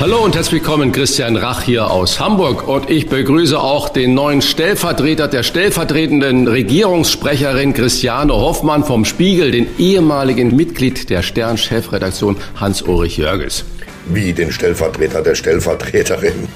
Hallo und herzlich willkommen, Christian Rach hier aus Hamburg. Und ich begrüße auch den neuen Stellvertreter der stellvertretenden Regierungssprecherin Christiane Hoffmann vom Spiegel, den ehemaligen Mitglied der Stern-Chefredaktion Hans-Ulrich Jörges wie den Stellvertreter der Stellvertreterin.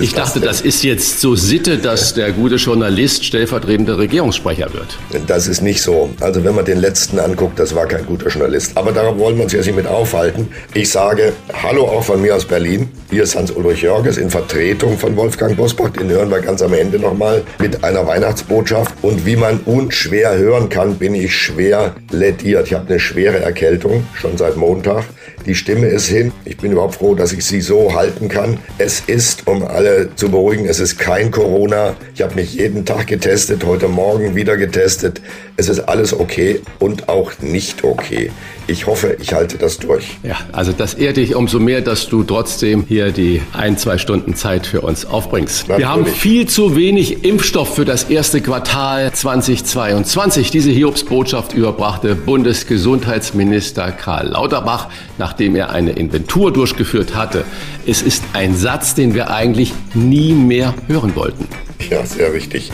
ich dachte, das ist jetzt so Sitte, dass der gute Journalist stellvertretender Regierungssprecher wird. Das ist nicht so. Also wenn man den letzten anguckt, das war kein guter Journalist. Aber darauf wollen wir uns jetzt nicht mit aufhalten. Ich sage Hallo auch von mir aus Berlin. Hier ist Hans-Ulrich Jörges in Vertretung von Wolfgang Bosbach. Den hören wir ganz am Ende nochmal mit einer Weihnachtsbotschaft. Und wie man unschwer hören kann, bin ich schwer lediert. Ich habe eine schwere Erkältung, schon seit Montag. Die Stimme ist hin. Ich bin überhaupt froh, dass ich sie so halten kann. Es ist, um alle zu beruhigen, es ist kein Corona. Ich habe mich jeden Tag getestet, heute Morgen wieder getestet. Es ist alles okay und auch nicht okay. Ich hoffe, ich halte das durch. Ja, also das ehrt dich umso mehr, dass du trotzdem hier die ein, zwei Stunden Zeit für uns aufbringst. Natürlich. Wir haben viel zu wenig Impfstoff für das erste Quartal 2022. Diese Hiobsbotschaft überbrachte Bundesgesundheitsminister Karl Lauterbach, nachdem er eine Inventur durchgeführt hatte. Es ist ein Satz, den wir eigentlich nie mehr hören wollten. Ja, sehr wichtig.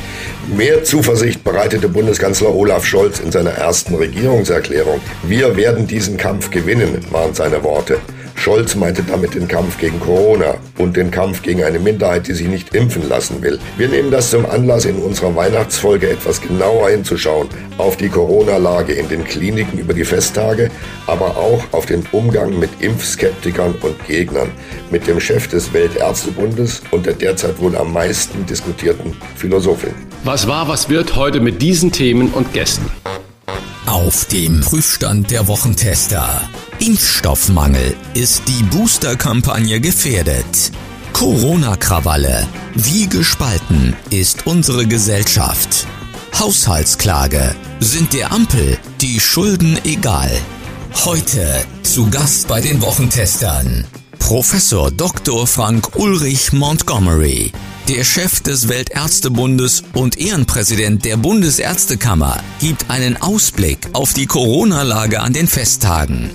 Mehr Zuversicht bereitete Bundeskanzler Olaf Scholz in seiner ersten Regierungserklärung. Wir werden diesen Kampf gewinnen, waren seine Worte. Scholz meinte damit den Kampf gegen Corona und den Kampf gegen eine Minderheit, die sich nicht impfen lassen will. Wir nehmen das zum Anlass, in unserer Weihnachtsfolge etwas genauer hinzuschauen auf die Corona-Lage in den Kliniken über die Festtage, aber auch auf den Umgang mit Impfskeptikern und Gegnern, mit dem Chef des Weltärztebundes und der derzeit wohl am meisten diskutierten Philosophin. Was war, was wird heute mit diesen Themen und Gästen? Auf dem Prüfstand der Wochentester. Impfstoffmangel. Ist die Booster-Kampagne gefährdet? Corona-Krawalle. Wie gespalten ist unsere Gesellschaft? Haushaltsklage. Sind der Ampel die Schulden egal? Heute zu Gast bei den Wochentestern. Professor Dr. Frank Ulrich Montgomery, der Chef des Weltärztebundes und Ehrenpräsident der Bundesärztekammer, gibt einen Ausblick auf die Corona-Lage an den Festtagen.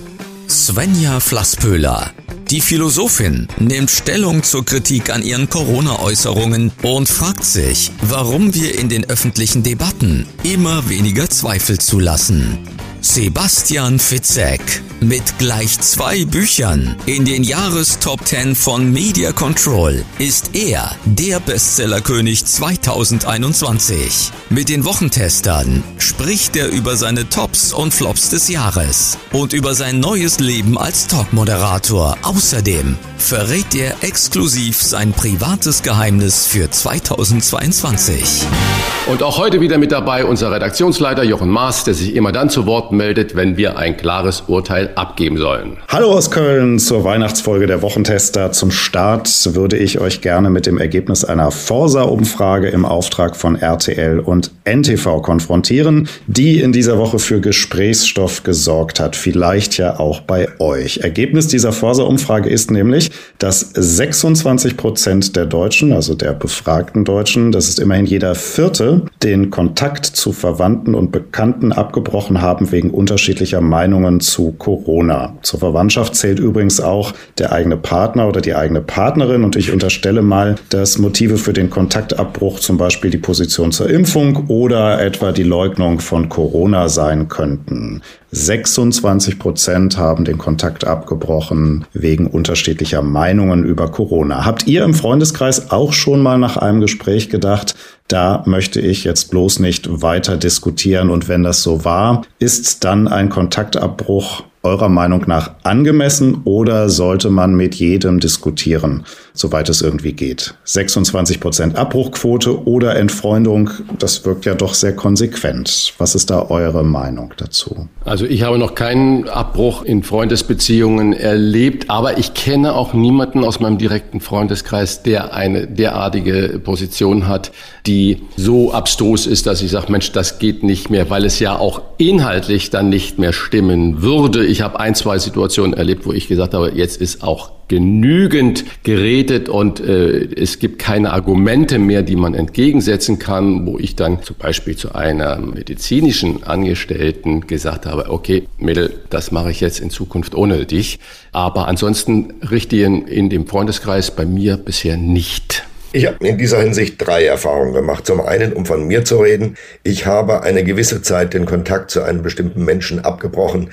Svenja Flasspöhler. Die Philosophin nimmt Stellung zur Kritik an ihren Corona-Äußerungen und fragt sich, warum wir in den öffentlichen Debatten immer weniger Zweifel zulassen. Sebastian Fitzek mit gleich zwei Büchern in den Jahrestop 10 von Media Control ist er der Bestsellerkönig 2021. Mit den Wochentestern spricht er über seine Tops und Flops des Jahres und über sein neues Leben als Talkmoderator. Außerdem verrät er exklusiv sein privates Geheimnis für 2022. Und auch heute wieder mit dabei unser Redaktionsleiter Jochen Maas, der sich immer dann zu Wort meldet, wenn wir ein klares Urteil abgeben sollen. Hallo aus Köln zur Weihnachtsfolge der Wochentester. Zum Start würde ich euch gerne mit dem Ergebnis einer Forsa-Umfrage im Auftrag von RTL und NTV konfrontieren, die in dieser Woche für Gesprächsstoff gesorgt hat. Vielleicht ja auch bei euch. Ergebnis dieser Forsa-Umfrage ist nämlich, dass 26 Prozent der Deutschen, also der befragten Deutschen, das ist immerhin jeder vierte, den Kontakt zu Verwandten und Bekannten abgebrochen haben wegen unterschiedlicher Meinungen zu Corona. Zur Verwandtschaft zählt übrigens auch der eigene Partner oder die eigene Partnerin und ich unterstelle mal, dass Motive für den Kontaktabbruch zum Beispiel die Position zur Impfung oder etwa die Leugnung von Corona sein könnten. 26 Prozent haben den Kontakt abgebrochen wegen unterschiedlicher Meinungen über Corona. Habt ihr im Freundeskreis auch schon mal nach einem Gespräch gedacht, da möchte ich jetzt bloß nicht weiter diskutieren. Und wenn das so war, ist dann ein Kontaktabbruch eurer Meinung nach angemessen oder sollte man mit jedem diskutieren, soweit es irgendwie geht? 26 Prozent Abbruchquote oder Entfreundung, das wirkt ja doch sehr konsequent. Was ist da eure Meinung dazu? Also ich habe noch keinen Abbruch in Freundesbeziehungen erlebt, aber ich kenne auch niemanden aus meinem direkten Freundeskreis, der eine derartige Position hat, die so abstrus ist, dass ich sage, Mensch, das geht nicht mehr, weil es ja auch inhaltlich dann nicht mehr stimmen würde. Ich habe ein, zwei Situationen erlebt, wo ich gesagt habe, jetzt ist auch genügend geredet und äh, es gibt keine Argumente mehr, die man entgegensetzen kann, wo ich dann zum Beispiel zu einer medizinischen Angestellten gesagt habe, okay, Mädel, das mache ich jetzt in Zukunft ohne dich. Aber ansonsten richtigen in dem Freundeskreis bei mir bisher nicht. Ich habe in dieser Hinsicht drei Erfahrungen gemacht. Zum einen, um von mir zu reden, ich habe eine gewisse Zeit den Kontakt zu einem bestimmten Menschen abgebrochen,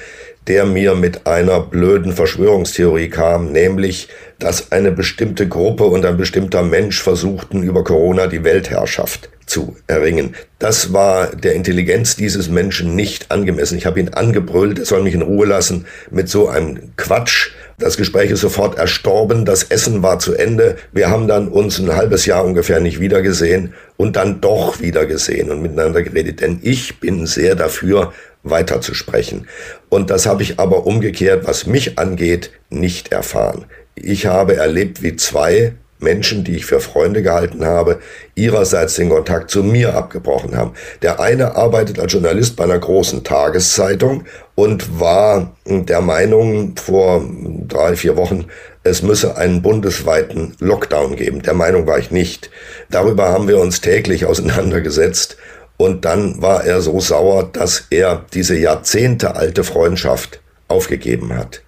der mir mit einer blöden Verschwörungstheorie kam, nämlich, dass eine bestimmte Gruppe und ein bestimmter Mensch versuchten, über Corona die Weltherrschaft zu erringen. Das war der Intelligenz dieses Menschen nicht angemessen. Ich habe ihn angebrüllt, er soll mich in Ruhe lassen mit so einem Quatsch. Das Gespräch ist sofort erstorben, das Essen war zu Ende. Wir haben dann uns ein halbes Jahr ungefähr nicht wiedergesehen und dann doch wiedergesehen und miteinander geredet. Denn ich bin sehr dafür, weiterzusprechen. Und das habe ich aber umgekehrt, was mich angeht, nicht erfahren. Ich habe erlebt, wie zwei Menschen, die ich für Freunde gehalten habe, ihrerseits den Kontakt zu mir abgebrochen haben. Der eine arbeitet als Journalist bei einer großen Tageszeitung und war der Meinung vor drei, vier Wochen, es müsse einen bundesweiten Lockdown geben. Der Meinung war ich nicht. Darüber haben wir uns täglich auseinandergesetzt und dann war er so sauer, dass er diese jahrzehntealte Freundschaft aufgegeben hat.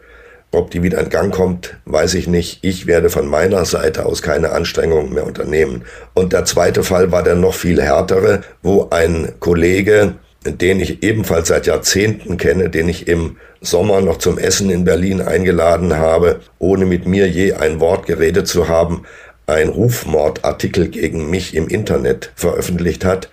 Ob die wieder in Gang kommt, weiß ich nicht. Ich werde von meiner Seite aus keine Anstrengungen mehr unternehmen. Und der zweite Fall war der noch viel härtere, wo ein Kollege, den ich ebenfalls seit Jahrzehnten kenne, den ich im Sommer noch zum Essen in Berlin eingeladen habe, ohne mit mir je ein Wort geredet zu haben, ein Rufmordartikel gegen mich im Internet veröffentlicht hat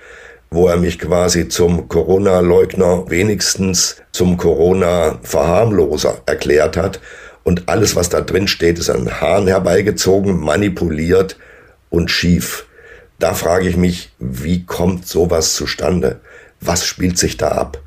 wo er mich quasi zum Corona-Leugner, wenigstens zum Corona-Verharmloser erklärt hat. Und alles, was da drin steht, ist an Haaren herbeigezogen, manipuliert und schief. Da frage ich mich, wie kommt sowas zustande? Was spielt sich da ab?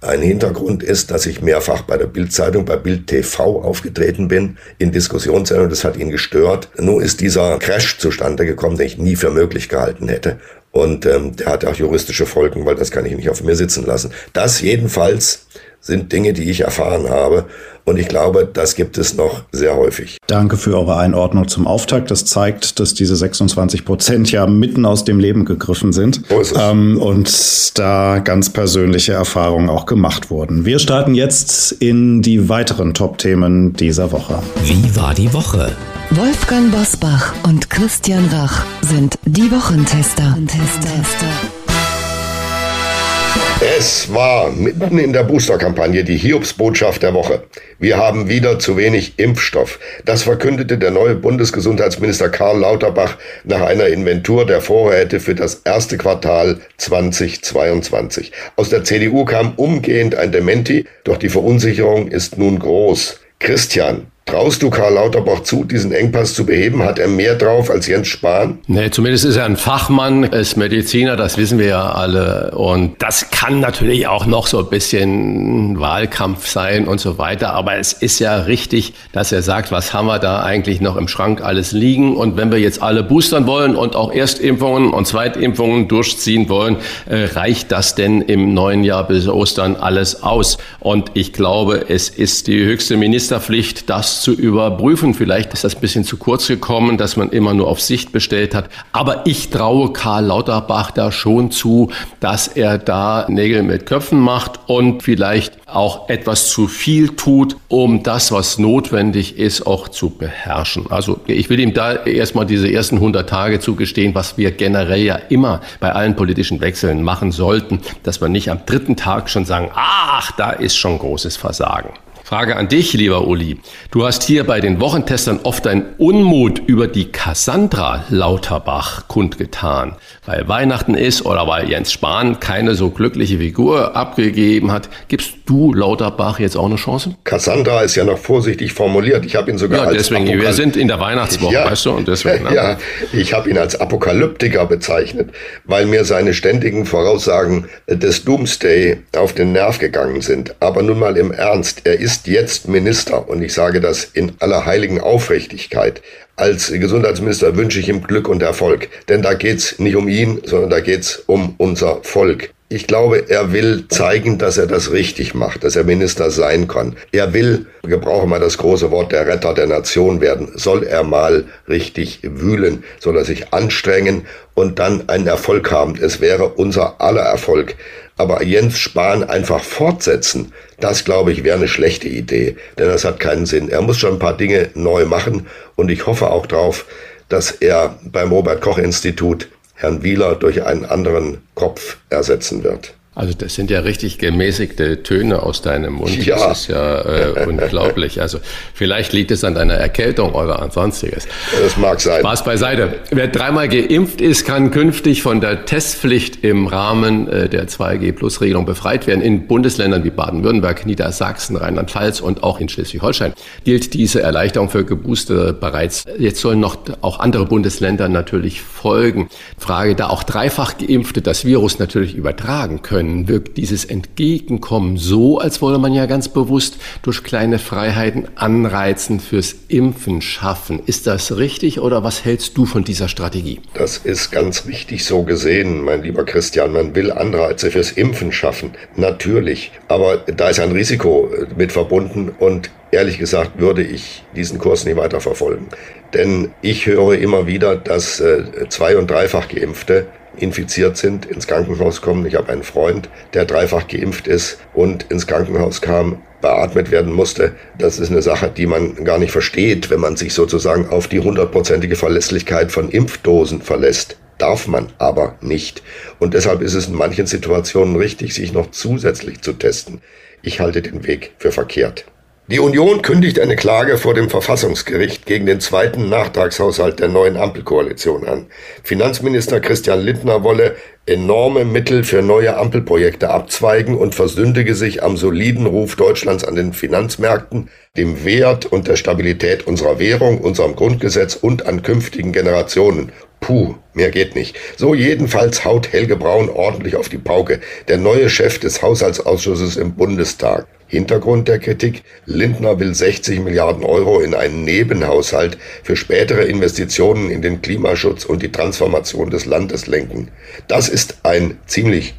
Ein Hintergrund ist, dass ich mehrfach bei der Bildzeitung, bei Bild TV aufgetreten bin, in Diskussionssendungen, das hat ihn gestört. Nur ist dieser Crash zustande gekommen, den ich nie für möglich gehalten hätte. Und ähm, der hat auch juristische Folgen, weil das kann ich nicht auf mir sitzen lassen. Das jedenfalls sind Dinge, die ich erfahren habe. Und ich glaube, das gibt es noch sehr häufig. Danke für eure Einordnung zum Auftakt. Das zeigt, dass diese 26 Prozent ja mitten aus dem Leben gegriffen sind. So ist es. Ähm, und da ganz persönliche Erfahrungen auch gemacht wurden. Wir starten jetzt in die weiteren Top-Themen dieser Woche. Wie war die Woche? Wolfgang Bosbach und Christian Rach sind die Wochentester. Es war mitten in der Boosterkampagne die Hiobsbotschaft der Woche. Wir haben wieder zu wenig Impfstoff. Das verkündete der neue Bundesgesundheitsminister Karl Lauterbach nach einer Inventur der Vorräte für das erste Quartal 2022. Aus der CDU kam umgehend ein Dementi, doch die Verunsicherung ist nun groß. Christian, Traust du Karl Lauterbach zu, diesen Engpass zu beheben? Hat er mehr drauf als Jens Spahn? Nee, zumindest ist er ein Fachmann, ist Mediziner, das wissen wir ja alle. Und das kann natürlich auch noch so ein bisschen Wahlkampf sein und so weiter. Aber es ist ja richtig, dass er sagt, was haben wir da eigentlich noch im Schrank alles liegen? Und wenn wir jetzt alle boostern wollen und auch Erstimpfungen und Zweitimpfungen durchziehen wollen, äh, reicht das denn im neuen Jahr bis Ostern alles aus? Und ich glaube, es ist die höchste Ministerpflicht, das zu überprüfen. Vielleicht ist das ein bisschen zu kurz gekommen, dass man immer nur auf Sicht bestellt hat. Aber ich traue Karl Lauterbach da schon zu, dass er da Nägel mit Köpfen macht und vielleicht auch etwas zu viel tut, um das, was notwendig ist, auch zu beherrschen. Also ich will ihm da erstmal diese ersten 100 Tage zugestehen, was wir generell ja immer bei allen politischen Wechseln machen sollten, dass wir nicht am dritten Tag schon sagen, ach, da ist schon großes Versagen. Frage an dich, lieber Uli. Du hast hier bei den Wochentestern oft deinen Unmut über die Cassandra Lauterbach kundgetan. Weil Weihnachten ist oder weil Jens Spahn keine so glückliche Figur abgegeben hat, gibst du, Lauterbach, jetzt auch eine Chance? Cassandra ist ja noch vorsichtig formuliert. Ich habe ihn sogar ja, als deswegen, Apokal wir sind in der Weihnachtswoche, ja, weißt du, und deswegen. Ne? Ja, ich habe ihn als Apokalyptiker bezeichnet, weil mir seine ständigen Voraussagen des Doomsday auf den Nerv gegangen sind. Aber nun mal im Ernst, er ist jetzt Minister und ich sage das in aller heiligen Aufrichtigkeit. Als Gesundheitsminister wünsche ich ihm Glück und Erfolg, denn da geht's nicht um ihn, sondern da geht's um unser Volk. Ich glaube, er will zeigen, dass er das richtig macht, dass er Minister sein kann. Er will, gebrauche mal das große Wort, der Retter der Nation werden. Soll er mal richtig wühlen, soll er sich anstrengen und dann einen Erfolg haben. Es wäre unser aller Erfolg. Aber Jens Spahn einfach fortsetzen, das glaube ich wäre eine schlechte Idee, denn das hat keinen Sinn. Er muss schon ein paar Dinge neu machen und ich hoffe auch darauf, dass er beim Robert Koch Institut Herrn Wieler durch einen anderen Kopf ersetzen wird. Also das sind ja richtig gemäßigte Töne aus deinem Mund. Ja. Das ist ja äh, unglaublich. Also vielleicht liegt es an deiner Erkältung oder an sonstiges. Das mag sein. Spaß beiseite. Wer dreimal geimpft ist, kann künftig von der Testpflicht im Rahmen äh, der 2G-Plus-Regelung befreit werden. In Bundesländern wie Baden-Württemberg, Niedersachsen, Rheinland-Pfalz und auch in Schleswig-Holstein gilt diese Erleichterung für Geboosterte bereits. Jetzt sollen noch auch andere Bundesländer natürlich folgen. Frage, da auch dreifach Geimpfte das Virus natürlich übertragen können können, wirkt dieses Entgegenkommen so, als wolle man ja ganz bewusst durch kleine Freiheiten Anreizen fürs Impfen schaffen. Ist das richtig oder was hältst du von dieser Strategie? Das ist ganz richtig so gesehen, mein lieber Christian. Man will Anreize fürs Impfen schaffen, natürlich. Aber da ist ein Risiko mit verbunden und ehrlich gesagt würde ich diesen Kurs nicht weiter verfolgen. Denn ich höre immer wieder, dass äh, zwei- und dreifach Geimpfte infiziert sind, ins Krankenhaus kommen. Ich habe einen Freund, der dreifach geimpft ist und ins Krankenhaus kam, beatmet werden musste. Das ist eine Sache, die man gar nicht versteht, wenn man sich sozusagen auf die hundertprozentige Verlässlichkeit von Impfdosen verlässt. Darf man aber nicht. Und deshalb ist es in manchen Situationen richtig, sich noch zusätzlich zu testen. Ich halte den Weg für verkehrt. Die Union kündigt eine Klage vor dem Verfassungsgericht gegen den zweiten Nachtragshaushalt der neuen Ampelkoalition an. Finanzminister Christian Lindner wolle enorme Mittel für neue Ampelprojekte abzweigen und versündige sich am soliden Ruf Deutschlands an den Finanzmärkten, dem Wert und der Stabilität unserer Währung, unserem Grundgesetz und an künftigen Generationen. Puh, mehr geht nicht. So jedenfalls haut Helge Braun ordentlich auf die Pauke, der neue Chef des Haushaltsausschusses im Bundestag. Hintergrund der Kritik, Lindner will 60 Milliarden Euro in einen Nebenhaushalt für spätere Investitionen in den Klimaschutz und die Transformation des Landes lenken. Das ist ein ziemlich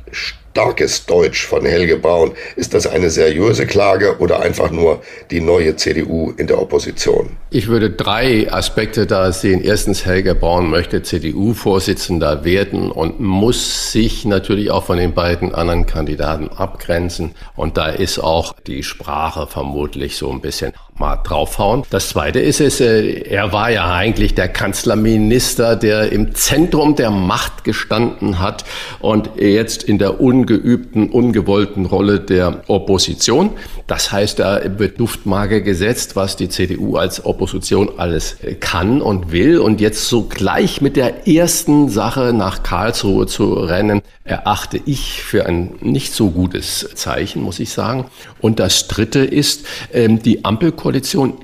starkes Deutsch von Helge Braun. Ist das eine seriöse Klage oder einfach nur die neue CDU in der Opposition? Ich würde drei Aspekte da sehen. Erstens, Helge Braun möchte CDU-Vorsitzender werden und muss sich natürlich auch von den beiden anderen Kandidaten abgrenzen. Und da ist auch die Sprache vermutlich so ein bisschen mal draufhauen. Das zweite ist es, äh, er war ja eigentlich der Kanzlerminister, der im Zentrum der Macht gestanden hat und jetzt in der ungeübten, ungewollten Rolle der Opposition. Das heißt, da wird Duftmarke gesetzt, was die CDU als Opposition alles äh, kann und will. Und jetzt so gleich mit der ersten Sache nach Karlsruhe zu rennen, erachte ich für ein nicht so gutes Zeichen, muss ich sagen. Und das dritte ist, ähm, die Ampelkoalition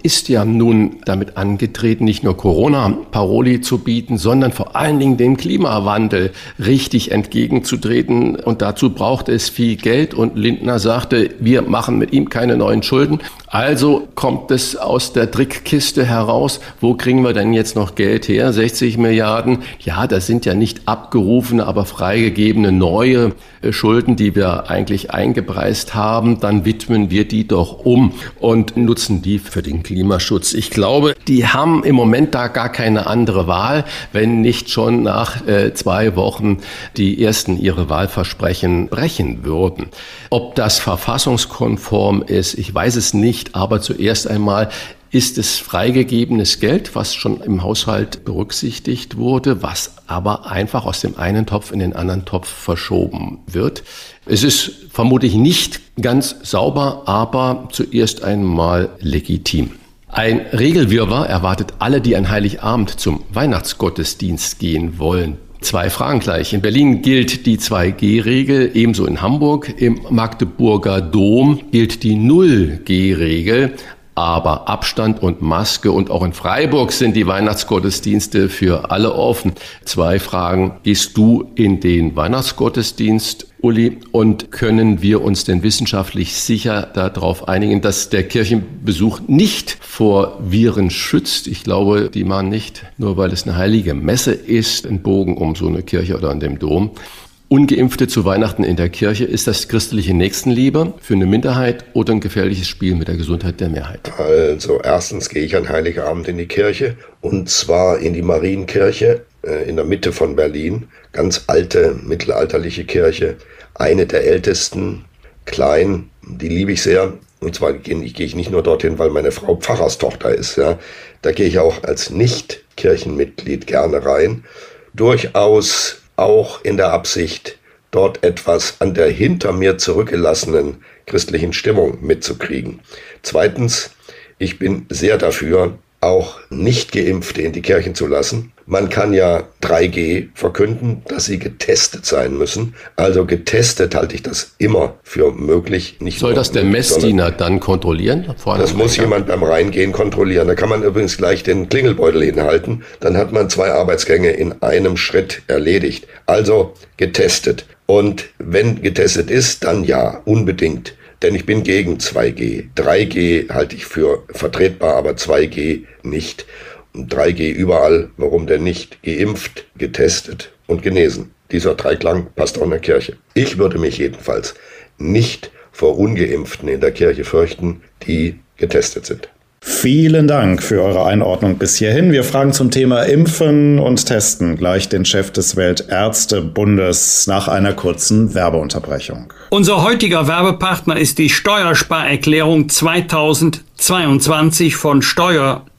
ist ja nun damit angetreten, nicht nur Corona-Paroli zu bieten, sondern vor allen Dingen dem Klimawandel richtig entgegenzutreten. Und dazu braucht es viel Geld. Und Lindner sagte, wir machen mit ihm keine neuen Schulden. Also kommt es aus der Trickkiste heraus, wo kriegen wir denn jetzt noch Geld her? 60 Milliarden. Ja, das sind ja nicht abgerufene, aber freigegebene neue äh, Schulden, die wir eigentlich eingepreist haben. Dann widmen wir die doch um und nutzen die für den Klimaschutz. Ich glaube, die haben im Moment da gar keine andere Wahl, wenn nicht schon nach äh, zwei Wochen die ersten ihre Wahlversprechen brechen würden. Ob das verfassungskonform ist, ich weiß es nicht, aber zuerst einmal ist es freigegebenes Geld, was schon im Haushalt berücksichtigt wurde, was aber einfach aus dem einen Topf in den anderen Topf verschoben wird. Es ist vermutlich nicht ganz sauber, aber zuerst einmal legitim. Ein Regelwirrwarr erwartet alle, die an Heiligabend zum Weihnachtsgottesdienst gehen wollen. Zwei Fragen gleich. In Berlin gilt die 2G-Regel, ebenso in Hamburg. Im Magdeburger Dom gilt die 0G-Regel. Aber Abstand und Maske und auch in Freiburg sind die Weihnachtsgottesdienste für alle offen. Zwei Fragen. Gehst du in den Weihnachtsgottesdienst, Uli? Und können wir uns denn wissenschaftlich sicher darauf einigen, dass der Kirchenbesuch nicht vor Viren schützt? Ich glaube, die machen nicht, nur weil es eine heilige Messe ist, einen Bogen um so eine Kirche oder an dem Dom. Ungeimpfte zu Weihnachten in der Kirche, ist das christliche Nächstenliebe für eine Minderheit oder ein gefährliches Spiel mit der Gesundheit der Mehrheit? Also erstens gehe ich an Heiligabend in die Kirche und zwar in die Marienkirche äh, in der Mitte von Berlin. Ganz alte, mittelalterliche Kirche, eine der ältesten, klein, die liebe ich sehr. Und zwar gehe ich nicht nur dorthin, weil meine Frau Pfarrerstochter ist. Ja. Da gehe ich auch als Nicht-Kirchenmitglied gerne rein. Durchaus auch in der Absicht, dort etwas an der hinter mir zurückgelassenen christlichen Stimmung mitzukriegen. Zweitens, ich bin sehr dafür, auch nicht geimpfte in die Kirchen zu lassen. Man kann ja 3G verkünden, dass sie getestet sein müssen. Also getestet halte ich das immer für möglich. Nicht Soll das der Messdiener dann kontrollieren? Das muss jemand beim Reingehen kontrollieren. Da kann man übrigens gleich den Klingelbeutel hinhalten. Dann hat man zwei Arbeitsgänge in einem Schritt erledigt. Also getestet. Und wenn getestet ist, dann ja, unbedingt denn ich bin gegen 2G. 3G halte ich für vertretbar, aber 2G nicht. 3G überall, warum denn nicht? Geimpft, getestet und genesen. Dieser Dreiklang passt auch in der Kirche. Ich würde mich jedenfalls nicht vor Ungeimpften in der Kirche fürchten, die getestet sind. Vielen Dank für eure Einordnung bis hierhin. Wir fragen zum Thema Impfen und Testen gleich den Chef des Weltärztebundes nach einer kurzen Werbeunterbrechung. Unser heutiger Werbepartner ist die Steuersparerklärung 2022 von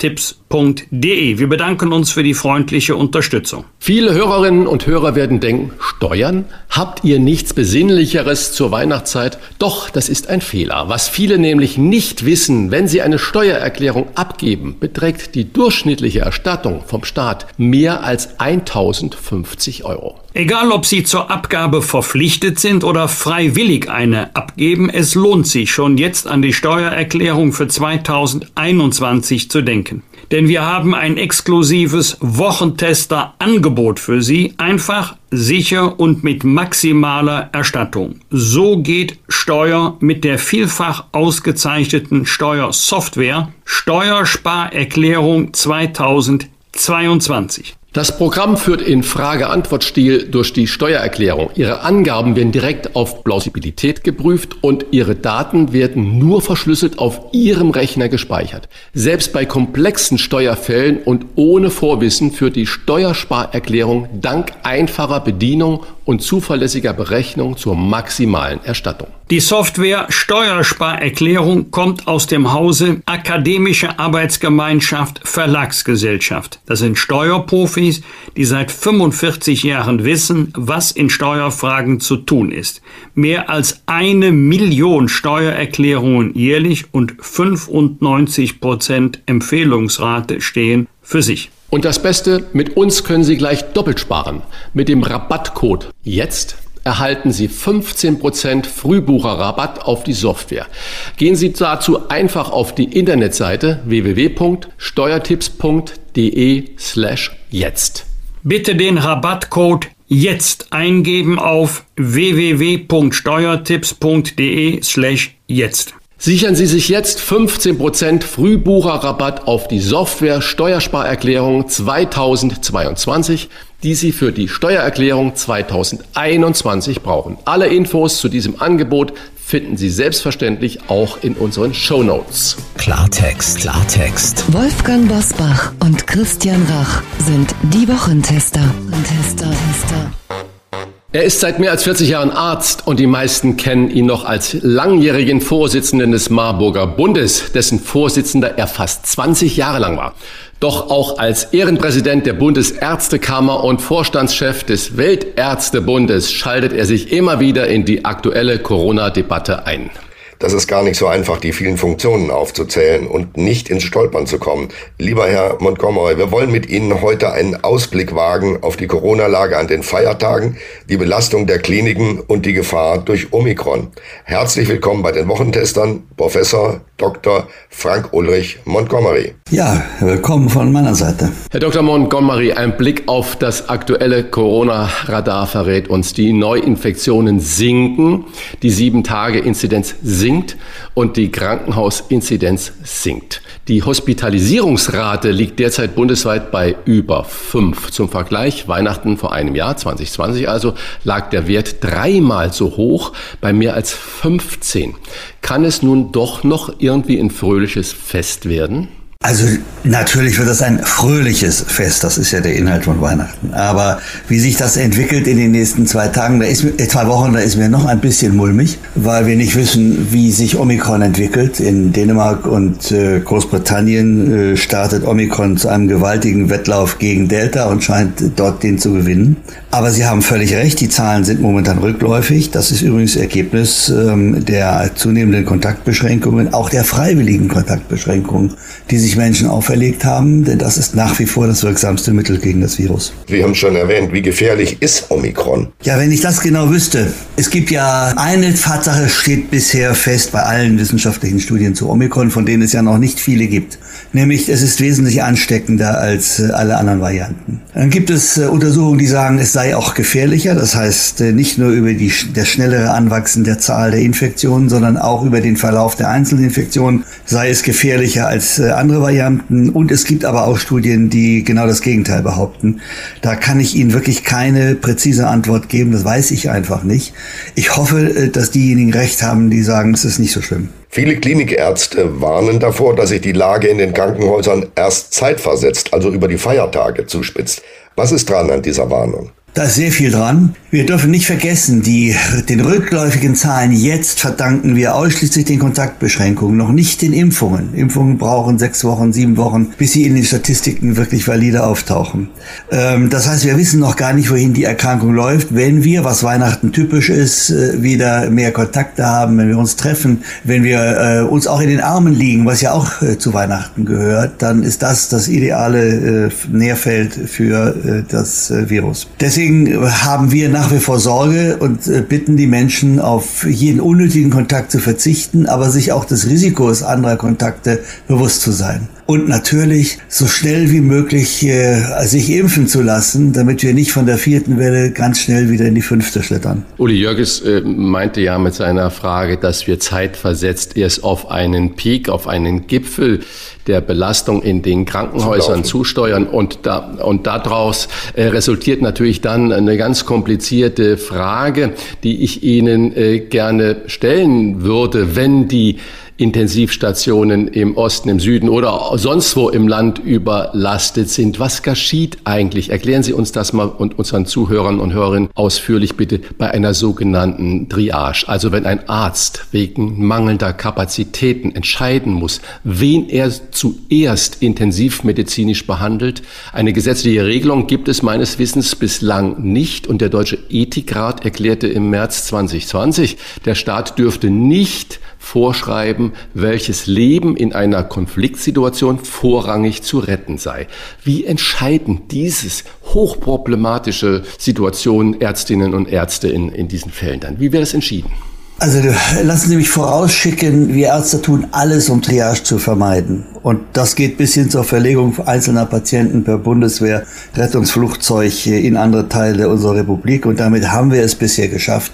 steuertipps.de. Wir bedanken uns für die freundliche Unterstützung. Viele Hörerinnen und Hörer werden denken, Steuern? Habt ihr nichts Besinnlicheres zur Weihnachtszeit? Doch, das ist ein Fehler. Was viele nämlich nicht wissen, wenn sie eine Steuererklärung abgeben, beträgt die durchschnittliche Erstattung vom Staat mehr als 1050 Euro. Egal, ob Sie zur Abgabe verpflichtet sind oder freiwillig eine abgeben, es lohnt sich schon jetzt an die Steuererklärung für 2021 zu denken. Denn wir haben ein exklusives Wochentester-Angebot für Sie, einfach, sicher und mit maximaler Erstattung. So geht Steuer mit der vielfach ausgezeichneten Steuersoftware Steuersparerklärung 2022. Das Programm führt in Frage-Antwort-Stil durch die Steuererklärung. Ihre Angaben werden direkt auf Plausibilität geprüft und Ihre Daten werden nur verschlüsselt auf Ihrem Rechner gespeichert. Selbst bei komplexen Steuerfällen und ohne Vorwissen führt die Steuersparerklärung dank einfacher Bedienung und zuverlässiger Berechnung zur maximalen Erstattung. Die Software Steuersparerklärung kommt aus dem Hause Akademische Arbeitsgemeinschaft Verlagsgesellschaft. Das sind Steuerprofis, die seit 45 Jahren wissen, was in Steuerfragen zu tun ist. Mehr als eine Million Steuererklärungen jährlich und 95 Prozent Empfehlungsrate stehen für sich. Und das Beste, mit uns können Sie gleich doppelt sparen. Mit dem Rabattcode jetzt erhalten Sie 15% Frühbucherrabatt auf die Software. Gehen Sie dazu einfach auf die Internetseite www.steuertipps.de slash jetzt. Bitte den Rabattcode jetzt eingeben auf www.steuertipps.de slash jetzt. Sichern Sie sich jetzt 15% Frühbucherrabatt auf die Software Steuersparerklärung 2022, die Sie für die Steuererklärung 2021 brauchen. Alle Infos zu diesem Angebot finden Sie selbstverständlich auch in unseren Show Notes. Klartext, Klartext. Wolfgang Bosbach und Christian Rach sind die Wochentester. Tester, Tester. Er ist seit mehr als 40 Jahren Arzt und die meisten kennen ihn noch als langjährigen Vorsitzenden des Marburger Bundes, dessen Vorsitzender er fast 20 Jahre lang war. Doch auch als Ehrenpräsident der Bundesärztekammer und Vorstandschef des Weltärztebundes schaltet er sich immer wieder in die aktuelle Corona-Debatte ein. Das ist gar nicht so einfach, die vielen Funktionen aufzuzählen und nicht ins Stolpern zu kommen. Lieber Herr Montgomery, wir wollen mit Ihnen heute einen Ausblick wagen auf die Corona-Lage an den Feiertagen, die Belastung der Kliniken und die Gefahr durch Omikron. Herzlich willkommen bei den Wochentestern, Professor Dr. Frank Ulrich Montgomery. Ja, willkommen von meiner Seite. Herr Dr. Montgomery, ein Blick auf das aktuelle Corona-Radar verrät uns, die Neuinfektionen sinken, die Sieben-Tage-Inzidenz sinkt und die Krankenhausinzidenz sinkt. Die Hospitalisierungsrate liegt derzeit bundesweit bei über 5. Zum Vergleich, Weihnachten vor einem Jahr, 2020 also, lag der Wert dreimal so hoch bei mehr als 15. Kann es nun doch noch irgendwie ein fröhliches Fest werden? Also natürlich wird das ein fröhliches Fest, das ist ja der Inhalt von Weihnachten. Aber wie sich das entwickelt in den nächsten zwei Tagen, da ist äh, zwei Wochen, da ist mir noch ein bisschen mulmig, weil wir nicht wissen, wie sich Omikron entwickelt. In Dänemark und äh, Großbritannien äh, startet Omikron zu einem gewaltigen Wettlauf gegen Delta und scheint dort den zu gewinnen. Aber Sie haben völlig recht, die Zahlen sind momentan rückläufig. Das ist übrigens Ergebnis ähm, der zunehmenden Kontaktbeschränkungen, auch der freiwilligen Kontaktbeschränkungen, die sich Menschen auferlegt haben, denn das ist nach wie vor das wirksamste Mittel gegen das Virus. Sie haben schon erwähnt, wie gefährlich ist Omikron? Ja, wenn ich das genau wüsste. Es gibt ja eine Tatsache steht bisher fest bei allen wissenschaftlichen Studien zu Omikron, von denen es ja noch nicht viele gibt. Nämlich, es ist wesentlich ansteckender als äh, alle anderen Varianten. Dann gibt es äh, Untersuchungen, die sagen, es sei auch gefährlicher. Das heißt, äh, nicht nur über die, das schnellere Anwachsen der Zahl der Infektionen, sondern auch über den Verlauf der Einzelinfektionen sei es gefährlicher als andere Varianten und es gibt aber auch Studien, die genau das Gegenteil behaupten. Da kann ich Ihnen wirklich keine präzise Antwort geben, das weiß ich einfach nicht. Ich hoffe, äh, dass diejenigen recht haben, die sagen, es ist nicht so schlimm. Viele Klinikärzte warnen davor, dass sich die Lage in den Krankenhäusern erst zeitversetzt, also über die Feiertage zuspitzt. Was ist dran an dieser Warnung? Da ist sehr viel dran. Wir dürfen nicht vergessen, die, den rückläufigen Zahlen jetzt verdanken wir ausschließlich den Kontaktbeschränkungen, noch nicht den Impfungen. Impfungen brauchen sechs Wochen, sieben Wochen, bis sie in den Statistiken wirklich valide auftauchen. Ähm, das heißt, wir wissen noch gar nicht, wohin die Erkrankung läuft. Wenn wir, was Weihnachten typisch ist, äh, wieder mehr Kontakte haben, wenn wir uns treffen, wenn wir äh, uns auch in den Armen liegen, was ja auch äh, zu Weihnachten gehört, dann ist das das ideale äh, Nährfeld für äh, das äh, Virus. Deswegen Deswegen haben wir nach wie vor Sorge und äh, bitten die Menschen, auf jeden unnötigen Kontakt zu verzichten, aber sich auch des Risikos anderer Kontakte bewusst zu sein und natürlich so schnell wie möglich äh, sich impfen zu lassen, damit wir nicht von der vierten Welle ganz schnell wieder in die fünfte schlittern. Uli Jörges äh, meinte ja mit seiner Frage, dass wir zeitversetzt erst auf einen Peak, auf einen Gipfel der Belastung in den Krankenhäusern zusteuern und da und daraus äh, resultiert natürlich dann eine ganz komplizierte Frage, die ich Ihnen äh, gerne stellen würde, wenn die Intensivstationen im Osten, im Süden oder sonst wo im Land überlastet sind. Was geschieht eigentlich? Erklären Sie uns das mal und unseren Zuhörern und Hörerinnen ausführlich bitte bei einer sogenannten Triage. Also wenn ein Arzt wegen mangelnder Kapazitäten entscheiden muss, wen er zuerst intensivmedizinisch behandelt. Eine gesetzliche Regelung gibt es meines Wissens bislang nicht und der Deutsche Ethikrat erklärte im März 2020, der Staat dürfte nicht vorschreiben, welches Leben in einer Konfliktsituation vorrangig zu retten sei. Wie entscheiden dieses hochproblematische Situation Ärztinnen und Ärzte in, in diesen Fällen dann? Wie wird das entschieden? Also lassen Sie mich vorausschicken, wir Ärzte tun alles, um Triage zu vermeiden. Und das geht bis hin zur Verlegung einzelner Patienten per Bundeswehr, Rettungsflugzeug in andere Teile unserer Republik. Und damit haben wir es bisher geschafft,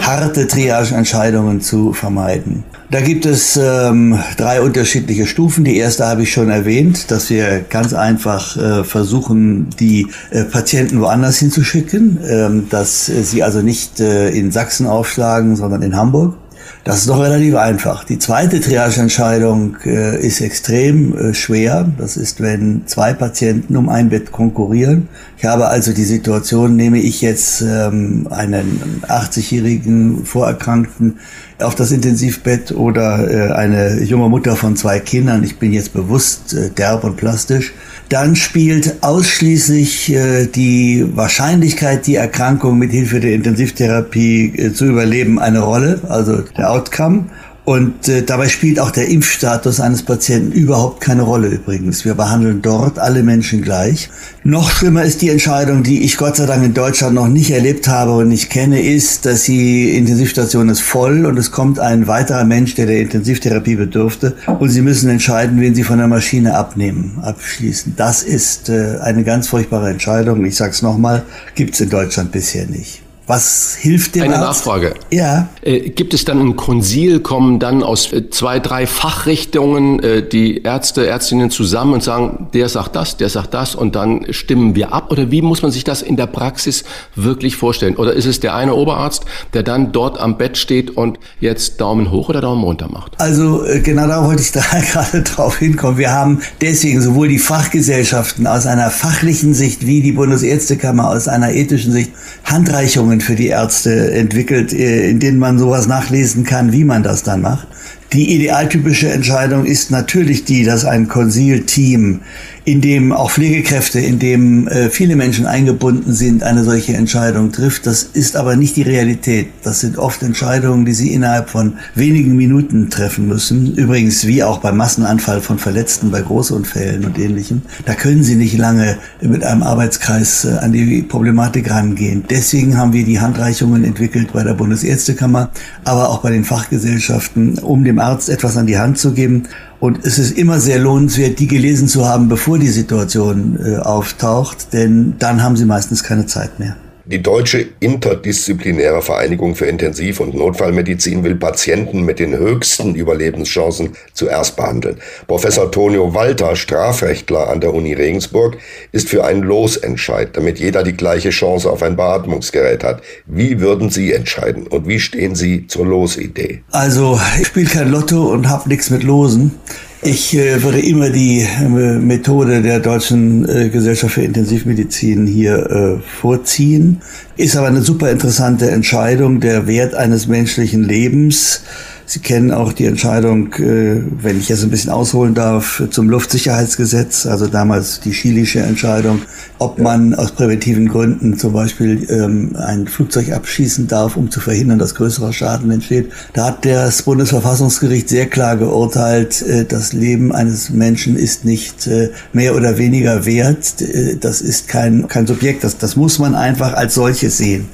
harte Triageentscheidungen zu vermeiden. Da gibt es ähm, drei unterschiedliche Stufen. Die erste habe ich schon erwähnt, dass wir ganz einfach äh, versuchen, die äh, Patienten woanders hinzuschicken, ähm, dass äh, sie also nicht äh, in Sachsen aufschlagen, sondern in Hamburg. Das ist doch relativ einfach. Die zweite Triageentscheidung äh, ist extrem äh, schwer. Das ist, wenn zwei Patienten um ein Bett konkurrieren. Ich habe also die Situation, nehme ich jetzt ähm, einen 80-jährigen Vorerkrankten auf das Intensivbett oder äh, eine junge Mutter von zwei Kindern, ich bin jetzt bewusst äh, derb und plastisch, dann spielt ausschließlich äh, die Wahrscheinlichkeit, die Erkrankung mit Hilfe der Intensivtherapie äh, zu überleben, eine Rolle, also der Outcome. Und äh, dabei spielt auch der Impfstatus eines Patienten überhaupt keine Rolle übrigens. Wir behandeln dort alle Menschen gleich. Noch schlimmer ist die Entscheidung, die ich Gott sei Dank in Deutschland noch nicht erlebt habe und nicht kenne, ist, dass die Intensivstation ist voll und es kommt ein weiterer Mensch, der der Intensivtherapie bedürfte und sie müssen entscheiden, wen sie von der Maschine abnehmen, abschließen. Das ist äh, eine ganz furchtbare Entscheidung. Ich sage es nochmal, gibt es in Deutschland bisher nicht. Was hilft dem Eine Arzt? Nachfrage. Ja. Äh, gibt es dann ein Konsil, kommen dann aus äh, zwei, drei Fachrichtungen äh, die Ärzte, Ärztinnen zusammen und sagen, der sagt das, der sagt das und dann stimmen wir ab? Oder wie muss man sich das in der Praxis wirklich vorstellen? Oder ist es der eine Oberarzt, der dann dort am Bett steht und jetzt Daumen hoch oder Daumen runter macht? Also äh, genau da wollte ich da gerade drauf hinkommen. Wir haben deswegen sowohl die Fachgesellschaften aus einer fachlichen Sicht wie die Bundesärztekammer aus einer ethischen Sicht Handreichungen für die Ärzte entwickelt, äh, in denen man sowas nachlesen kann, wie man das dann macht. Die idealtypische Entscheidung ist natürlich die, dass ein Konsil-Team, in dem auch Pflegekräfte, in dem äh, viele Menschen eingebunden sind, eine solche Entscheidung trifft. Das ist aber nicht die Realität. Das sind oft Entscheidungen, die sie innerhalb von wenigen Minuten treffen müssen. Übrigens wie auch beim Massenanfall von Verletzten bei Großunfällen und ähnlichem. Da können sie nicht lange mit einem Arbeitskreis äh, an die Problematik rangehen. Deswegen haben wir die Handreichungen entwickelt bei der Bundesärztekammer, aber auch bei den Fachgesellschaften, um dem Arzt etwas an die Hand zu geben. Und es ist immer sehr lohnenswert, die gelesen zu haben, bevor die Situation äh, auftaucht, denn dann haben sie meistens keine Zeit mehr. Die Deutsche Interdisziplinäre Vereinigung für Intensiv- und Notfallmedizin will Patienten mit den höchsten Überlebenschancen zuerst behandeln. Professor Tonio Walter, Strafrechtler an der Uni Regensburg, ist für einen Losentscheid, damit jeder die gleiche Chance auf ein Beatmungsgerät hat. Wie würden Sie entscheiden und wie stehen Sie zur Losidee? Also, ich spiele kein Lotto und habe nichts mit Losen. Ich äh, würde immer die äh, Methode der Deutschen äh, Gesellschaft für Intensivmedizin hier äh, vorziehen. Ist aber eine super interessante Entscheidung. Der Wert eines menschlichen Lebens Sie kennen auch die Entscheidung, äh, wenn ich jetzt ein bisschen ausholen darf, zum Luftsicherheitsgesetz, also damals die chilische Entscheidung, ob man aus präventiven Gründen zum Beispiel ähm, ein Flugzeug abschießen darf, um zu verhindern, dass größerer Schaden entsteht. Da hat das Bundesverfassungsgericht sehr klar geurteilt, äh, das Leben eines Menschen ist nicht äh, mehr oder weniger wert. Das ist kein, kein Subjekt. Das, das muss man einfach als solches sehen.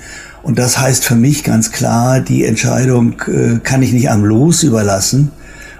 Und das heißt für mich ganz klar, die Entscheidung äh, kann ich nicht am Los überlassen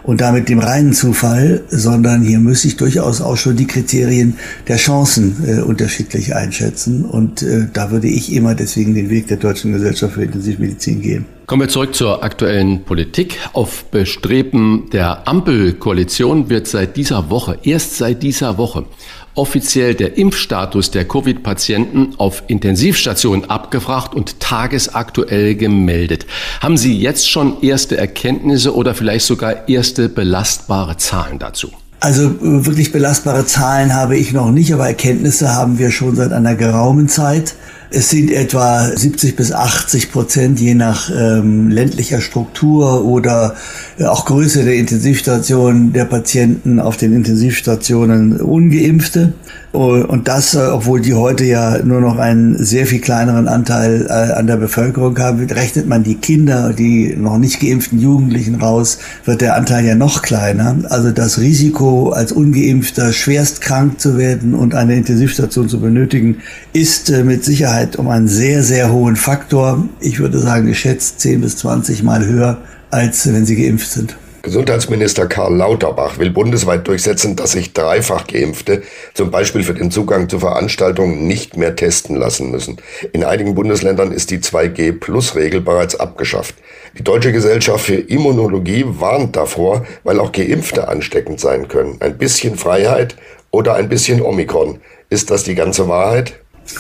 und damit dem reinen Zufall, sondern hier muss ich durchaus auch schon die Kriterien der Chancen äh, unterschiedlich einschätzen. Und äh, da würde ich immer deswegen den Weg der Deutschen Gesellschaft für Intensivmedizin gehen. Kommen wir zurück zur aktuellen Politik. Auf Bestreben der Ampelkoalition wird seit dieser Woche, erst seit dieser Woche, offiziell der Impfstatus der Covid-Patienten auf Intensivstationen abgefragt und tagesaktuell gemeldet. Haben Sie jetzt schon erste Erkenntnisse oder vielleicht sogar erste belastbare Zahlen dazu? Also äh, wirklich belastbare Zahlen habe ich noch nicht, aber Erkenntnisse haben wir schon seit einer geraumen Zeit. Es sind etwa 70 bis 80 Prozent je nach ähm, ländlicher Struktur oder äh, auch Größe der Intensivstationen der Patienten auf den Intensivstationen ungeimpfte. Und das, äh, obwohl die heute ja nur noch einen sehr viel kleineren Anteil äh, an der Bevölkerung haben, rechnet man die Kinder, die noch nicht geimpften Jugendlichen raus, wird der Anteil ja noch kleiner. Also das Risiko, als ungeimpfter schwerst krank zu werden und eine Intensivstation zu benötigen, ist mit Sicherheit um einen sehr, sehr hohen Faktor, ich würde sagen geschätzt 10 bis 20 Mal höher, als wenn sie geimpft sind. Gesundheitsminister Karl Lauterbach will bundesweit durchsetzen, dass sich dreifach Geimpfte zum Beispiel für den Zugang zu Veranstaltungen nicht mehr testen lassen müssen. In einigen Bundesländern ist die 2G-Plus-Regel bereits abgeschafft. Die Deutsche Gesellschaft für Immunologie warnt davor, weil auch Geimpfte ansteckend sein können. Ein bisschen Freiheit oder ein bisschen Omikron. Ist das die ganze Wahrheit?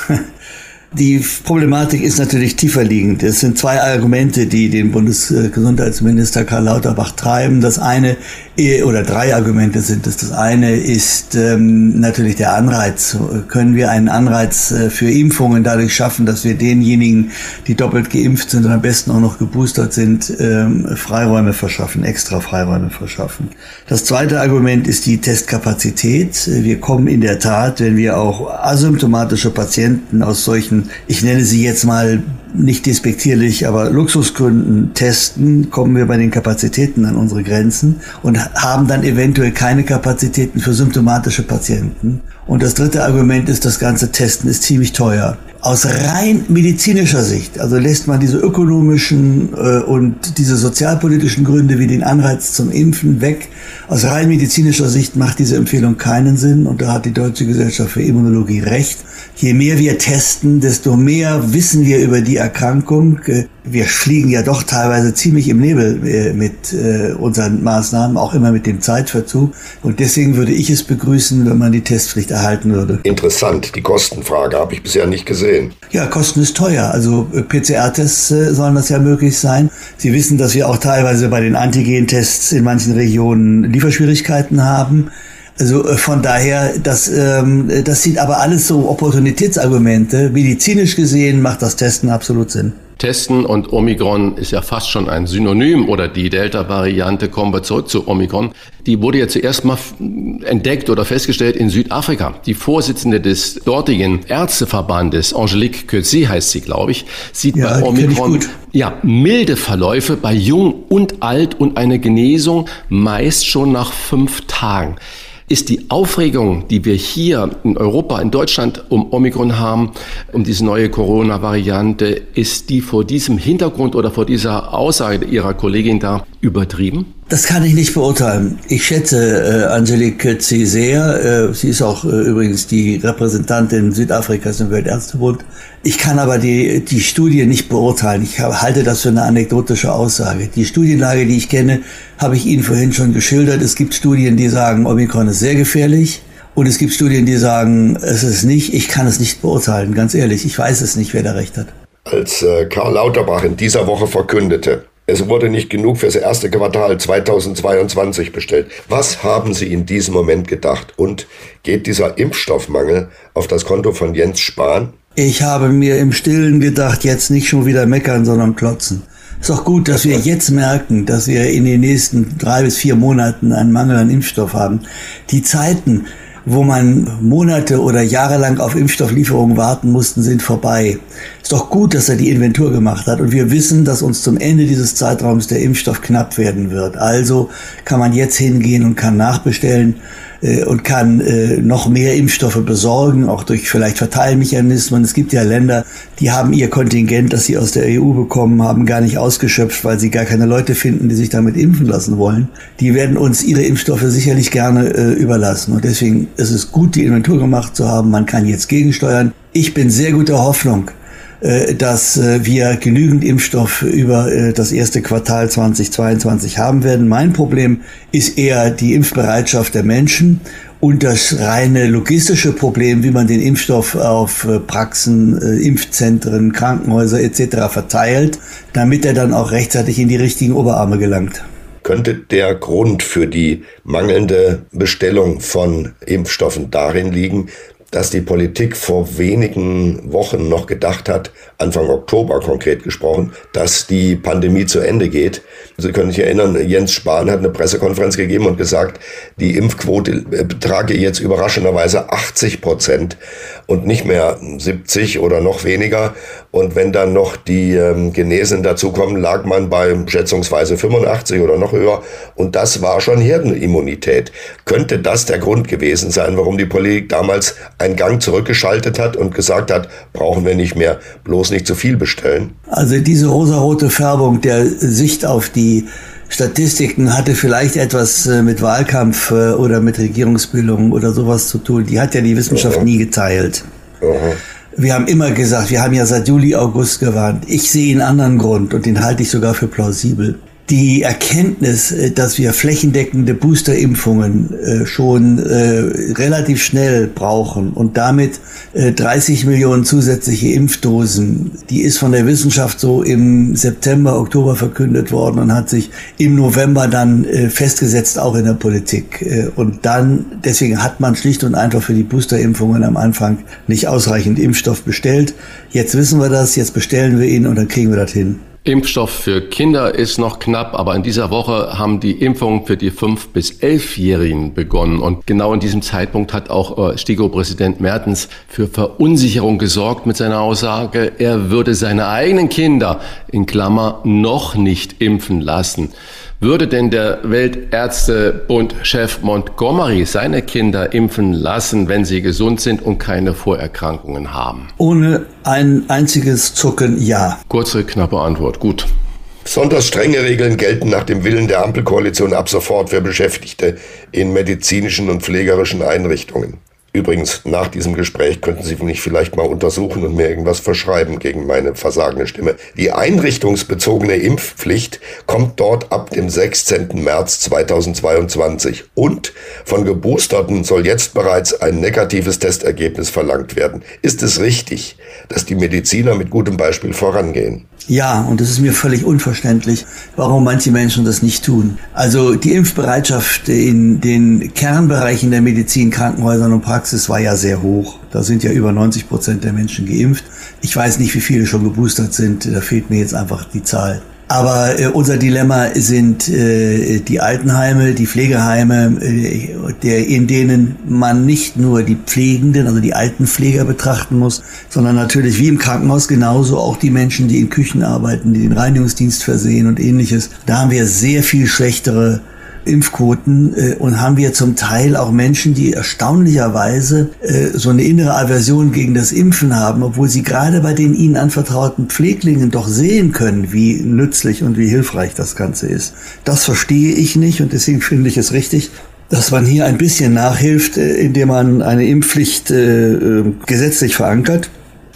Die Problematik ist natürlich tiefer liegend. Es sind zwei Argumente, die den Bundesgesundheitsminister Karl Lauterbach treiben. Das eine, oder drei Argumente sind es. Das eine ist ähm, natürlich der Anreiz. Können wir einen Anreiz äh, für Impfungen dadurch schaffen, dass wir denjenigen, die doppelt geimpft sind und am besten auch noch geboostert sind, ähm, Freiräume verschaffen, extra Freiräume verschaffen. Das zweite Argument ist die Testkapazität. Wir kommen in der Tat, wenn wir auch asymptomatische Patienten aus solchen ich nenne sie jetzt mal nicht despektierlich, aber Luxusgründen testen, kommen wir bei den Kapazitäten an unsere Grenzen und haben dann eventuell keine Kapazitäten für symptomatische Patienten. Und das dritte Argument ist, das ganze Testen ist ziemlich teuer. Aus rein medizinischer Sicht, also lässt man diese ökonomischen äh, und diese sozialpolitischen Gründe wie den Anreiz zum Impfen weg. Aus rein medizinischer Sicht macht diese Empfehlung keinen Sinn und da hat die Deutsche Gesellschaft für Immunologie recht. Je mehr wir testen, desto mehr wissen wir über die Erkrankung. Äh, wir fliegen ja doch teilweise ziemlich im Nebel äh, mit äh, unseren Maßnahmen, auch immer mit dem Zeitverzug. Und deswegen würde ich es begrüßen, wenn man die Testpflicht erhalten würde. Interessant, die Kostenfrage habe ich bisher nicht gesehen. Ja, Kosten ist teuer. Also äh, PCR-Tests sollen das ja möglich sein. Sie wissen, dass wir auch teilweise bei den Antigen-Tests in manchen Regionen Lieferschwierigkeiten haben. Also von daher, das, ähm, das sind aber alles so Opportunitätsargumente. Medizinisch gesehen macht das Testen absolut Sinn. Testen und Omikron ist ja fast schon ein Synonym oder die Delta-Variante, kommen wir zurück zu Omikron, die wurde ja zuerst mal entdeckt oder festgestellt in Südafrika. Die Vorsitzende des dortigen Ärzteverbandes, Angelique Coetzee heißt sie, glaube ich, sieht ja, bei Omikron ja, milde Verläufe bei Jung und Alt und eine Genesung meist schon nach fünf Tagen ist die Aufregung, die wir hier in Europa, in Deutschland um Omikron haben, um diese neue Corona-Variante, ist die vor diesem Hintergrund oder vor dieser Aussage Ihrer Kollegin da übertrieben? Das kann ich nicht beurteilen. Ich schätze äh, Angelique Kötzi sehr. Äh, sie ist auch äh, übrigens die Repräsentantin Südafrikas im Weltärztebund. Ich kann aber die, die Studie nicht beurteilen. Ich halte das für eine anekdotische Aussage. Die Studienlage, die ich kenne, habe ich Ihnen vorhin schon geschildert. Es gibt Studien, die sagen, Omikron ist sehr gefährlich. Und es gibt Studien, die sagen, es ist nicht. Ich kann es nicht beurteilen, ganz ehrlich. Ich weiß es nicht, wer da recht hat. Als äh, Karl Lauterbach in dieser Woche verkündete, es wurde nicht genug fürs erste Quartal 2022 bestellt. Was haben Sie in diesem Moment gedacht? Und geht dieser Impfstoffmangel auf das Konto von Jens Spahn? Ich habe mir im Stillen gedacht, jetzt nicht schon wieder meckern, sondern klotzen. Ist auch gut, dass wir jetzt merken, dass wir in den nächsten drei bis vier Monaten einen Mangel an Impfstoff haben. Die Zeiten, wo man Monate oder Jahre lang auf Impfstofflieferungen warten mussten, sind vorbei. Ist doch gut, dass er die Inventur gemacht hat und wir wissen, dass uns zum Ende dieses Zeitraums der Impfstoff knapp werden wird. Also kann man jetzt hingehen und kann nachbestellen und kann äh, noch mehr Impfstoffe besorgen, auch durch vielleicht Verteilmechanismen. Es gibt ja Länder, die haben ihr Kontingent, das sie aus der EU bekommen haben, gar nicht ausgeschöpft, weil sie gar keine Leute finden, die sich damit impfen lassen wollen. Die werden uns ihre Impfstoffe sicherlich gerne äh, überlassen. Und deswegen ist es gut, die Inventur gemacht zu haben. Man kann jetzt gegensteuern. Ich bin sehr guter Hoffnung, äh, dass äh, wir genügend Impfstoff über äh, das erste Quartal 2022 haben werden. Mein Problem ist eher die Impfbereitschaft der Menschen und das reine logistische Problem, wie man den Impfstoff auf Praxen, Impfzentren, Krankenhäuser etc. verteilt, damit er dann auch rechtzeitig in die richtigen Oberarme gelangt. Könnte der Grund für die mangelnde Bestellung von Impfstoffen darin liegen, dass die Politik vor wenigen Wochen noch gedacht hat, Anfang Oktober konkret gesprochen, dass die Pandemie zu Ende geht. Sie können sich erinnern, Jens Spahn hat eine Pressekonferenz gegeben und gesagt, die Impfquote betrage jetzt überraschenderweise 80 Prozent und nicht mehr 70 oder noch weniger. Und wenn dann noch die ähm, Genesen dazukommen, lag man bei schätzungsweise 85 oder noch höher. Und das war schon Herdenimmunität. Könnte das der Grund gewesen sein, warum die Politik damals einen Gang zurückgeschaltet hat und gesagt hat, brauchen wir nicht mehr, bloß nicht zu viel bestellen? Also diese rosarote Färbung der Sicht auf die Statistiken hatte vielleicht etwas äh, mit Wahlkampf äh, oder mit Regierungsbildung oder sowas zu tun. Die hat ja die Wissenschaft Aha. nie geteilt. Aha. Wir haben immer gesagt, wir haben ja seit Juli, August gewarnt. Ich sehe einen anderen Grund und den halte ich sogar für plausibel die Erkenntnis, äh, dass wir flächendeckende Boosterimpfungen äh, schon äh, relativ schnell brauchen und damit 30 Millionen zusätzliche Impfdosen, die ist von der Wissenschaft so im September, Oktober verkündet worden und hat sich im November dann festgesetzt, auch in der Politik. Und dann, deswegen hat man schlicht und einfach für die Boosterimpfungen am Anfang nicht ausreichend Impfstoff bestellt. Jetzt wissen wir das, jetzt bestellen wir ihn und dann kriegen wir das hin. Impfstoff für Kinder ist noch knapp, aber in dieser Woche haben die Impfungen für die 5- bis 11-Jährigen begonnen. Und genau in diesem Zeitpunkt hat auch äh, STIKO-Präsident Mertens für Verunsicherung gesorgt mit seiner Aussage, er würde seine eigenen Kinder in Klammer noch nicht impfen lassen. Würde denn der Weltärztebund-Chef Montgomery seine Kinder impfen lassen, wenn sie gesund sind und keine Vorerkrankungen haben? Ohne ein einziges Zucken ja. Kurze, knappe Antwort. Gut. Besonders strenge Regeln gelten nach dem Willen der Ampelkoalition ab sofort für Beschäftigte in medizinischen und pflegerischen Einrichtungen. Übrigens, nach diesem Gespräch könnten Sie mich vielleicht mal untersuchen und mir irgendwas verschreiben gegen meine versagende Stimme. Die einrichtungsbezogene Impfpflicht kommt dort ab dem 16. März 2022 und von Geboosterten soll jetzt bereits ein negatives Testergebnis verlangt werden. Ist es richtig, dass die Mediziner mit gutem Beispiel vorangehen? Ja, und es ist mir völlig unverständlich, warum manche Menschen das nicht tun. Also die Impfbereitschaft in den Kernbereichen der Medizin, Krankenhäusern und Praxis war ja sehr hoch. Da sind ja über 90 Prozent der Menschen geimpft. Ich weiß nicht, wie viele schon geboostert sind. Da fehlt mir jetzt einfach die Zahl. Aber äh, unser Dilemma sind äh, die Altenheime, die Pflegeheime, äh, der, in denen man nicht nur die Pflegenden, also die Altenpfleger betrachten muss, sondern natürlich wie im Krankenhaus genauso auch die Menschen, die in Küchen arbeiten, die den Reinigungsdienst versehen und ähnliches. Da haben wir sehr viel schlechtere Impfquoten äh, und haben wir zum Teil auch Menschen, die erstaunlicherweise äh, so eine innere Aversion gegen das Impfen haben, obwohl sie gerade bei den ihnen anvertrauten Pfleglingen doch sehen können, wie nützlich und wie hilfreich das Ganze ist. Das verstehe ich nicht und deswegen finde ich es richtig, dass man hier ein bisschen nachhilft, äh, indem man eine Impfpflicht äh, äh gesetzlich verankert.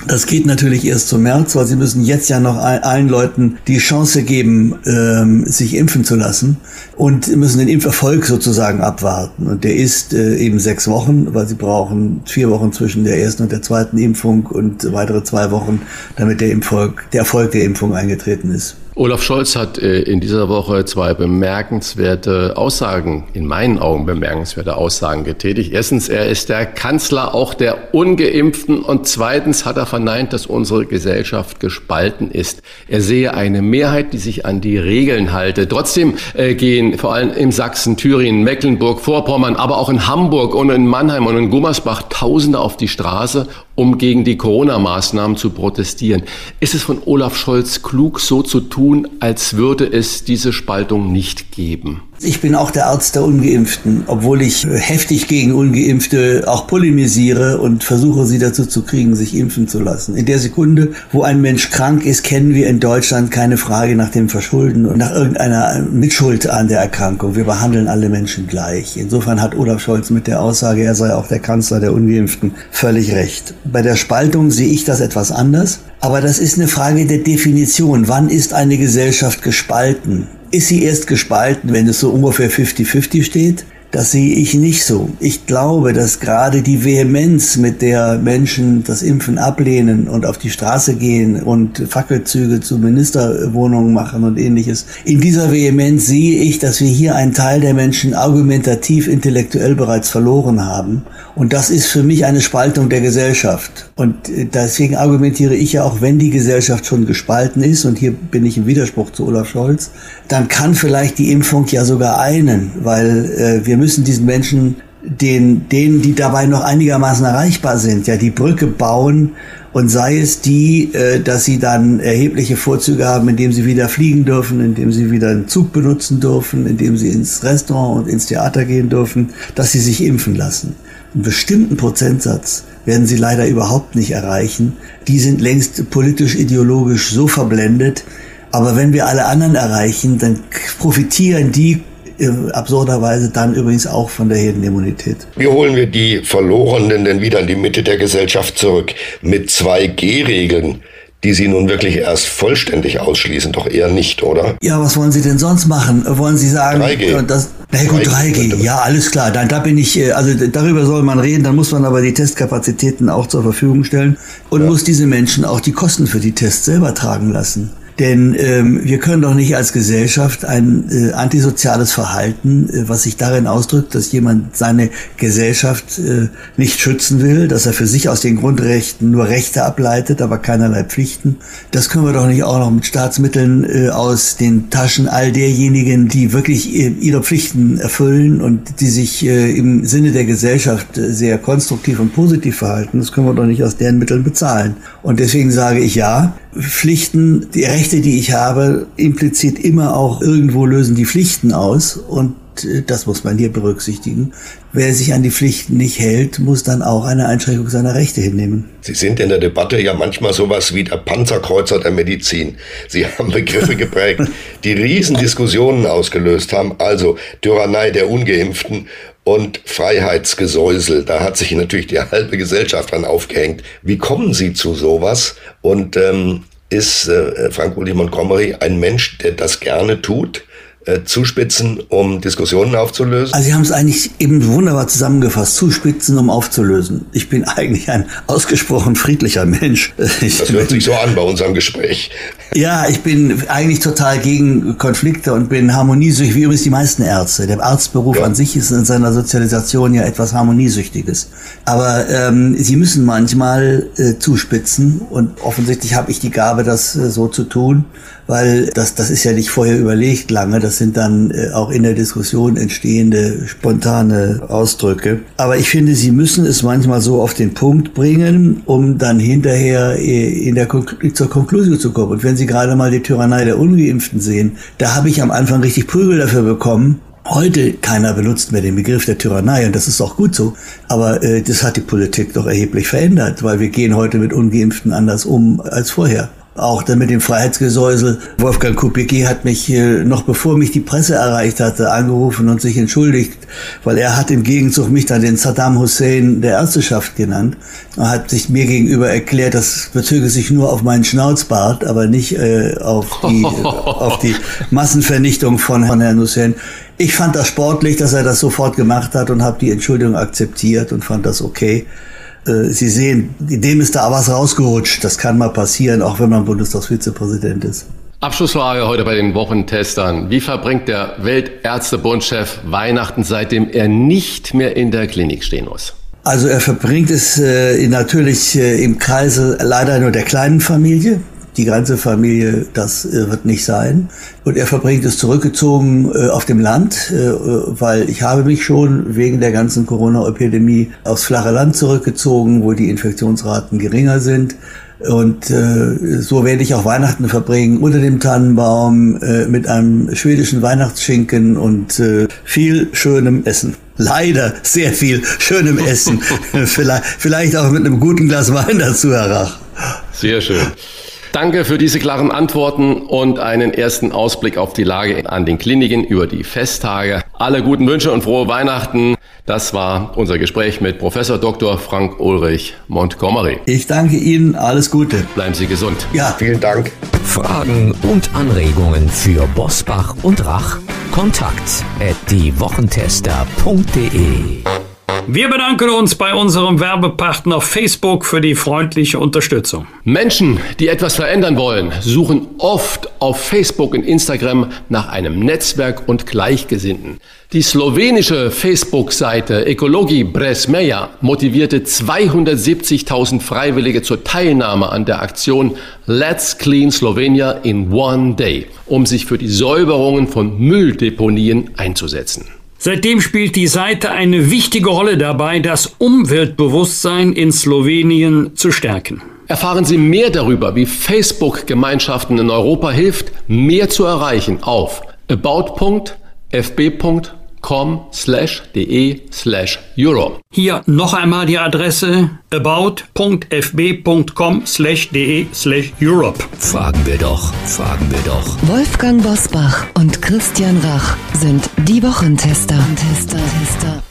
Das geht natürlich erst zum März, weil sie müssen jetzt ja noch allen Leuten die Chance geben, ähm, sich impfen zu lassen und müssen den Impferfolg sozusagen abwarten. Und der ist äh, eben sechs Wochen, weil sie brauchen vier Wochen zwischen der ersten und der zweiten Impfung und weitere zwei Wochen, damit der, Impffolg, der Erfolg der Impfung eingetreten ist. Olaf Scholz hat äh, in dieser Woche zwei bemerkenswerte Aussagen, in meinen Augen bemerkenswerte Aussagen getätigt. Erstens, er ist der Kanzler auch der Ungeimpften und zweitens hat er verneint, dass unsere Gesellschaft gespalten ist. Er sehe eine Mehrheit, die sich an die Regeln halte. Trotzdem äh, gehen vor allem in Sachsen, Thüringen, Mecklenburg, Vorpommern, aber auch in Hamburg und in Mannheim und in Gummersbach Tausende auf die Straße, um gegen die Corona-Maßnahmen zu protestieren. Ist es von Olaf Scholz klug, so zu tun, als würde es diese Spaltung nicht geben? Ich bin auch der Arzt der Ungeimpften, obwohl ich heftig gegen Ungeimpfte auch polemisiere und versuche sie dazu zu kriegen, sich impfen zu lassen. In der Sekunde, wo ein Mensch krank ist, kennen wir in Deutschland keine Frage nach dem Verschulden und nach irgendeiner Mitschuld an der Erkrankung. Wir behandeln alle Menschen gleich. Insofern hat Olaf Scholz mit der Aussage, er sei auch der Kanzler der Ungeimpften, völlig recht. Bei der Spaltung sehe ich das etwas anders. Aber das ist eine Frage der Definition. Wann ist eine Gesellschaft gespalten? Ist sie erst gespalten, wenn es so ungefähr 50-50 steht. Das sehe ich nicht so. Ich glaube, dass gerade die Vehemenz, mit der Menschen das Impfen ablehnen und auf die Straße gehen und Fackelzüge zu Ministerwohnungen machen und ähnliches, in dieser Vehemenz sehe ich, dass wir hier einen Teil der Menschen argumentativ intellektuell bereits verloren haben. Und das ist für mich eine Spaltung der Gesellschaft. Und äh, deswegen argumentiere ich ja auch, wenn die Gesellschaft schon gespalten ist, und hier bin ich im Widerspruch zu Olaf Scholz, dann kann vielleicht die Impfung ja sogar einen, weil äh, wir müssen diesen Menschen, den, denen, die dabei noch einigermaßen erreichbar sind, ja die Brücke bauen und sei es die, äh, dass sie dann erhebliche Vorzüge haben, indem sie wieder fliegen dürfen, indem sie wieder einen Zug benutzen dürfen, indem sie ins Restaurant und ins Theater gehen dürfen, dass sie sich impfen lassen. Einen bestimmten Prozentsatz werden sie leider überhaupt nicht erreichen. Die sind längst politisch, ideologisch so verblendet. Aber wenn wir alle anderen erreichen, dann profitieren die absurderweise dann übrigens auch von der Herdenimmunität. Wie holen wir die Verlorenen denn wieder in die Mitte der Gesellschaft zurück? Mit 2G-Regeln die Sie nun wirklich erst vollständig ausschließen, doch eher nicht, oder? Ja, was wollen Sie denn sonst machen? Wollen Sie sagen, 3G. Das, na gut, 3G, 3G. ja, alles klar. Dann, da bin ich, äh, also darüber soll man reden, dann muss man aber die Testkapazitäten auch zur Verfügung stellen und ja. muss diese Menschen auch die Kosten für die Tests selber tragen lassen. Denn ähm, wir können doch nicht als Gesellschaft ein äh, antisoziales Verhalten, äh, was sich darin ausdrückt, dass jemand seine Gesellschaft äh, nicht schützen will, dass er für sich aus den Grundrechten nur Rechte ableitet, aber keinerlei Pflichten. Das können wir doch nicht auch noch mit Staatsmitteln äh, aus den Taschen all derjenigen, die wirklich äh, ihre Pflichten erfüllen und die sich äh, im Sinne der Gesellschaft äh, sehr konstruktiv und positiv verhalten. Das können wir doch nicht aus deren Mitteln bezahlen. Und deswegen sage ich ja, Pflichten, die Rechte, die ich habe, implizit immer auch irgendwo lösen die Pflichten aus und äh, das muss man hier berücksichtigen. Wer sich an die Pflichten nicht hält, muss dann auch eine Einschränkung seiner Rechte hinnehmen. Sie sind in der Debatte ja manchmal sowas wie der Panzerkreuzer der Medizin. Sie haben Begriffe geprägt, die Riesendiskussionen ausgelöst haben. Also Tyrannei der Ungeimpften und Freiheitsgesäusel. Da hat sich natürlich die halbe Gesellschaft dran aufgehängt. Wie kommen Sie zu sowas? Und ähm, ist äh, Frank-Uli Montgomery ein Mensch, der das gerne tut? Äh, zuspitzen, um Diskussionen aufzulösen? Also Sie haben es eigentlich eben wunderbar zusammengefasst. Zuspitzen, um aufzulösen. Ich bin eigentlich ein ausgesprochen friedlicher Mensch. Ich das hört sich so an bei unserem Gespräch. Ja, ich bin eigentlich total gegen Konflikte und bin harmoniesüchtig, wie übrigens die meisten Ärzte. Der Arztberuf ja. an sich ist in seiner Sozialisation ja etwas Harmoniesüchtiges. Aber ähm, sie müssen manchmal äh, zuspitzen und offensichtlich habe ich die Gabe, das äh, so zu tun weil das, das ist ja nicht vorher überlegt lange, das sind dann äh, auch in der Diskussion entstehende spontane Ausdrücke. Aber ich finde, sie müssen es manchmal so auf den Punkt bringen, um dann hinterher äh, in der zur Konklusion zu kommen. Und wenn Sie gerade mal die Tyrannei der Ungeimpften sehen, da habe ich am Anfang richtig Prügel dafür bekommen, Heute keiner benutzt mehr den Begriff der Tyrannei und das ist auch gut so. Aber äh, das hat die Politik doch erheblich verändert, weil wir gehen heute mit Ungeimpften anders um als vorher. Auch dann mit dem Freiheitsgesäusel. Wolfgang Kubicki hat mich, noch bevor mich die Presse erreicht hatte, angerufen und sich entschuldigt, weil er hat im Gegenzug mich dann den Saddam Hussein der Ärzteschaft genannt. Er hat sich mir gegenüber erklärt, das bezöge sich nur auf meinen Schnauzbart, aber nicht äh, auf, die, auf die Massenvernichtung von Herrn Hussein. Ich fand das sportlich, dass er das sofort gemacht hat und habe die Entschuldigung akzeptiert und fand das okay. Äh, Sie sehen, dem ist da was rausgerutscht. Das kann mal passieren, auch wenn man Bundestagsvizepräsident ist. Abschlussfrage heute bei den Wochentestern. Wie verbringt der Weltärztebundchef Weihnachten, seitdem er nicht mehr in der Klinik stehen muss? Also er verbringt es äh, natürlich äh, im Kreise leider nur der kleinen Familie die ganze Familie, das äh, wird nicht sein. Und er verbringt es zurückgezogen äh, auf dem Land, äh, weil ich habe mich schon wegen der ganzen Corona-Epidemie aufs flache Land zurückgezogen, wo die Infektionsraten geringer sind. Und äh, so werde ich auch Weihnachten verbringen unter dem Tannenbaum äh, mit einem schwedischen Weihnachtsschinken und äh, viel schönem Essen. Leider sehr viel schönem Essen. vielleicht, vielleicht auch mit einem guten Glas Wein dazu, Herr Rach. Sehr schön. Danke für diese klaren Antworten und einen ersten Ausblick auf die Lage an den Kliniken über die Festtage. Alle guten Wünsche und frohe Weihnachten. Das war unser Gespräch mit Professor Dr. Frank Ulrich Montgomery. Ich danke Ihnen, alles Gute. Bleiben Sie gesund. Ja, vielen Dank. Fragen und Anregungen für Bosbach und Rach? Kontakt at diewochentester.de wir bedanken uns bei unserem Werbepartner Facebook für die freundliche Unterstützung. Menschen, die etwas verändern wollen, suchen oft auf Facebook und Instagram nach einem Netzwerk und Gleichgesinnten. Die slowenische Facebook-Seite Ekologi Bresmeja motivierte 270.000 Freiwillige zur Teilnahme an der Aktion Let's Clean Slovenia in One Day, um sich für die Säuberungen von Mülldeponien einzusetzen. Seitdem spielt die Seite eine wichtige Rolle dabei, das Umweltbewusstsein in Slowenien zu stärken. Erfahren Sie mehr darüber, wie Facebook Gemeinschaften in Europa hilft, mehr zu erreichen auf about.fb.com com slash de slash euro. Hier noch einmal die Adresse about.fb.com slash de slash Europe. Fragen wir doch, fragen wir doch. Wolfgang Bosbach und Christian Rach sind die Wochentester. Tester, Tester.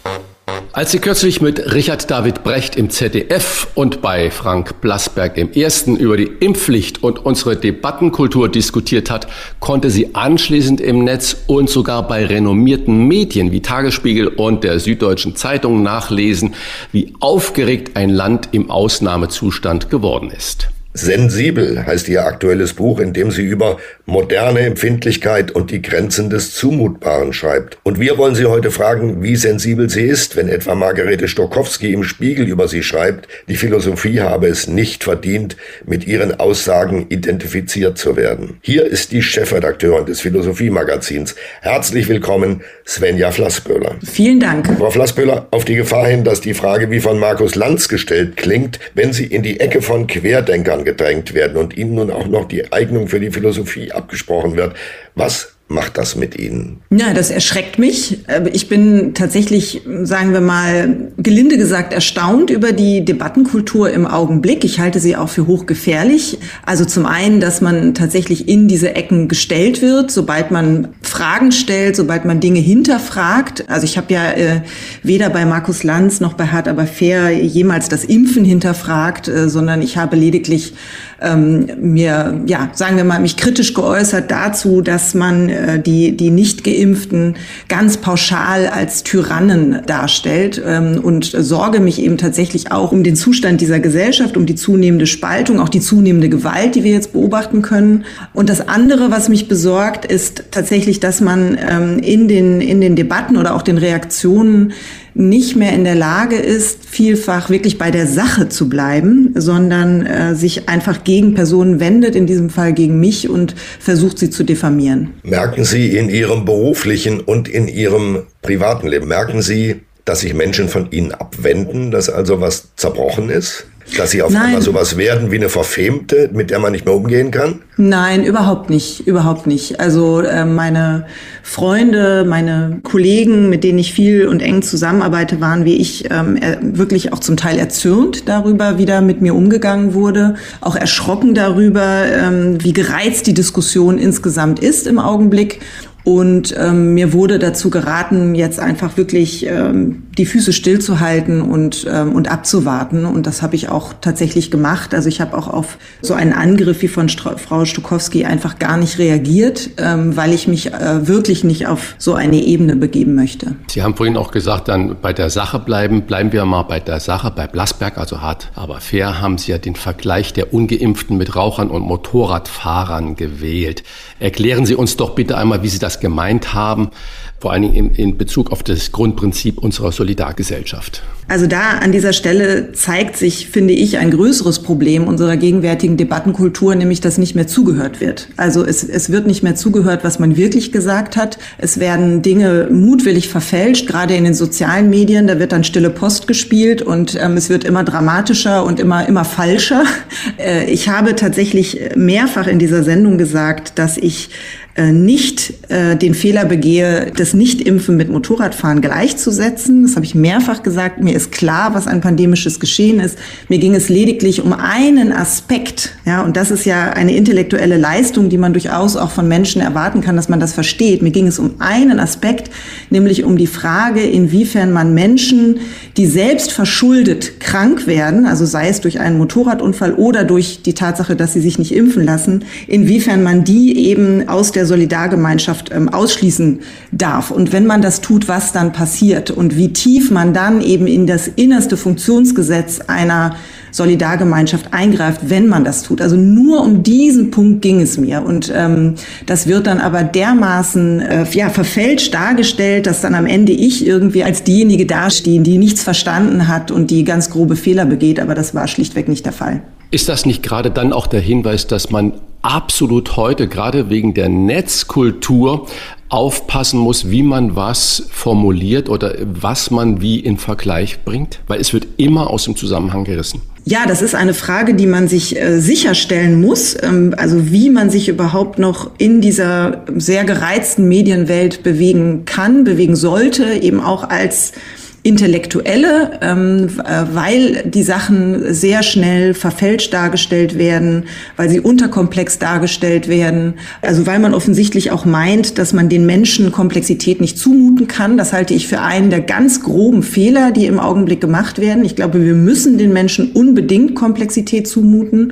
Als sie kürzlich mit Richard David Brecht im ZDF und bei Frank Blasberg im Ersten über die Impfpflicht und unsere Debattenkultur diskutiert hat, konnte sie anschließend im Netz und sogar bei renommierten Medien wie Tagesspiegel und der Süddeutschen Zeitung nachlesen, wie aufgeregt ein Land im Ausnahmezustand geworden ist. Sensibel heißt ihr aktuelles Buch, in dem sie über moderne Empfindlichkeit und die Grenzen des Zumutbaren schreibt. Und wir wollen sie heute fragen, wie sensibel sie ist, wenn etwa Margarete Stokowski im Spiegel über sie schreibt, die Philosophie habe es nicht verdient, mit ihren Aussagen identifiziert zu werden. Hier ist die Chefredakteurin des Philosophie-Magazins. Herzlich willkommen, Svenja Flassböhler. Vielen Dank. Frau Flassböhler, auf die Gefahr hin, dass die Frage wie von Markus Lanz gestellt klingt, wenn sie in die Ecke von Querdenkern gedrängt werden und ihnen nun auch noch die Eignung für die Philosophie abgesprochen wird. Was macht das mit Ihnen? Ja, das erschreckt mich. Ich bin tatsächlich, sagen wir mal, gelinde gesagt erstaunt über die Debattenkultur im Augenblick. Ich halte sie auch für hochgefährlich. Also zum einen, dass man tatsächlich in diese Ecken gestellt wird, sobald man Fragen stellt, sobald man Dinge hinterfragt. Also ich habe ja äh, weder bei Markus Lanz noch bei Hart aber fair jemals das Impfen hinterfragt, äh, sondern ich habe lediglich ähm, mir, ja, sagen wir mal, mich kritisch geäußert dazu, dass man äh, die, die Nicht-Geimpften ganz pauschal als Tyrannen darstellt ähm, und sorge mich eben tatsächlich auch um den Zustand dieser Gesellschaft, um die zunehmende Spaltung, auch die zunehmende Gewalt, die wir jetzt beobachten können. Und das andere, was mich besorgt, ist tatsächlich, dass man ähm, in, den, in den Debatten oder auch den Reaktionen nicht mehr in der Lage ist, vielfach wirklich bei der Sache zu bleiben, sondern äh, sich einfach gegen Personen wendet, in diesem Fall gegen mich und versucht sie zu diffamieren. Merken Sie in Ihrem beruflichen und in Ihrem privaten Leben, merken Sie, dass sich Menschen von Ihnen abwenden, dass also was zerbrochen ist? Dass sie auf Nein. einmal sowas werden wie eine Verfemte, mit der man nicht mehr umgehen kann? Nein, überhaupt nicht, überhaupt nicht. Also äh, meine Freunde, meine Kollegen, mit denen ich viel und eng zusammenarbeite, waren wie ich ähm, wirklich auch zum Teil erzürnt darüber, wie da mit mir umgegangen wurde, auch erschrocken darüber, ähm, wie gereizt die Diskussion insgesamt ist im Augenblick. Und ähm, mir wurde dazu geraten, jetzt einfach wirklich ähm, die Füße stillzuhalten und, ähm, und abzuwarten. Und das habe ich auch tatsächlich gemacht. Also ich habe auch auf so einen Angriff wie von Stra Frau Stukowski einfach gar nicht reagiert, ähm, weil ich mich äh, wirklich nicht auf so eine Ebene begeben möchte. Sie haben vorhin auch gesagt, dann bei der Sache bleiben. Bleiben wir mal bei der Sache. Bei Blasberg, also hart, aber fair, haben Sie ja den Vergleich der Ungeimpften mit Rauchern und Motorradfahrern gewählt. Erklären Sie uns doch bitte einmal, wie Sie das gemeint haben, vor allen Dingen in, Bezug auf das Grundprinzip unserer Solidargesellschaft. Also da an dieser Stelle zeigt sich, finde ich, ein größeres Problem unserer gegenwärtigen Debattenkultur, nämlich dass nicht mehr zugehört wird. Also es, es wird nicht mehr zugehört, was man wirklich gesagt hat. Es werden Dinge mutwillig verfälscht, gerade in den sozialen Medien. Da wird dann stille Post gespielt und ähm, es wird immer dramatischer und immer, immer falscher. Äh, ich habe tatsächlich mehrfach in dieser Sendung gesagt, dass ich nicht äh, den Fehler begehe, das Nichtimpfen mit Motorradfahren gleichzusetzen. Das habe ich mehrfach gesagt. Mir ist klar, was ein pandemisches Geschehen ist. Mir ging es lediglich um einen Aspekt. Ja, und das ist ja eine intellektuelle Leistung, die man durchaus auch von Menschen erwarten kann, dass man das versteht. Mir ging es um einen Aspekt, nämlich um die Frage, inwiefern man Menschen, die selbst verschuldet krank werden, also sei es durch einen Motorradunfall oder durch die Tatsache, dass sie sich nicht impfen lassen, inwiefern man die eben aus der Solidargemeinschaft ähm, ausschließen darf. Und wenn man das tut, was dann passiert und wie tief man dann eben in das innerste Funktionsgesetz einer Solidargemeinschaft eingreift, wenn man das tut. Also nur um diesen Punkt ging es mir. Und ähm, das wird dann aber dermaßen äh, ja, verfälscht dargestellt, dass dann am Ende ich irgendwie als diejenige dastehe, die nichts verstanden hat und die ganz grobe Fehler begeht. Aber das war schlichtweg nicht der Fall. Ist das nicht gerade dann auch der Hinweis, dass man absolut heute, gerade wegen der Netzkultur, aufpassen muss, wie man was formuliert oder was man wie in Vergleich bringt? Weil es wird immer aus dem Zusammenhang gerissen. Ja, das ist eine Frage, die man sich äh, sicherstellen muss. Ähm, also wie man sich überhaupt noch in dieser sehr gereizten Medienwelt bewegen kann, bewegen sollte, eben auch als Intellektuelle, ähm, äh, weil die Sachen sehr schnell verfälscht dargestellt werden, weil sie unterkomplex dargestellt werden. Also weil man offensichtlich auch meint, dass man den Menschen Komplexität nicht zumuten kann. Das halte ich für einen der ganz groben Fehler, die im Augenblick gemacht werden. Ich glaube, wir müssen den Menschen unbedingt Komplexität zumuten.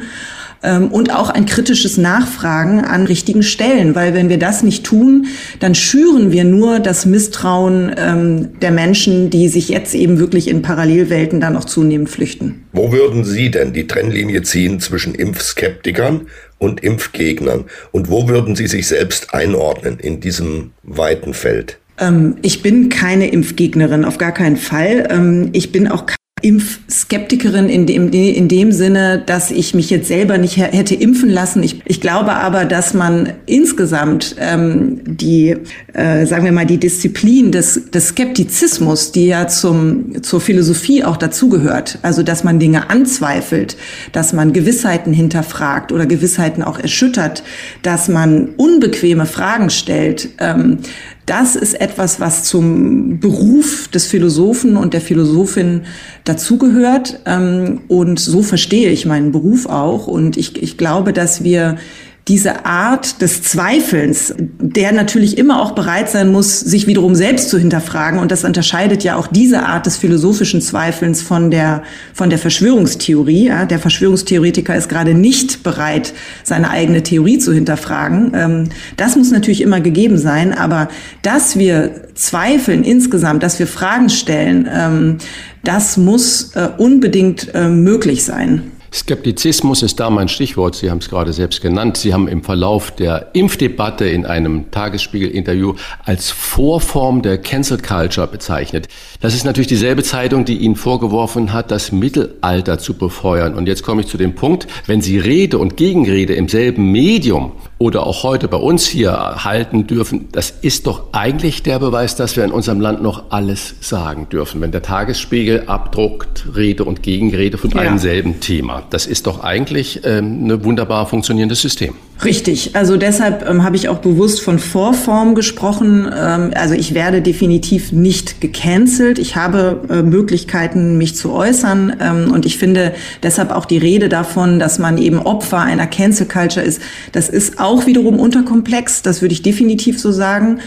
Ähm, und auch ein kritisches Nachfragen an richtigen Stellen, weil wenn wir das nicht tun, dann schüren wir nur das Misstrauen ähm, der Menschen, die sich jetzt eben wirklich in Parallelwelten dann auch zunehmend flüchten. Wo würden Sie denn die Trennlinie ziehen zwischen Impfskeptikern und Impfgegnern? Und wo würden Sie sich selbst einordnen in diesem weiten Feld? Ähm, ich bin keine Impfgegnerin, auf gar keinen Fall. Ich bin auch Impfskeptikerin in dem, in dem Sinne, dass ich mich jetzt selber nicht hätte impfen lassen. Ich, ich glaube aber, dass man insgesamt ähm, die, äh, sagen wir mal, die Disziplin des, des Skeptizismus, die ja zum, zur Philosophie auch dazugehört, also dass man Dinge anzweifelt, dass man Gewissheiten hinterfragt oder Gewissheiten auch erschüttert, dass man unbequeme Fragen stellt, ähm, das ist etwas, was zum Beruf des Philosophen und der Philosophin dazugehört. Ähm, und so verstehe ich meinen Beruf auch. Und ich, ich glaube, dass wir diese Art des Zweifelns, der natürlich immer auch bereit sein muss, sich wiederum selbst zu hinterfragen. Und das unterscheidet ja auch diese Art des philosophischen Zweifelns von der, von der Verschwörungstheorie. Ja, der Verschwörungstheoretiker ist gerade nicht bereit, seine eigene Theorie zu hinterfragen. Ähm, das muss natürlich immer gegeben sein. Aber dass wir zweifeln insgesamt, dass wir Fragen stellen, ähm, das muss äh, unbedingt äh, möglich sein. Skeptizismus ist da mein Stichwort. Sie haben es gerade selbst genannt. Sie haben im Verlauf der Impfdebatte in einem Tagesspiegel-Interview als Vorform der Cancel Culture bezeichnet. Das ist natürlich dieselbe Zeitung, die Ihnen vorgeworfen hat, das Mittelalter zu befeuern. Und jetzt komme ich zu dem Punkt, wenn Sie Rede und Gegenrede im selben Medium oder auch heute bei uns hier halten dürfen, das ist doch eigentlich der Beweis, dass wir in unserem Land noch alles sagen dürfen. Wenn der Tagesspiegel abdruckt, Rede und Gegenrede von ja. einem selben Thema. Das ist doch eigentlich ähm, ein wunderbar funktionierendes System. Richtig. Also deshalb ähm, habe ich auch bewusst von Vorform gesprochen. Ähm, also ich werde definitiv nicht gecancelt. Ich habe äh, Möglichkeiten, mich zu äußern. Ähm, und ich finde deshalb auch die Rede davon, dass man eben Opfer einer Cancel Culture ist, das ist auch wiederum unterkomplex. Das würde ich definitiv so sagen.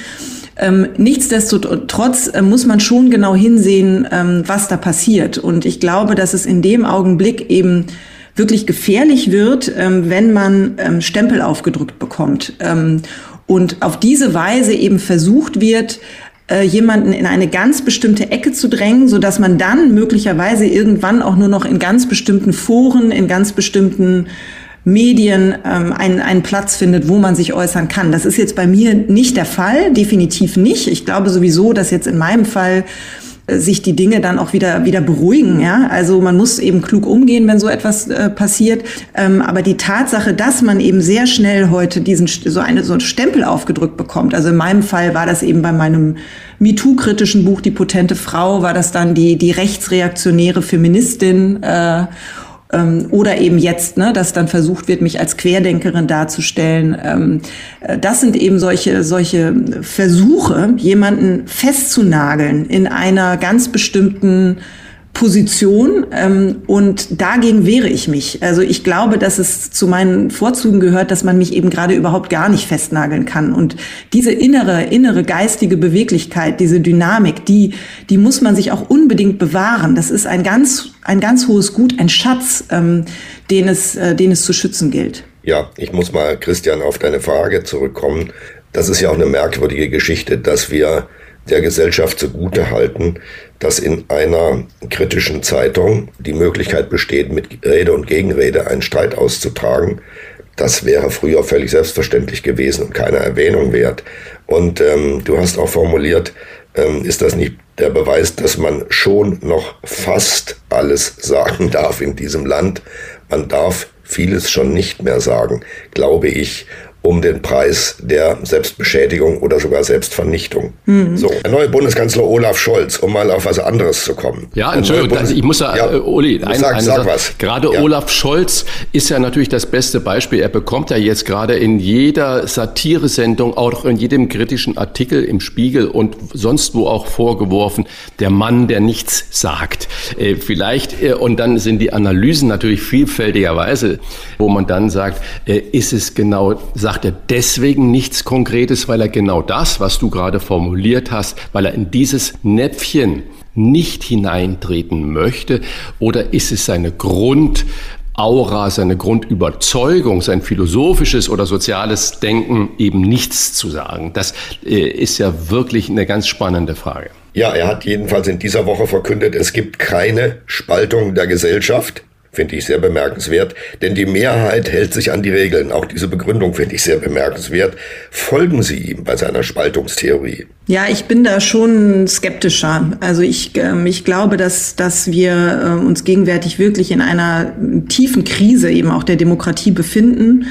Ähm, nichtsdestotrotz äh, muss man schon genau hinsehen, ähm, was da passiert. Und ich glaube, dass es in dem Augenblick eben wirklich gefährlich wird, ähm, wenn man ähm, Stempel aufgedrückt bekommt. Ähm, und auf diese Weise eben versucht wird, äh, jemanden in eine ganz bestimmte Ecke zu drängen, so dass man dann möglicherweise irgendwann auch nur noch in ganz bestimmten Foren, in ganz bestimmten Medien ähm, einen, einen Platz findet, wo man sich äußern kann. Das ist jetzt bei mir nicht der Fall, definitiv nicht. Ich glaube sowieso, dass jetzt in meinem Fall äh, sich die Dinge dann auch wieder wieder beruhigen. Ja, also man muss eben klug umgehen, wenn so etwas äh, passiert. Ähm, aber die Tatsache, dass man eben sehr schnell heute diesen so eine so einen Stempel aufgedrückt bekommt. Also in meinem Fall war das eben bei meinem MeToo-kritischen Buch Die potente Frau war das dann die die rechtsreaktionäre Feministin. Äh, ähm, oder eben jetzt, ne, dass dann versucht wird, mich als Querdenkerin darzustellen. Ähm, äh, das sind eben solche, solche Versuche, jemanden festzunageln in einer ganz bestimmten Position ähm, und dagegen wehre ich mich. Also ich glaube, dass es zu meinen Vorzügen gehört, dass man mich eben gerade überhaupt gar nicht festnageln kann. Und diese innere, innere geistige Beweglichkeit, diese Dynamik, die, die muss man sich auch unbedingt bewahren. Das ist ein ganz, ein ganz hohes Gut, ein Schatz, ähm, den es, äh, den es zu schützen gilt. Ja, ich muss mal, Christian, auf deine Frage zurückkommen. Das ist ja auch eine merkwürdige Geschichte, dass wir der Gesellschaft zugute halten, dass in einer kritischen Zeitung die Möglichkeit besteht, mit Rede und Gegenrede einen Streit auszutragen. Das wäre früher völlig selbstverständlich gewesen und keine Erwähnung wert. Und ähm, du hast auch formuliert, ähm, ist das nicht der Beweis, dass man schon noch fast alles sagen darf in diesem Land? Man darf vieles schon nicht mehr sagen, glaube ich um den Preis der Selbstbeschädigung oder sogar Selbstvernichtung. Mhm. So, der neue Bundeskanzler Olaf Scholz, um mal auf was anderes zu kommen. Ja, Entschuldigung, also ich muss da, ja, äh, Uli, ein, sag, sag was. Gerade ja. Olaf Scholz ist ja natürlich das beste Beispiel. Er bekommt ja jetzt gerade in jeder Satiresendung, auch in jedem kritischen Artikel im Spiegel und sonst wo auch vorgeworfen, der Mann, der nichts sagt. Äh, vielleicht, äh, und dann sind die Analysen natürlich vielfältigerweise, wo man dann sagt, äh, ist es genau, sagt er deswegen nichts Konkretes, weil er genau das, was du gerade formuliert hast, weil er in dieses Näpfchen nicht hineintreten möchte? Oder ist es seine Grund, Aura, seine Grundüberzeugung, sein philosophisches oder soziales Denken eben nichts zu sagen. Das äh, ist ja wirklich eine ganz spannende Frage. Ja, er hat jedenfalls in dieser Woche verkündet, es gibt keine Spaltung der Gesellschaft. Finde ich sehr bemerkenswert, denn die Mehrheit hält sich an die Regeln. Auch diese Begründung finde ich sehr bemerkenswert. Folgen Sie ihm bei seiner Spaltungstheorie? Ja, ich bin da schon skeptischer. Also ich, äh, ich glaube, dass, dass wir äh, uns gegenwärtig wirklich in einer tiefen Krise eben auch der Demokratie befinden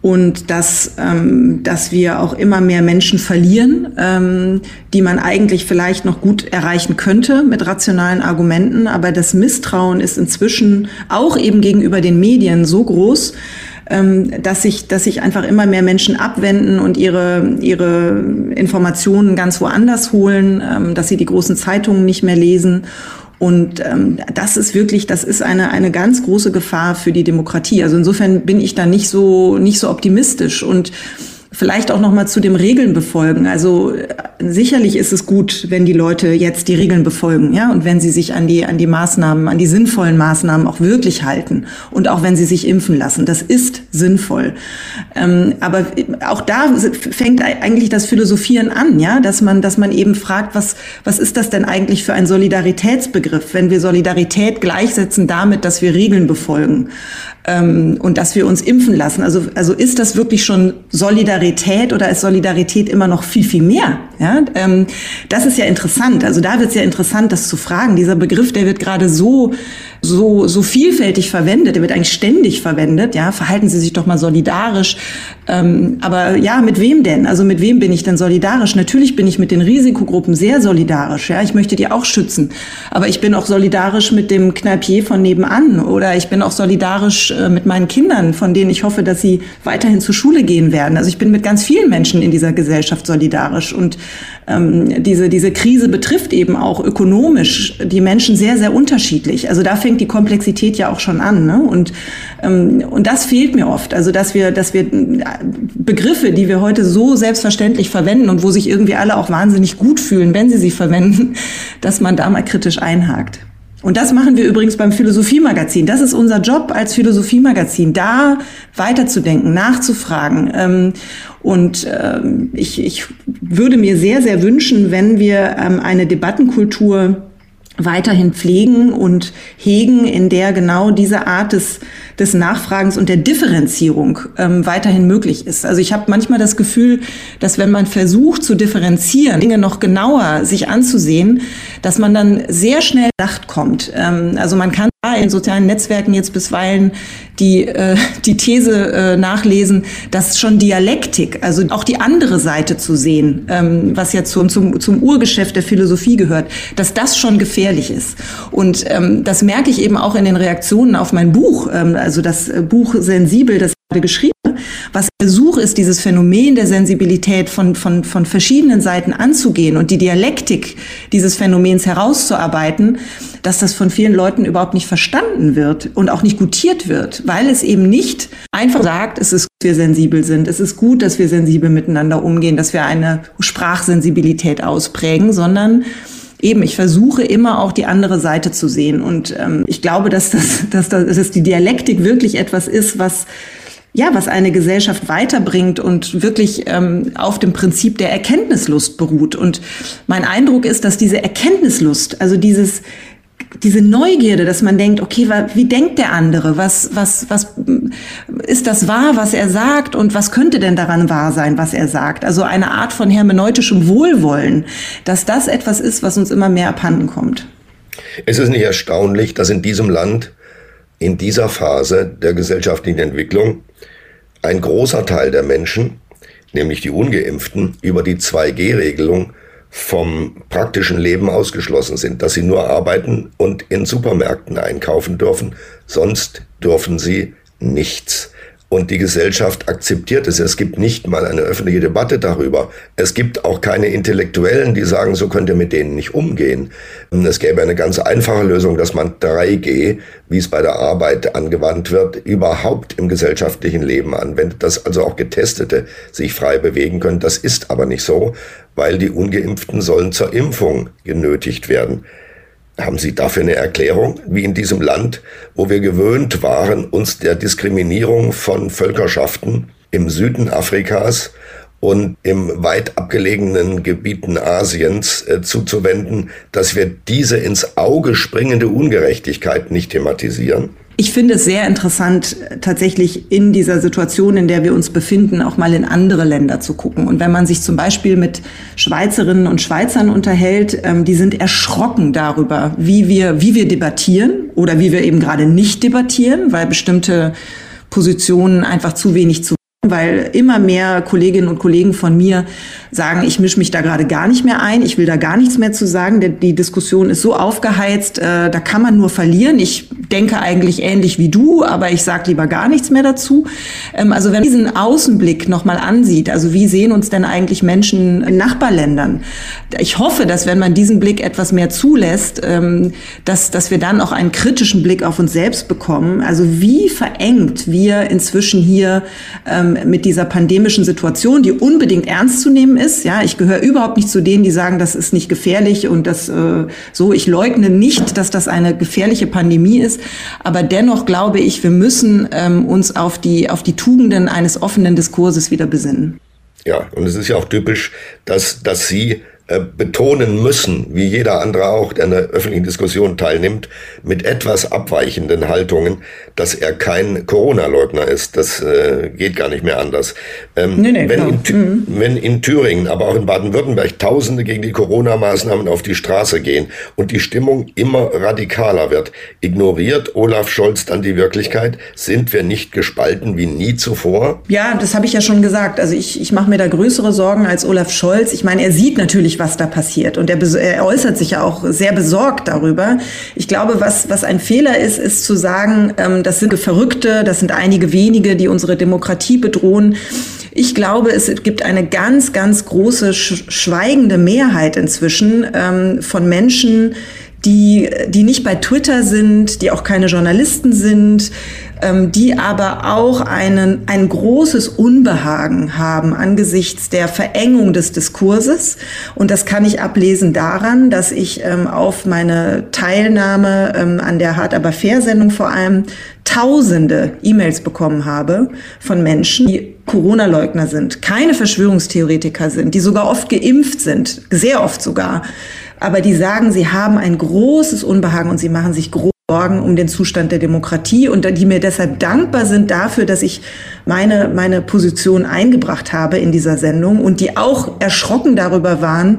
und dass, ähm, dass wir auch immer mehr Menschen verlieren, ähm, die man eigentlich vielleicht noch gut erreichen könnte mit rationalen Argumenten. Aber das Misstrauen ist inzwischen auch eben gegenüber den Medien so groß, ähm, dass sich, dass sich einfach immer mehr Menschen abwenden und ihre, ihre Informationen ganz woanders holen, ähm, dass sie die großen Zeitungen nicht mehr lesen und ähm, das ist wirklich, das ist eine, eine ganz große Gefahr für die Demokratie. Also insofern bin ich da nicht so, nicht so optimistisch. Und Vielleicht auch noch mal zu dem Regeln befolgen. Also äh, sicherlich ist es gut, wenn die Leute jetzt die Regeln befolgen, ja, und wenn sie sich an die an die Maßnahmen, an die sinnvollen Maßnahmen auch wirklich halten und auch wenn sie sich impfen lassen. Das ist sinnvoll. Ähm, aber auch da fängt eigentlich das Philosophieren an, ja, dass man dass man eben fragt, was was ist das denn eigentlich für ein Solidaritätsbegriff, wenn wir Solidarität gleichsetzen damit, dass wir Regeln befolgen ähm, und dass wir uns impfen lassen. Also, also ist das wirklich schon Solidarität oder ist Solidarität immer noch viel, viel mehr? Ja, ähm, das ist ja interessant. Also da wird es ja interessant, das zu fragen. Dieser Begriff, der wird gerade so so, so vielfältig verwendet, der wird eigentlich ständig verwendet, ja, verhalten Sie sich doch mal solidarisch. Ähm, aber ja, mit wem denn? Also mit wem bin ich denn solidarisch? Natürlich bin ich mit den Risikogruppen sehr solidarisch, ja, ich möchte die auch schützen. Aber ich bin auch solidarisch mit dem Kneipier von nebenan oder ich bin auch solidarisch mit meinen Kindern, von denen ich hoffe, dass sie weiterhin zur Schule gehen werden. Also ich bin mit ganz vielen Menschen in dieser Gesellschaft solidarisch und ähm, diese, diese Krise betrifft eben auch ökonomisch die Menschen sehr, sehr unterschiedlich. Also da fängt die Komplexität ja auch schon an. Ne? Und, ähm, und das fehlt mir oft. Also dass wir, dass wir Begriffe, die wir heute so selbstverständlich verwenden und wo sich irgendwie alle auch wahnsinnig gut fühlen, wenn sie sie verwenden, dass man da mal kritisch einhakt. Und das machen wir übrigens beim Philosophiemagazin. Das ist unser Job als Philosophiemagazin, da weiterzudenken, nachzufragen. Ähm, und ähm, ich, ich würde mir sehr, sehr wünschen, wenn wir ähm, eine Debattenkultur weiterhin pflegen und hegen, in der genau diese Art des, des Nachfragens und der Differenzierung ähm, weiterhin möglich ist. Also ich habe manchmal das Gefühl, dass wenn man versucht zu differenzieren, Dinge noch genauer sich anzusehen, dass man dann sehr schnell Nacht kommt. Ähm, also man kann in sozialen Netzwerken jetzt bisweilen die, äh, die These äh, nachlesen, dass schon Dialektik, also auch die andere Seite zu sehen, ähm, was ja zum, zum, zum Urgeschäft der Philosophie gehört, dass das schon gefährlich ist. Und ähm, das merke ich eben auch in den Reaktionen auf mein Buch, ähm, also das Buch Sensibel, das gerade geschrieben was Versuch ist, dieses Phänomen der Sensibilität von, von, von verschiedenen Seiten anzugehen und die Dialektik dieses Phänomens herauszuarbeiten, dass das von vielen Leuten überhaupt nicht verstanden wird und auch nicht gutiert wird, weil es eben nicht einfach sagt, es ist gut, dass wir sensibel sind, es ist gut, dass wir sensibel miteinander umgehen, dass wir eine Sprachsensibilität ausprägen, sondern eben, ich versuche immer auch die andere Seite zu sehen. Und ähm, ich glaube, dass, das, dass, das, dass die Dialektik wirklich etwas ist, was ja, was eine Gesellschaft weiterbringt und wirklich ähm, auf dem Prinzip der Erkenntnislust beruht. Und mein Eindruck ist, dass diese Erkenntnislust, also dieses diese Neugierde, dass man denkt, okay, wie denkt der andere? Was, was, was ist das wahr, was er sagt? Und was könnte denn daran wahr sein, was er sagt? Also eine Art von hermeneutischem Wohlwollen, dass das etwas ist, was uns immer mehr abhanden kommt. Es ist nicht erstaunlich, dass in diesem Land in dieser Phase der gesellschaftlichen Entwicklung ein großer Teil der Menschen, nämlich die ungeimpften, über die 2G-Regelung vom praktischen Leben ausgeschlossen sind, dass sie nur arbeiten und in Supermärkten einkaufen dürfen, sonst dürfen sie nichts und die Gesellschaft akzeptiert es. Es gibt nicht mal eine öffentliche Debatte darüber. Es gibt auch keine Intellektuellen, die sagen, so könnt ihr mit denen nicht umgehen. Es gäbe eine ganz einfache Lösung, dass man 3G, wie es bei der Arbeit angewandt wird, überhaupt im gesellschaftlichen Leben anwendet, dass also auch Getestete sich frei bewegen können. Das ist aber nicht so, weil die ungeimpften sollen zur Impfung genötigt werden. Haben Sie dafür eine Erklärung, wie in diesem Land, wo wir gewöhnt waren, uns der Diskriminierung von Völkerschaften im Süden Afrikas und im weit abgelegenen Gebieten Asiens äh, zuzuwenden, dass wir diese ins Auge springende Ungerechtigkeit nicht thematisieren? Ich finde es sehr interessant, tatsächlich in dieser Situation, in der wir uns befinden, auch mal in andere Länder zu gucken. Und wenn man sich zum Beispiel mit Schweizerinnen und Schweizern unterhält, ähm, die sind erschrocken darüber, wie wir, wie wir debattieren oder wie wir eben gerade nicht debattieren, weil bestimmte Positionen einfach zu wenig zu weil immer mehr Kolleginnen und Kollegen von mir sagen, ich mische mich da gerade gar nicht mehr ein, ich will da gar nichts mehr zu sagen, denn die Diskussion ist so aufgeheizt, äh, da kann man nur verlieren. Ich denke eigentlich ähnlich wie du, aber ich sage lieber gar nichts mehr dazu. Ähm, also wenn man diesen Außenblick nochmal ansieht, also wie sehen uns denn eigentlich Menschen in Nachbarländern? Ich hoffe, dass wenn man diesen Blick etwas mehr zulässt, ähm, dass, dass wir dann auch einen kritischen Blick auf uns selbst bekommen. Also wie verengt wir inzwischen hier ähm, mit dieser pandemischen Situation, die unbedingt ernst zu nehmen ist. Ja, ich gehöre überhaupt nicht zu denen, die sagen, das ist nicht gefährlich und das äh, so. Ich leugne nicht, dass das eine gefährliche Pandemie ist, aber dennoch glaube ich, wir müssen ähm, uns auf die auf die Tugenden eines offenen Diskurses wieder besinnen. Ja, und es ist ja auch typisch, dass dass Sie äh, betonen müssen, wie jeder andere auch, der an der öffentlichen Diskussion teilnimmt, mit etwas abweichenden Haltungen, dass er kein Corona-Leugner ist. Das äh, geht gar nicht mehr anders. Ähm, nee, nee, wenn, in, mhm. wenn in Thüringen, aber auch in Baden-Württemberg Tausende gegen die Corona-Maßnahmen auf die Straße gehen und die Stimmung immer radikaler wird, ignoriert Olaf Scholz dann die Wirklichkeit? Sind wir nicht gespalten wie nie zuvor? Ja, das habe ich ja schon gesagt. Also ich, ich mache mir da größere Sorgen als Olaf Scholz. Ich meine, er sieht natürlich, was da passiert. Und er, er, äußert sich ja auch sehr besorgt darüber. Ich glaube, was, was ein Fehler ist, ist zu sagen, ähm, das sind Verrückte, das sind einige wenige, die unsere Demokratie bedrohen. Ich glaube, es gibt eine ganz, ganz große schweigende Mehrheit inzwischen ähm, von Menschen, die, die nicht bei Twitter sind, die auch keine Journalisten sind, die aber auch einen, ein großes Unbehagen haben angesichts der Verengung des Diskurses. Und das kann ich ablesen daran, dass ich ähm, auf meine Teilnahme ähm, an der Hart aber fair Sendung vor allem tausende E-Mails bekommen habe von Menschen, die Corona-Leugner sind, keine Verschwörungstheoretiker sind, die sogar oft geimpft sind, sehr oft sogar, aber die sagen, sie haben ein großes Unbehagen und sie machen sich groß Sorgen um den Zustand der Demokratie und die mir deshalb dankbar sind dafür, dass ich meine, meine Position eingebracht habe in dieser Sendung und die auch erschrocken darüber waren,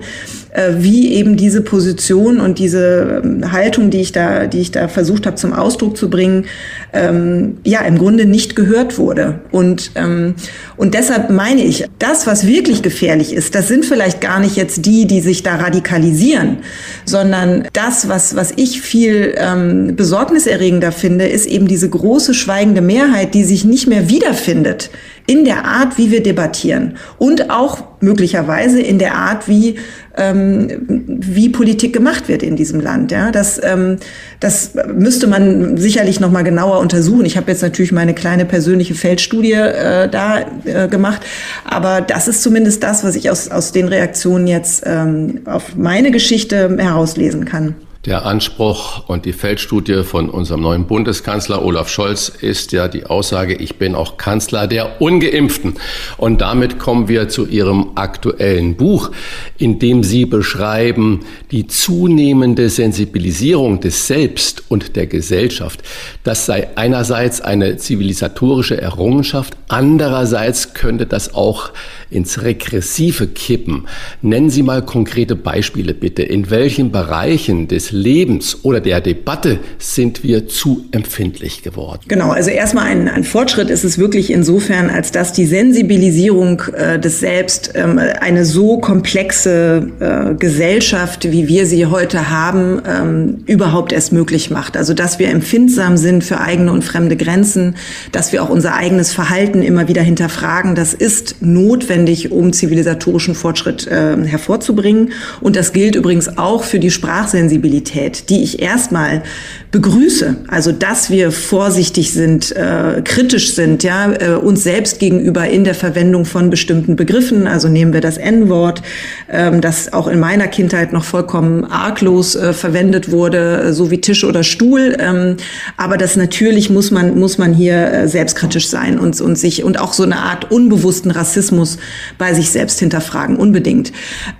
wie eben diese Position und diese ähm, Haltung, die ich da, die ich da versucht habe zum Ausdruck zu bringen, ähm, ja im Grunde nicht gehört wurde. Und ähm, und deshalb meine ich, das, was wirklich gefährlich ist, das sind vielleicht gar nicht jetzt die, die sich da radikalisieren, sondern das, was was ich viel ähm, besorgniserregender finde, ist eben diese große schweigende Mehrheit, die sich nicht mehr wiederfindet in der Art, wie wir debattieren und auch möglicherweise in der Art, wie ähm, wie Politik gemacht wird in diesem Land. Ja, das ähm, das müsste man sicherlich noch mal genauer untersuchen. Ich habe jetzt natürlich meine kleine persönliche Feldstudie äh, da äh, gemacht, aber das ist zumindest das, was ich aus aus den Reaktionen jetzt ähm, auf meine Geschichte herauslesen kann. Der Anspruch und die Feldstudie von unserem neuen Bundeskanzler Olaf Scholz ist ja die Aussage, ich bin auch Kanzler der ungeimpften. Und damit kommen wir zu Ihrem aktuellen Buch, in dem Sie beschreiben die zunehmende Sensibilisierung des Selbst und der Gesellschaft. Das sei einerseits eine zivilisatorische Errungenschaft, andererseits könnte das auch ins Regressive kippen. Nennen Sie mal konkrete Beispiele bitte. In welchen Bereichen des Lebens oder der Debatte sind wir zu empfindlich geworden? Genau, also erstmal ein, ein Fortschritt ist es wirklich insofern, als dass die Sensibilisierung äh, des Selbst ähm, eine so komplexe äh, Gesellschaft, wie wir sie heute haben, ähm, überhaupt erst möglich macht. Also dass wir empfindsam sind für eigene und fremde Grenzen, dass wir auch unser eigenes Verhalten immer wieder hinterfragen, das ist notwendig notwendig, um zivilisatorischen Fortschritt äh, hervorzubringen. Und das gilt übrigens auch für die Sprachsensibilität, die ich erstmal begrüße. Also, dass wir vorsichtig sind, äh, kritisch sind, ja, äh, uns selbst gegenüber in der Verwendung von bestimmten Begriffen. Also nehmen wir das N-Wort, ähm, das auch in meiner Kindheit noch vollkommen arglos äh, verwendet wurde, äh, so wie Tisch oder Stuhl. Ähm, aber das natürlich muss man, muss man hier äh, selbstkritisch sein und, und sich, und auch so eine Art unbewussten Rassismus bei sich selbst hinterfragen, unbedingt.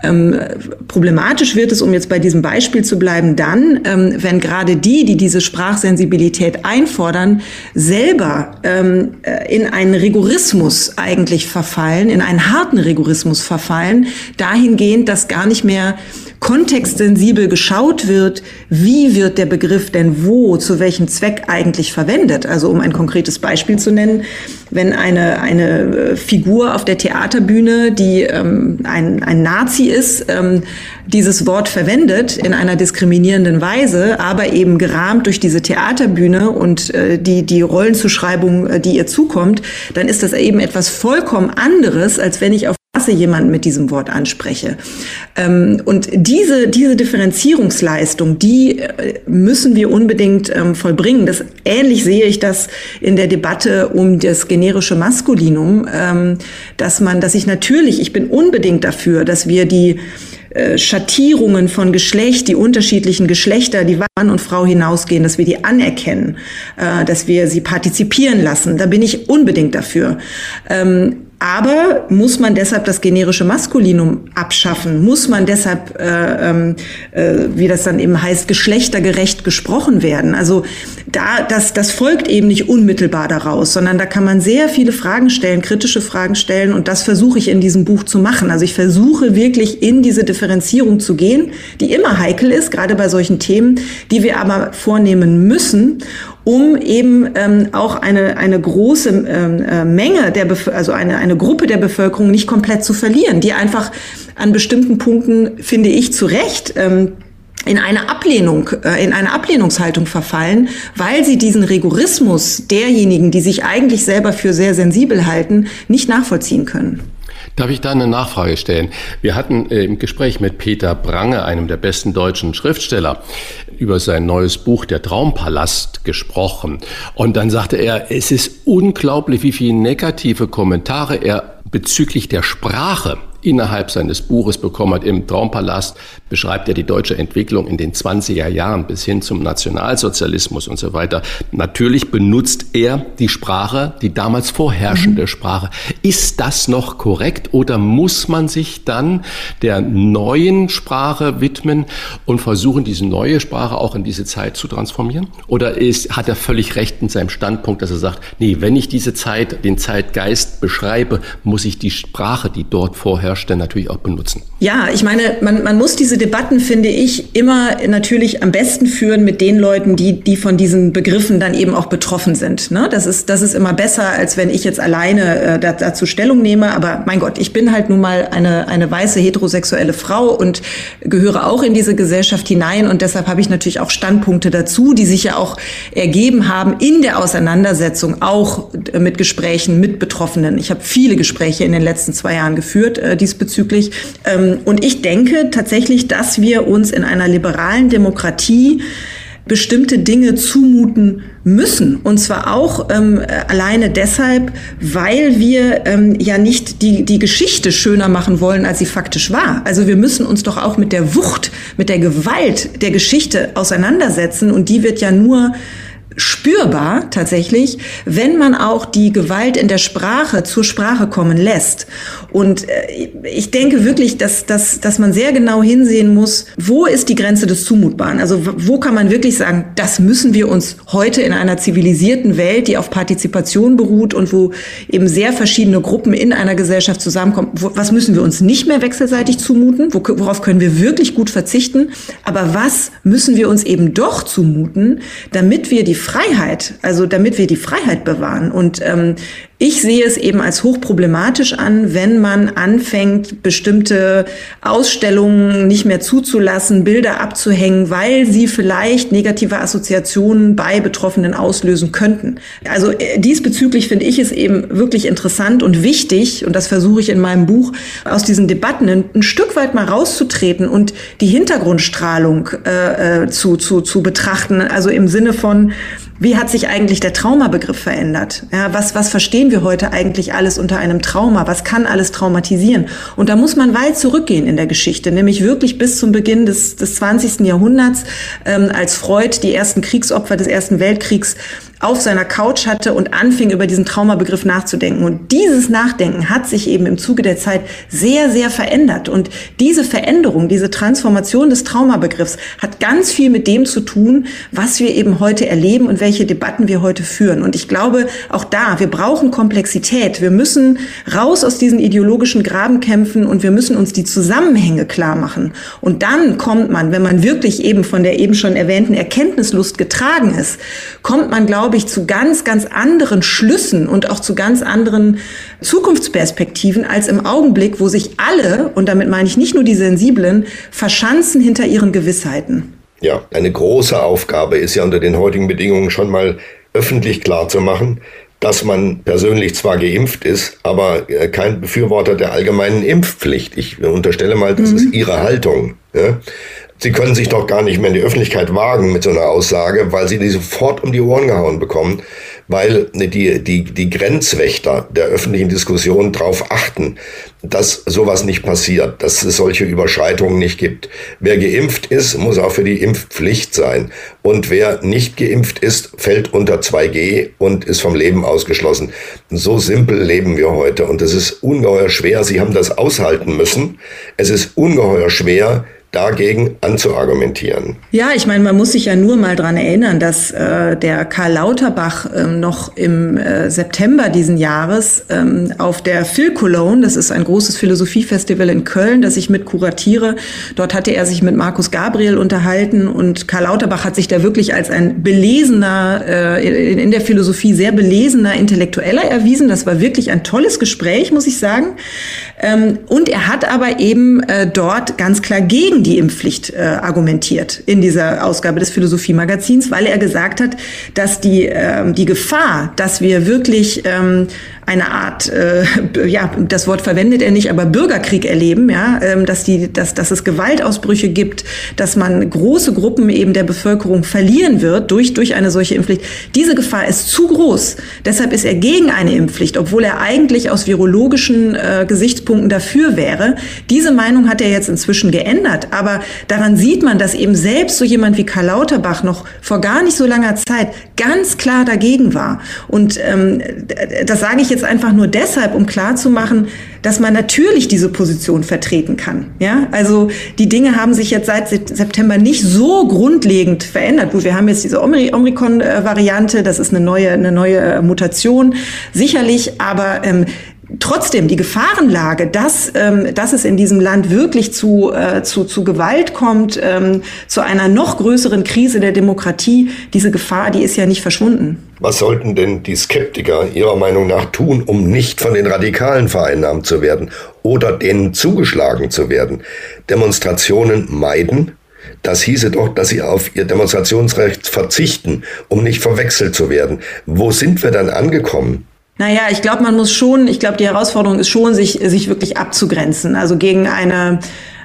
Ähm, problematisch wird es, um jetzt bei diesem Beispiel zu bleiben, dann, ähm, wenn gerade die, die diese Sprachsensibilität einfordern, selber ähm, äh, in einen Rigorismus eigentlich verfallen, in einen harten Rigorismus verfallen, dahingehend, dass gar nicht mehr kontextsensibel geschaut wird, wie wird der Begriff denn wo, zu welchem Zweck eigentlich verwendet. Also um ein konkretes Beispiel zu nennen, wenn eine, eine äh, Figur auf der Theaterbühne, die ähm, ein, ein Nazi ist, ähm, dieses Wort verwendet in einer diskriminierenden Weise, aber eben gerahmt durch diese Theaterbühne und äh, die, die Rollenzuschreibung, äh, die ihr zukommt, dann ist das eben etwas vollkommen anderes, als wenn ich auf Straße jemanden mit diesem Wort anspreche. Ähm, und diese, diese Differenzierungsleistung, die äh, müssen wir unbedingt ähm, vollbringen. Das, ähnlich sehe ich das in der Debatte um das generische Maskulinum, ähm, dass man, dass ich natürlich, ich bin unbedingt dafür, dass wir die äh, Schattierungen von Geschlecht, die unterschiedlichen Geschlechter, die Mann und Frau hinausgehen, dass wir die anerkennen, äh, dass wir sie partizipieren lassen. Da bin ich unbedingt dafür. Aber muss man deshalb das generische Maskulinum abschaffen? Muss man deshalb, äh, ähm, äh, wie das dann eben heißt, geschlechtergerecht gesprochen werden? Also da, das, das folgt eben nicht unmittelbar daraus, sondern da kann man sehr viele Fragen stellen, kritische Fragen stellen und das versuche ich in diesem Buch zu machen. Also ich versuche wirklich in diese Differenzierung zu gehen, die immer heikel ist, gerade bei solchen Themen, die wir aber vornehmen müssen um eben ähm, auch eine, eine große ähm, äh, Menge der, Bef also eine, eine Gruppe der Bevölkerung nicht komplett zu verlieren, die einfach an bestimmten Punkten, finde ich, zu Recht, ähm, in eine Ablehnung, äh, in eine Ablehnungshaltung verfallen, weil sie diesen Rigorismus derjenigen, die sich eigentlich selber für sehr sensibel halten, nicht nachvollziehen können. Darf ich da eine Nachfrage stellen? Wir hatten äh, im Gespräch mit Peter Brange, einem der besten deutschen Schriftsteller, über sein neues Buch Der Traumpalast gesprochen. Und dann sagte er, es ist unglaublich, wie viele negative Kommentare er bezüglich der Sprache innerhalb seines Buches bekommen hat. Im Traumpalast beschreibt er die deutsche Entwicklung in den 20er Jahren bis hin zum Nationalsozialismus und so weiter. Natürlich benutzt er die Sprache, die damals vorherrschende mhm. Sprache. Ist das noch korrekt oder muss man sich dann der neuen Sprache widmen und versuchen, diese neue Sprache auch in diese Zeit zu transformieren? Oder ist, hat er völlig recht in seinem Standpunkt, dass er sagt, nee, wenn ich diese Zeit, den Zeitgeist beschreibe, muss ich die Sprache, die dort vorher dann natürlich auch benutzen. Ja, ich meine, man, man muss diese Debatten, finde ich, immer natürlich am besten führen mit den Leuten, die, die von diesen Begriffen dann eben auch betroffen sind. Ne? Das, ist, das ist immer besser, als wenn ich jetzt alleine äh, dazu Stellung nehme. Aber mein Gott, ich bin halt nun mal eine, eine weiße heterosexuelle Frau und gehöre auch in diese Gesellschaft hinein. Und deshalb habe ich natürlich auch Standpunkte dazu, die sich ja auch ergeben haben in der Auseinandersetzung, auch mit Gesprächen mit Betroffenen. Ich habe viele Gespräche in den letzten zwei Jahren geführt äh, diesbezüglich. Ähm, und ich denke tatsächlich, dass wir uns in einer liberalen Demokratie bestimmte Dinge zumuten müssen. Und zwar auch ähm, alleine deshalb, weil wir ähm, ja nicht die, die Geschichte schöner machen wollen, als sie faktisch war. Also wir müssen uns doch auch mit der Wucht, mit der Gewalt der Geschichte auseinandersetzen. Und die wird ja nur spürbar tatsächlich, wenn man auch die Gewalt in der Sprache zur Sprache kommen lässt. Und äh, ich denke wirklich, dass, dass, dass man sehr genau hinsehen muss, wo ist die Grenze des Zumutbaren? Also wo kann man wirklich sagen, das müssen wir uns heute in einer zivilisierten Welt, die auf Partizipation beruht und wo eben sehr verschiedene Gruppen in einer Gesellschaft zusammenkommen, wo, was müssen wir uns nicht mehr wechselseitig zumuten? Worauf können wir wirklich gut verzichten? Aber was müssen wir uns eben doch zumuten, damit wir die Freiheit, also damit wir die Freiheit bewahren. Und ähm, Ich sehe es eben als hochproblematisch an, wenn man anfängt, bestimmte Ausstellungen nicht mehr zuzulassen, Bilder abzuhängen, weil sie vielleicht negative Assoziationen bei Betroffenen auslösen könnten. Also äh, diesbezüglich finde ich es eben wirklich interessant und wichtig, und das versuche ich in meinem Buch, aus diesen Debatten ein, Stück weit mal rauszutreten und die Hintergrundstrahlung äh, äh zu, zu, zu betrachten. Also im Sinne von, wie hat sich eigentlich der Traumabegriff verändert? Ja, was, was verstehen wir heute eigentlich alles unter einem Trauma? Was kann alles traumatisieren? Und da muss man weit zurückgehen in der Geschichte, nämlich wirklich bis zum Beginn des, des 20. Jahrhunderts, ähm, als Freud die ersten Kriegsopfer des Ersten Weltkriegs auf seiner Couch hatte und anfing, über diesen Traumabegriff nachzudenken. Und dieses Nachdenken hat sich eben im Zuge der Zeit sehr, sehr verändert. Und diese Veränderung, diese Transformation des Traumabegriffs hat ganz viel mit dem zu tun, was wir eben heute erleben und welche Debatten wir heute führen. Und ich glaube, auch da, wir brauchen Komplexität. Wir müssen raus aus diesen ideologischen Grabenkämpfen und wir müssen uns die Zusammenhänge klar machen. Und dann kommt man, wenn man wirklich eben von der eben schon erwähnten Erkenntnislust getragen ist, kommt man, glaube glaube ich, zu ganz, ganz anderen Schlüssen und auch zu ganz anderen Zukunftsperspektiven als im Augenblick, wo sich alle, und damit meine ich nicht nur die Sensiblen, verschanzen hinter ihren Gewissheiten. Ja, eine große Aufgabe ist ja unter den heutigen Bedingungen schon mal öffentlich klar zu machen, dass man persönlich zwar geimpft ist, aber äh, kein Befürworter der allgemeinen Impfpflicht. Ich unterstelle mal, das mhm. ist Ihre Haltung. Ja? Sie können sich doch gar nicht mehr in die Öffentlichkeit wagen mit so einer Aussage, weil Sie die sofort um die Ohren gehauen bekommen, weil die, die, die Grenzwächter der öffentlichen Diskussion darauf achten, dass sowas nicht passiert, dass es solche Überschreitungen nicht gibt. Wer geimpft ist, muss auch für die Impfpflicht sein. Und wer nicht geimpft ist, fällt unter 2G und ist vom Leben ausgeschlossen. So simpel leben wir heute. Und es ist ungeheuer schwer. Sie haben das aushalten müssen. Es ist ungeheuer schwer, dagegen anzuargumentieren. Ja, ich meine, man muss sich ja nur mal dran erinnern, dass äh, der Karl Lauterbach ähm, noch im äh, September diesen Jahres ähm, auf der Phil Cologne, das ist ein großes Philosophiefestival in Köln, das ich mit kuratiere, dort hatte er sich mit Markus Gabriel unterhalten und Karl Lauterbach hat sich da wirklich als ein belesener, äh, in, in der Philosophie sehr belesener Intellektueller erwiesen. Das war wirklich ein tolles Gespräch, muss ich sagen. Ähm, und er hat aber eben äh, dort ganz klar gegen gegen die Impfpflicht äh, argumentiert in dieser Ausgabe des Philosophie-Magazins, weil er gesagt hat, dass die, äh, die Gefahr, dass wir wirklich ähm, eine Art, äh, ja, das Wort verwendet er nicht, aber Bürgerkrieg erleben, ja, ähm, dass die, dass, dass es Gewaltausbrüche gibt, dass man große Gruppen eben der Bevölkerung verlieren wird durch, durch eine solche Impfpflicht. Diese Gefahr ist zu groß. Deshalb ist er gegen eine Impfpflicht, obwohl er eigentlich aus virologischen äh, Gesichtspunkten dafür wäre. Diese Meinung hat er jetzt inzwischen geändert. Aber daran sieht man, dass eben selbst so jemand wie Karl Lauterbach noch vor gar nicht so langer Zeit ganz klar dagegen war. Und ähm, das sage ich jetzt jetzt einfach nur deshalb, um klarzumachen, dass man natürlich diese Position vertreten kann. Ja, also die Dinge haben sich jetzt seit September nicht so grundlegend verändert. Gut, wir haben jetzt diese Omikron-Variante, das ist eine neue, eine neue äh, Mutation, sicherlich, aber ähm, trotzdem die Gefahrenlage, dass, ähm, dass es in diesem Land wirklich zu, äh, zu, zu Gewalt kommt, ähm, zu einer noch größeren Krise der Demokratie, diese Gefahr, die ist ja nicht verschwunden. Was sollten denn die Skeptiker Ihrer Meinung nach tun, um nicht von den Radikalen vereinnahmt zu werden oder denen zugeschlagen zu werden? Demonstrationen meiden? Das hieße doch, dass sie auf ihr Demonstrationsrecht verzichten, um nicht verwechselt zu werden. Wo sind wir dann angekommen? Naja, ich glaube, man muss schon, ich glaube, die Herausforderung ist schon, sich, sich wirklich abzugrenzen. Also gegen eine,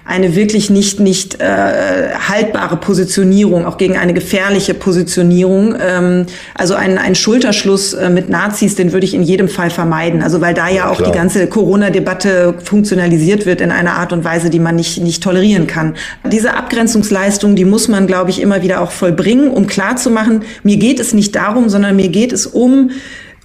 eine wirklich nicht, nicht äh, haltbare Positionierung, auch gegen eine gefährliche Positionierung. Ähm, also ein, ein Schulterschluss äh, mit Nazis, den würde ich in jedem Fall vermeiden. Also weil da ja auch Klar. die ganze Corona-Debatte funktionalisiert wird in einer Art und Weise, die man nicht, nicht tolerieren kann. Diese Abgrenzungsleistung, die muss man, glaube ich, immer wieder auch vollbringen, um klarzumachen, mir geht es nicht darum, sondern mir geht es um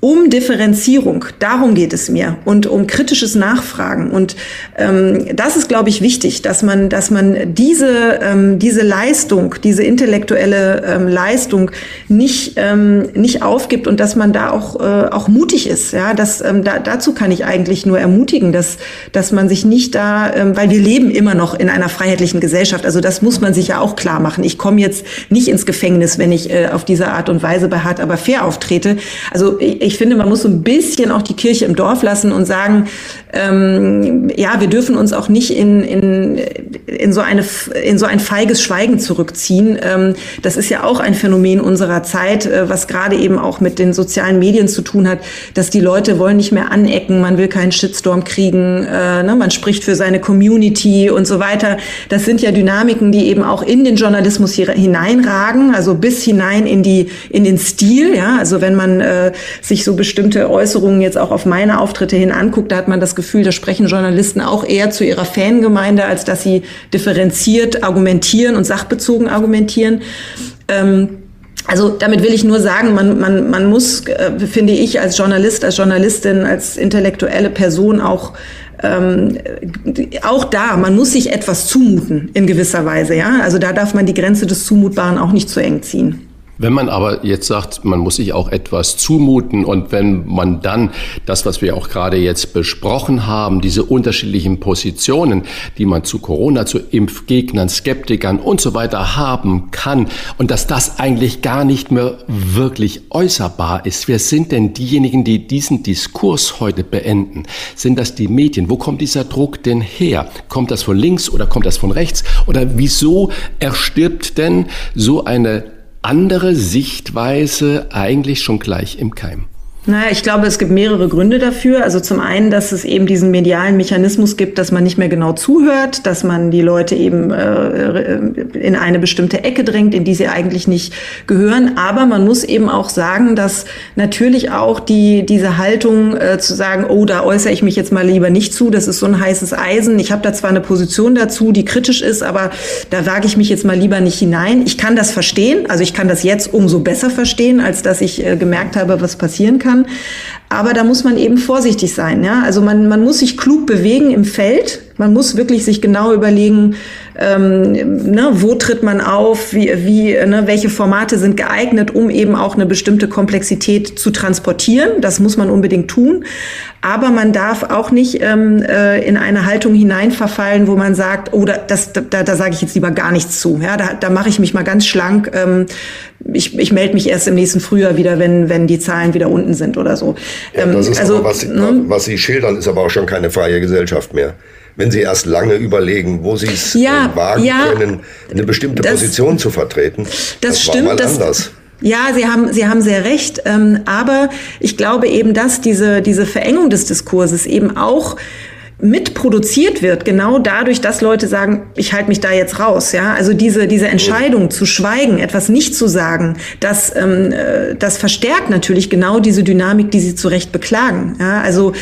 um Differenzierung. Darum geht es mir und um kritisches Nachfragen. Und ähm, das ist, glaube ich, wichtig, dass man, dass man diese ähm, diese Leistung, diese intellektuelle ähm, Leistung nicht ähm, nicht aufgibt und dass man da auch äh, auch mutig ist. Ja, das ähm, da, dazu kann ich eigentlich nur ermutigen, dass dass man sich nicht da, ähm, weil wir leben immer noch in einer freiheitlichen Gesellschaft. Also das muss man sich ja auch klar machen. Ich komme jetzt nicht ins Gefängnis, wenn ich äh, auf diese Art und Weise bei hart aber fair auftrete. Also ich, ich finde, man muss so ein bisschen auch die Kirche im Dorf lassen und sagen, ähm, ja, wir dürfen uns auch nicht in, in, in, so eine, in so ein feiges Schweigen zurückziehen. Ähm, das ist ja auch ein Phänomen unserer Zeit, äh, was gerade eben auch mit den sozialen Medien zu tun hat, dass die Leute wollen nicht mehr anecken, man will keinen Shitstorm kriegen, äh, ne, man spricht für seine Community und so weiter. Das sind ja Dynamiken, die eben auch in den Journalismus hier hineinragen, also bis hinein in die in den Stil. Ja, also wenn man äh, sich so bestimmte Äußerungen jetzt auch auf meine Auftritte hin anguckt, da hat man das Gefühl, da sprechen Journalisten auch eher zu ihrer Fangemeinde, als dass sie differenziert argumentieren und sachbezogen argumentieren. Ähm, also damit will ich nur sagen, man, man, man muss, äh, finde ich, als Journalist, als Journalistin, als intellektuelle Person auch ähm, auch da, man muss sich etwas zumuten in gewisser Weise, ja. Also da darf man die Grenze des Zumutbaren auch nicht zu eng ziehen. Wenn man aber jetzt sagt, man muss sich auch etwas zumuten und wenn man dann das, was wir auch gerade jetzt besprochen haben, diese unterschiedlichen Positionen, die man zu Corona, zu Impfgegnern, Skeptikern und so weiter haben kann und dass das eigentlich gar nicht mehr wirklich äußerbar ist. Wer sind denn diejenigen, die diesen Diskurs heute beenden? Sind das die Medien? Wo kommt dieser Druck denn her? Kommt das von links oder kommt das von rechts? Oder wieso erstirbt denn so eine andere Sichtweise eigentlich schon gleich im Keim. Naja, ich glaube, es gibt mehrere Gründe dafür. Also zum einen, dass es eben diesen medialen Mechanismus gibt, dass man nicht mehr genau zuhört, dass man die Leute eben äh, in eine bestimmte Ecke drängt, in die sie eigentlich nicht gehören. Aber man muss eben auch sagen, dass natürlich auch die, diese Haltung äh, zu sagen, oh, da äußere ich mich jetzt mal lieber nicht zu, das ist so ein heißes Eisen. Ich habe da zwar eine Position dazu, die kritisch ist, aber da wage ich mich jetzt mal lieber nicht hinein. Ich kann das verstehen, also ich kann das jetzt umso besser verstehen, als dass ich äh, gemerkt habe, was passieren kann kann. Aber da muss man eben vorsichtig sein. Ja? Also man, man muss sich klug bewegen im Feld. Man muss wirklich sich genau überlegen, ähm, ne, wo tritt man auf, wie, wie, ne, welche Formate sind geeignet, um eben auch eine bestimmte Komplexität zu transportieren. Das muss man unbedingt tun. Aber man darf auch nicht ähm, äh, in eine Haltung hineinverfallen, wo man sagt, oh, da, das, da, da sage ich jetzt lieber gar nichts zu. Ja, da, da mache ich mich mal ganz schlank. Ähm, ich, ich melde mich erst im nächsten Frühjahr wieder, wenn, wenn die Zahlen wieder unten sind oder so. Ja, das ähm, ist also, was, ne? was Sie schildern, ist aber auch schon keine freie Gesellschaft mehr wenn Sie erst lange überlegen, wo Sie es ja, äh, wagen ja, können, eine bestimmte das, Position zu vertreten. Das, das stimmt. War mal das, anders. Ja, Sie haben, Sie haben sehr recht. Ähm, aber ich glaube eben, dass diese, diese Verengung des Diskurses eben auch mitproduziert wird, genau dadurch, dass Leute sagen, ich halte mich da jetzt raus. Ja, also diese diese Entscheidung zu schweigen, etwas nicht zu sagen, das ähm, äh, das verstärkt natürlich genau diese Dynamik, die Sie zu Recht beklagen. Ja, also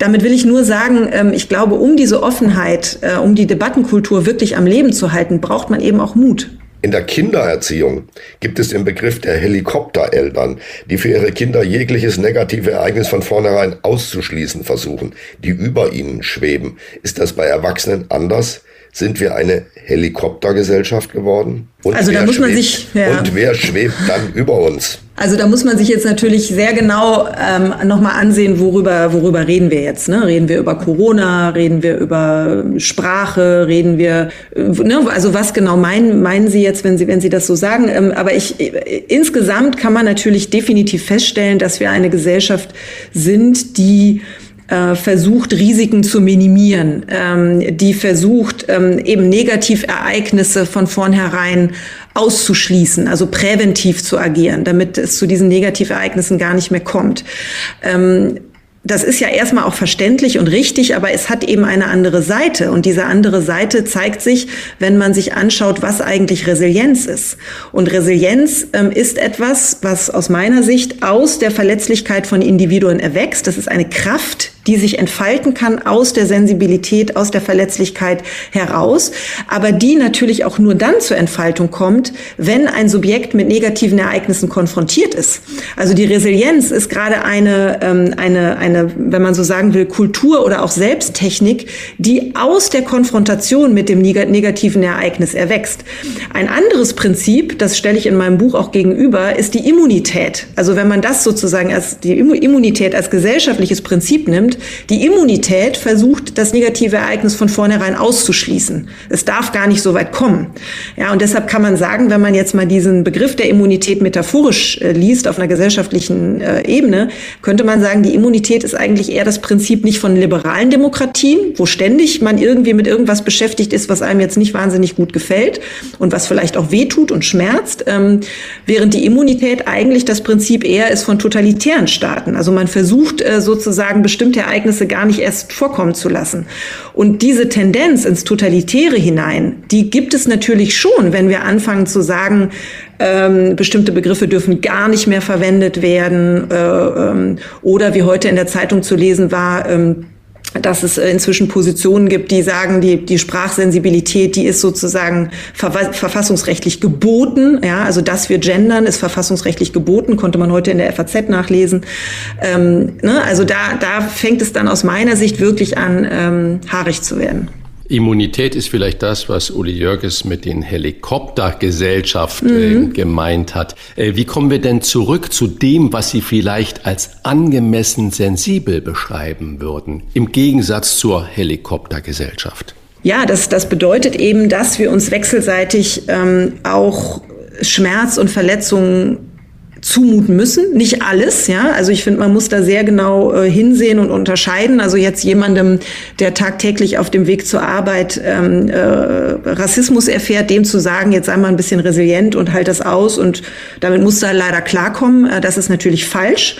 damit will ich nur sagen, ähm, ich glaube, um diese Offenheit, äh, um die Debattenkultur wirklich am Leben zu halten, braucht man eben auch Mut. In der Kindererziehung gibt es den Begriff der Helikoptereltern, die für ihre Kinder jegliches negative Ereignis von vornherein auszuschließen versuchen, die über ihnen schweben. Ist das bei Erwachsenen anders? Sind wir eine Helikoptergesellschaft geworden? Und also da muss man sich ja. und wer schwebt dann über uns? Also da muss man sich jetzt natürlich sehr genau ähm, nochmal ansehen, worüber, worüber reden wir jetzt. Ne? Reden wir über Corona, reden wir über Sprache, reden wir, äh, ne? also was genau meinen, meinen Sie jetzt, wenn Sie, wenn Sie das so sagen? Ähm, aber ich, äh, insgesamt kann man natürlich definitiv feststellen, dass wir eine Gesellschaft sind, die äh, versucht, Risiken zu minimieren, ähm, die versucht, ähm, eben Negativereignisse von vornherein auszuschließen, also präventiv zu agieren, damit es zu diesen Negativereignissen gar nicht mehr kommt. Ähm, das ist ja erstmal auch verständlich und richtig, aber es hat eben eine andere Seite. Und diese andere Seite zeigt sich, wenn man sich anschaut, was eigentlich Resilienz ist. Und Resilienz ähm, ist etwas, was aus meiner Sicht aus der Verletzlichkeit von Individuen erwächst. Das ist eine Kraft, die sich entfalten kann aus der Sensibilität, aus der Verletzlichkeit heraus, aber die natürlich auch nur dann zur Entfaltung kommt, wenn ein Subjekt mit negativen Ereignissen konfrontiert ist. Also die Resilienz ist gerade eine, ähm, eine, eine, wenn man so sagen will, Kultur oder auch Selbsttechnik, die aus der Konfrontation mit dem negativen Ereignis erwächst. Ein anderes Prinzip, das stelle ich in meinem Buch auch gegenüber, ist die Immunität. Also wenn man das sozusagen als die Immunität als gesellschaftliches Prinzip nimmt, Die Immunität versucht, das negative Ereignis von vornherein auszuschließen. Es darf gar nicht so weit kommen. Ja, und deshalb kann man sagen, wenn man jetzt mal diesen Begriff der Immunität metaphorisch äh, liest auf einer gesellschaftlichen äh, Ebene, könnte man sagen, die Immunität ist eigentlich eher das Prinzip nicht von liberalen Demokratien, wo ständig man irgendwie mit irgendwas beschäftigt ist, was einem jetzt nicht wahnsinnig gut gefällt und was vielleicht auch wehtut und schmerzt, ähm, während die Immunität eigentlich das Prinzip eher ist von totalitären Staaten. Also man versucht äh, sozusagen bestimmte Ereignisse gar nicht erst vorkommen zu lassen. Und diese Tendenz ins Totalitäre hinein, die gibt es natürlich schon, wenn wir anfangen zu sagen, ähm, bestimmte Begriffe dürfen gar nicht mehr verwendet werden äh, ähm, oder wie heute in der Zeitung zu lesen war, ähm, dass es inzwischen Positionen gibt, die sagen, die, die Sprachsensibilität, die ist sozusagen verfassungsrechtlich geboten. Ja, also dass wir gendern, ist verfassungsrechtlich geboten, konnte man heute in der FAZ nachlesen. Ähm, ne, also da, da fängt es dann aus meiner Sicht wirklich an, ähm, haarig zu werden. Immunität ist vielleicht das, was Uli Jörges mit den Helikoptergesellschaften mhm. gemeint hat. Äh, wie kommen wir denn zurück zu dem, was Sie vielleicht als angemessen sensibel beschreiben würden, im Gegensatz zur Helikoptergesellschaft? Ja, das, das bedeutet eben, dass wir uns wechselseitig ähm, auch Schmerz und Verletzungen zumuten müssen. Nicht alles, ja. Also ich finde, man muss da sehr genau äh, hinsehen und unterscheiden. Also jetzt jemandem, der tagtäglich auf dem Weg zur Arbeit ähm, äh, Rassismus erfährt, dem zu sagen, jetzt sei mal ein bisschen resilient und halt das aus und damit muss er leider klarkommen. Äh, das ist natürlich falsch.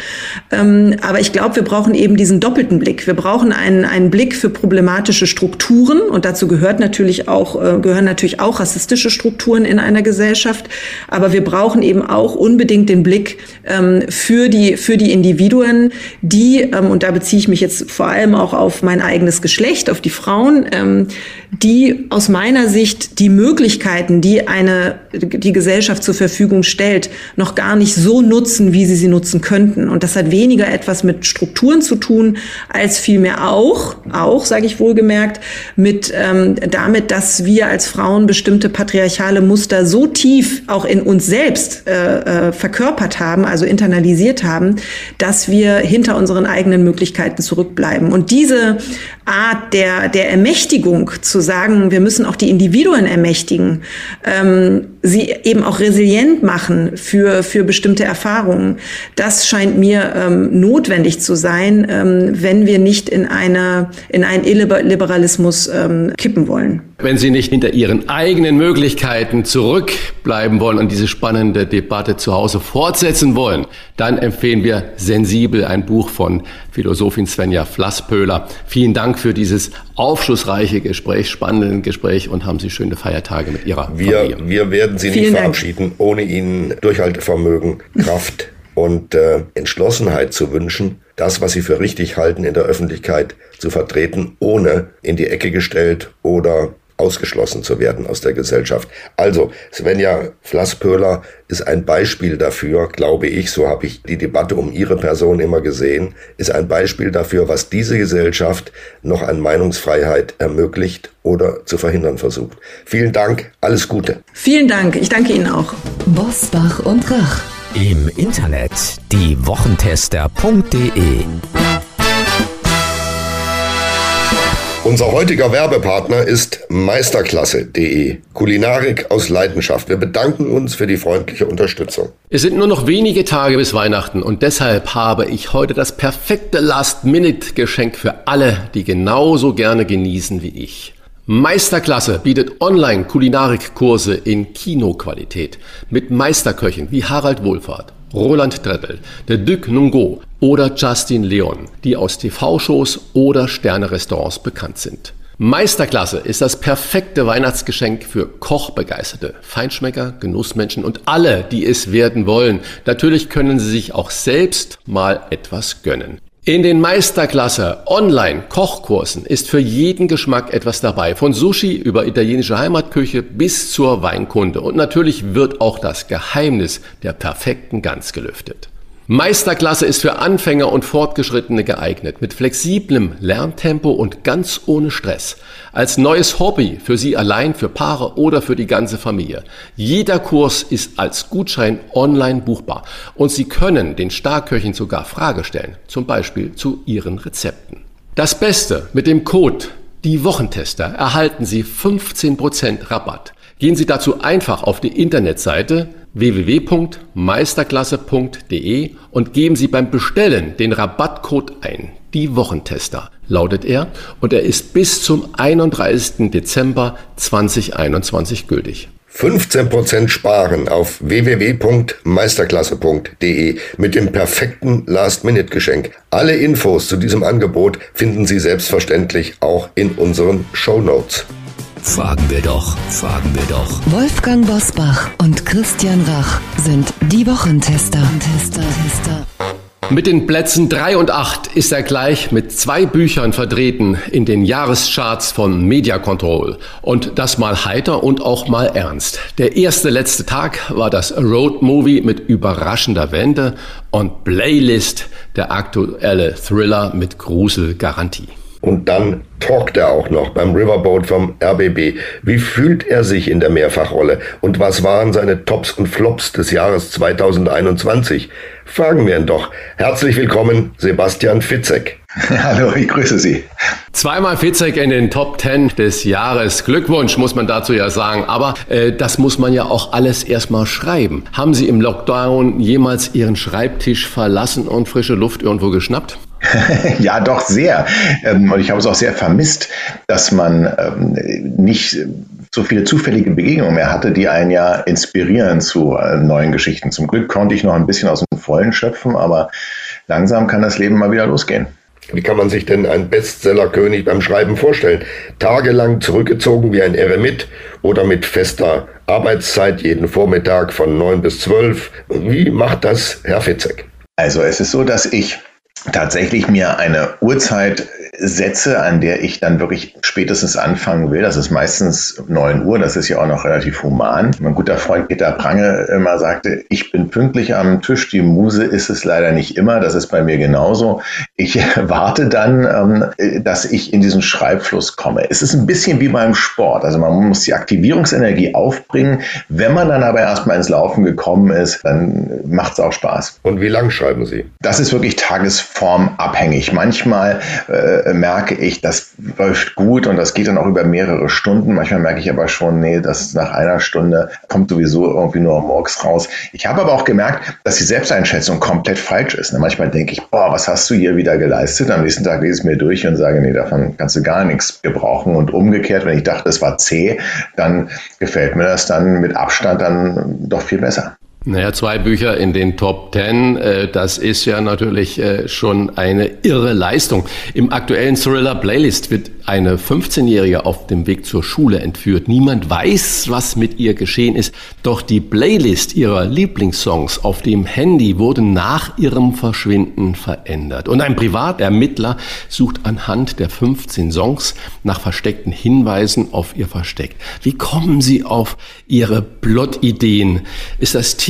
Ähm, aber ich glaube, wir brauchen eben diesen doppelten Blick. Wir brauchen einen, einen Blick für problematische Strukturen und dazu gehört natürlich auch, äh, gehören natürlich auch rassistische Strukturen in einer Gesellschaft. Aber wir brauchen eben auch unbedingt den Blick Blick ähm, für, die, für die Individuen, die, ähm, und da beziehe ich mich jetzt vor allem auch auf mein eigenes Geschlecht, auf die Frauen, ähm, die aus meiner Sicht die Möglichkeiten, die eine, die Gesellschaft zur Verfügung stellt, noch gar nicht so nutzen, wie sie sie nutzen könnten. Und das hat weniger etwas mit Strukturen zu tun, als vielmehr auch, auch, sage ich wohlgemerkt, mit ähm, damit, dass wir als Frauen bestimmte patriarchale Muster so tief auch in uns selbst äh, äh, verkörpert haben, also internalisiert haben, dass wir hinter unseren eigenen Möglichkeiten zurückbleiben. Und diese Art der, der Ermächtigung zu sagen, wir müssen auch die Individuen ermächtigen, ähm, sie eben auch resilient machen für, für bestimmte Erfahrungen. Das scheint mir ähm, notwendig zu sein, ähm, wenn wir nicht in, eine, in einen Illiberalismus ähm, kippen wollen. Wenn Sie nicht hinter Ihren eigenen Möglichkeiten zurückbleiben wollen und diese spannende Debatte zu Hause fortsetzen wollen, dann empfehlen wir Sensibel, ein Buch von Philosophin Svenja Flasspöhler. Vielen Dank für dieses aufschlussreiche Gespräch, spannende Gespräch und haben Sie schöne Feiertage mit Ihrer wir, Familie. Wir werden Sie Vielen nicht verabschieden, Dank. ohne Ihnen Durchhaltevermögen, Kraft und äh, Entschlossenheit zu wünschen, das, was Sie für richtig halten, in der Öffentlichkeit zu vertreten, ohne in die Ecke gestellt oder ausgeschlossen zu werden aus der Gesellschaft. Also, Svenja Flasspöhler ist ein Beispiel dafür, glaube ich, so habe ich die Debatte um ihre Person immer gesehen, ist ein Beispiel dafür, was diese Gesellschaft noch an Meinungsfreiheit ermöglicht oder zu verhindern versucht. Vielen Dank, alles Gute. Vielen Dank, ich danke Ihnen auch. Bosbach und Rach. Im Internet diewochentester.de unser heutiger Werbepartner ist meisterklasse.de. Kulinarik aus Leidenschaft. Wir bedanken uns für die freundliche Unterstützung. Es sind nur noch wenige Tage bis Weihnachten und deshalb habe ich heute das perfekte Last-Minute-Geschenk für alle, die genauso gerne genießen wie ich. Meisterklasse bietet online Kulinarikkurse in Kinoqualität mit Meisterköchen wie Harald Wohlfahrt. Roland Treppel, der Duc Nungo oder Justin Leon, die aus TV-Shows oder Sterne-Restaurants bekannt sind. Meisterklasse ist das perfekte Weihnachtsgeschenk für Kochbegeisterte, Feinschmecker, Genussmenschen und alle, die es werden wollen. Natürlich können sie sich auch selbst mal etwas gönnen. In den Meisterklasse Online-Kochkursen ist für jeden Geschmack etwas dabei. Von Sushi über italienische Heimatküche bis zur Weinkunde. Und natürlich wird auch das Geheimnis der perfekten Gans gelüftet. Meisterklasse ist für Anfänger und Fortgeschrittene geeignet, mit flexiblem Lerntempo und ganz ohne Stress. Als neues Hobby für Sie allein, für Paare oder für die ganze Familie. Jeder Kurs ist als Gutschein online buchbar und Sie können den Starköchen sogar Frage stellen, zum Beispiel zu Ihren Rezepten. Das Beste mit dem Code die Wochentester erhalten Sie 15% Rabatt. Gehen Sie dazu einfach auf die Internetseite www.meisterklasse.de und geben Sie beim Bestellen den Rabattcode ein. Die Wochentester lautet er und er ist bis zum 31. Dezember 2021 gültig. 15% sparen auf www.meisterklasse.de mit dem perfekten Last-Minute-Geschenk. Alle Infos zu diesem Angebot finden Sie selbstverständlich auch in unseren Show Notes. Fragen wir doch, fragen wir doch. Wolfgang Bosbach und Christian Rach sind die Wochentester. Tester, Tester. Mit den Plätzen 3 und 8 ist er gleich mit zwei Büchern vertreten in den Jahrescharts von Media Control. Und das mal heiter und auch mal ernst. Der erste letzte Tag war das Road Movie mit überraschender Wende und Playlist, der aktuelle Thriller mit Gruselgarantie. Und dann talkt er auch noch beim Riverboat vom RBB. Wie fühlt er sich in der Mehrfachrolle? Und was waren seine Tops und Flops des Jahres 2021? Fragen wir ihn doch. Herzlich willkommen, Sebastian Fitzek. Hallo, ich grüße Sie. Zweimal Fitzek in den Top Ten des Jahres. Glückwunsch, muss man dazu ja sagen. Aber äh, das muss man ja auch alles erstmal schreiben. Haben Sie im Lockdown jemals Ihren Schreibtisch verlassen und frische Luft irgendwo geschnappt? ja, doch sehr. Ähm, und ich habe es auch sehr vermisst, dass man ähm, nicht so viele zufällige Begegnungen mehr hatte, die einen ja inspirieren zu äh, neuen Geschichten. Zum Glück konnte ich noch ein bisschen aus dem Vollen schöpfen, aber langsam kann das Leben mal wieder losgehen. Wie kann man sich denn einen Bestsellerkönig beim Schreiben vorstellen? Tagelang zurückgezogen wie ein Eremit oder mit fester Arbeitszeit jeden Vormittag von 9 bis 12? Wie macht das Herr Fitzek? Also es ist so, dass ich tatsächlich mir eine Uhrzeit setze, an der ich dann wirklich spätestens anfangen will. Das ist meistens 9 Uhr, das ist ja auch noch relativ human. Mein guter Freund Peter Prange immer sagte, ich bin pünktlich am Tisch, die Muse ist es leider nicht immer, das ist bei mir genauso. Ich warte dann, ähm, dass ich in diesen Schreibfluss komme. Es ist ein bisschen wie beim Sport, also man muss die Aktivierungsenergie aufbringen. Wenn man dann aber erstmal ins Laufen gekommen ist, dann macht es auch Spaß. Und wie lang schreiben Sie? Das ist wirklich Tages formabhängig. Manchmal äh, merke ich, das läuft gut und das geht dann auch über mehrere Stunden. Manchmal merke ich aber schon, nee, das nach einer Stunde kommt sowieso irgendwie nur morgens raus. Ich habe aber auch gemerkt, dass die Selbsteinschätzung komplett falsch ist. Ne? Manchmal denke ich, boah, was hast du hier wieder geleistet? Am nächsten Tag lese ich es mir durch und sage, nee, davon kannst du gar nichts gebrauchen. Und umgekehrt, wenn ich dachte, es war zäh, dann gefällt mir das dann mit Abstand dann doch viel besser. Naja, zwei Bücher in den Top Ten, äh, das ist ja natürlich äh, schon eine irre Leistung. Im aktuellen Thriller Playlist wird eine 15-Jährige auf dem Weg zur Schule entführt. Niemand weiß, was mit ihr geschehen ist, doch die Playlist ihrer Lieblingssongs auf dem Handy wurde nach ihrem Verschwinden verändert. Und ein Privatermittler sucht anhand der 15 Songs nach versteckten Hinweisen auf ihr Versteck. Wie kommen Sie auf Ihre Plot-Ideen? Ist das Team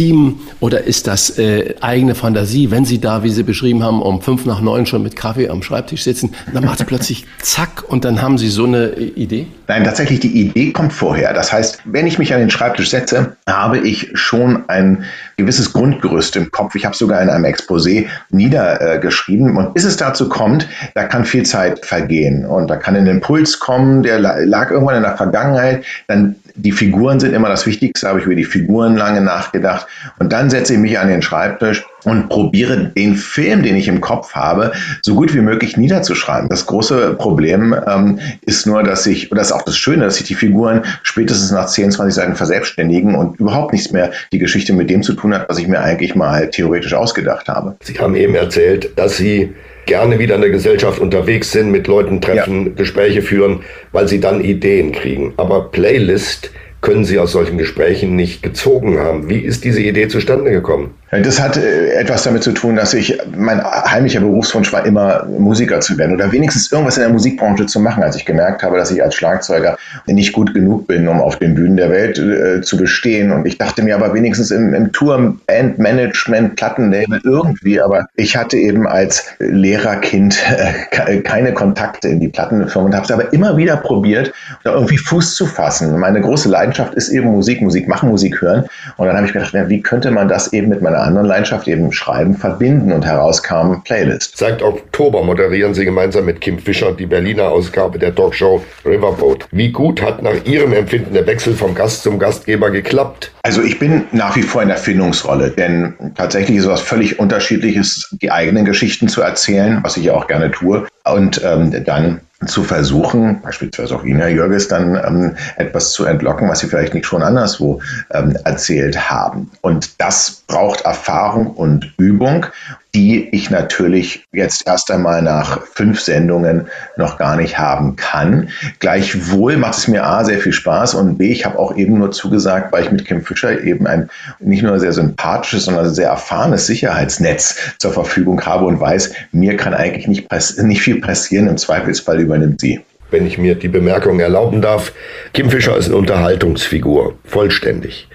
oder ist das äh, eigene Fantasie, wenn Sie da, wie Sie beschrieben haben, um fünf nach neun schon mit Kaffee am Schreibtisch sitzen, dann macht es plötzlich zack und dann haben Sie so eine Idee? Nein, tatsächlich, die Idee kommt vorher. Das heißt, wenn ich mich an den Schreibtisch setze, habe ich schon ein gewisses Grundgerüst im Kopf. Ich habe sogar in einem Exposé niedergeschrieben. Und bis es dazu kommt, da kann viel Zeit vergehen. Und da kann ein Impuls kommen, der lag irgendwann in der Vergangenheit. Dann die Figuren sind immer das Wichtigste, habe ich über die Figuren lange nachgedacht. Und dann setze ich mich an den Schreibtisch und probiere den Film, den ich im Kopf habe, so gut wie möglich niederzuschreiben. Das große Problem ähm, ist nur, dass ich, und das ist auch das Schöne, dass sich die Figuren spätestens nach 10, 20 Seiten verselbstständigen und überhaupt nichts mehr die Geschichte mit dem zu tun hat, was ich mir eigentlich mal theoretisch ausgedacht habe. Sie haben eben erzählt, dass Sie gerne wieder in der Gesellschaft unterwegs sind, mit Leuten treffen, ja. Gespräche führen, weil sie dann Ideen kriegen. Aber Playlist können Sie aus solchen Gesprächen nicht gezogen haben. Wie ist diese Idee zustande gekommen? Das hat äh, etwas damit zu tun, dass ich, mein heimlicher Berufswunsch war immer, Musiker zu werden oder wenigstens irgendwas in der Musikbranche zu machen, als ich gemerkt habe, dass ich als Schlagzeuger nicht gut genug bin, um auf den Bühnen der Welt äh, zu bestehen. Und ich dachte mir aber wenigstens im, im Tour, Bandmanagement, Plattenlabel irgendwie, aber ich hatte eben als Lehrerkind äh, keine Kontakte in die Plattenfirmen und habe es aber immer wieder probiert, da irgendwie Fuß zu fassen. Meine große Leidenschaft Leidenschaft ist eben Musik, Musik machen, Musik hören. Und dann habe ich gedacht, wie könnte man das eben mit meiner anderen Leidenschaft, eben Schreiben, verbinden? Und heraus kam Playlist. Seit Oktober moderieren Sie gemeinsam mit Kim Fischer die Berliner Ausgabe der Talkshow Riverboat. Wie gut hat nach Ihrem Empfinden der Wechsel vom Gast zum Gastgeber geklappt? Also ich bin nach wie vor in der Findungsrolle, denn tatsächlich ist es was völlig Unterschiedliches, die eigenen Geschichten zu erzählen, was ich ja auch gerne tue, und ähm, dann zu versuchen, beispielsweise auch Ina Jürges, dann ähm, etwas zu entlocken, was sie vielleicht nicht schon anderswo ähm, erzählt haben. Und das braucht Erfahrung und Übung die ich natürlich jetzt erst einmal nach fünf Sendungen noch gar nicht haben kann. Gleichwohl macht es mir A sehr viel Spaß und B, ich habe auch eben nur zugesagt, weil ich mit Kim Fischer eben ein nicht nur sehr sympathisches, sondern sehr erfahrenes Sicherheitsnetz zur Verfügung habe und weiß, mir kann eigentlich nicht, nicht viel passieren, im Zweifelsfall übernimmt sie wenn ich mir die Bemerkung erlauben darf. Kim Fischer ist eine Unterhaltungsfigur, vollständig.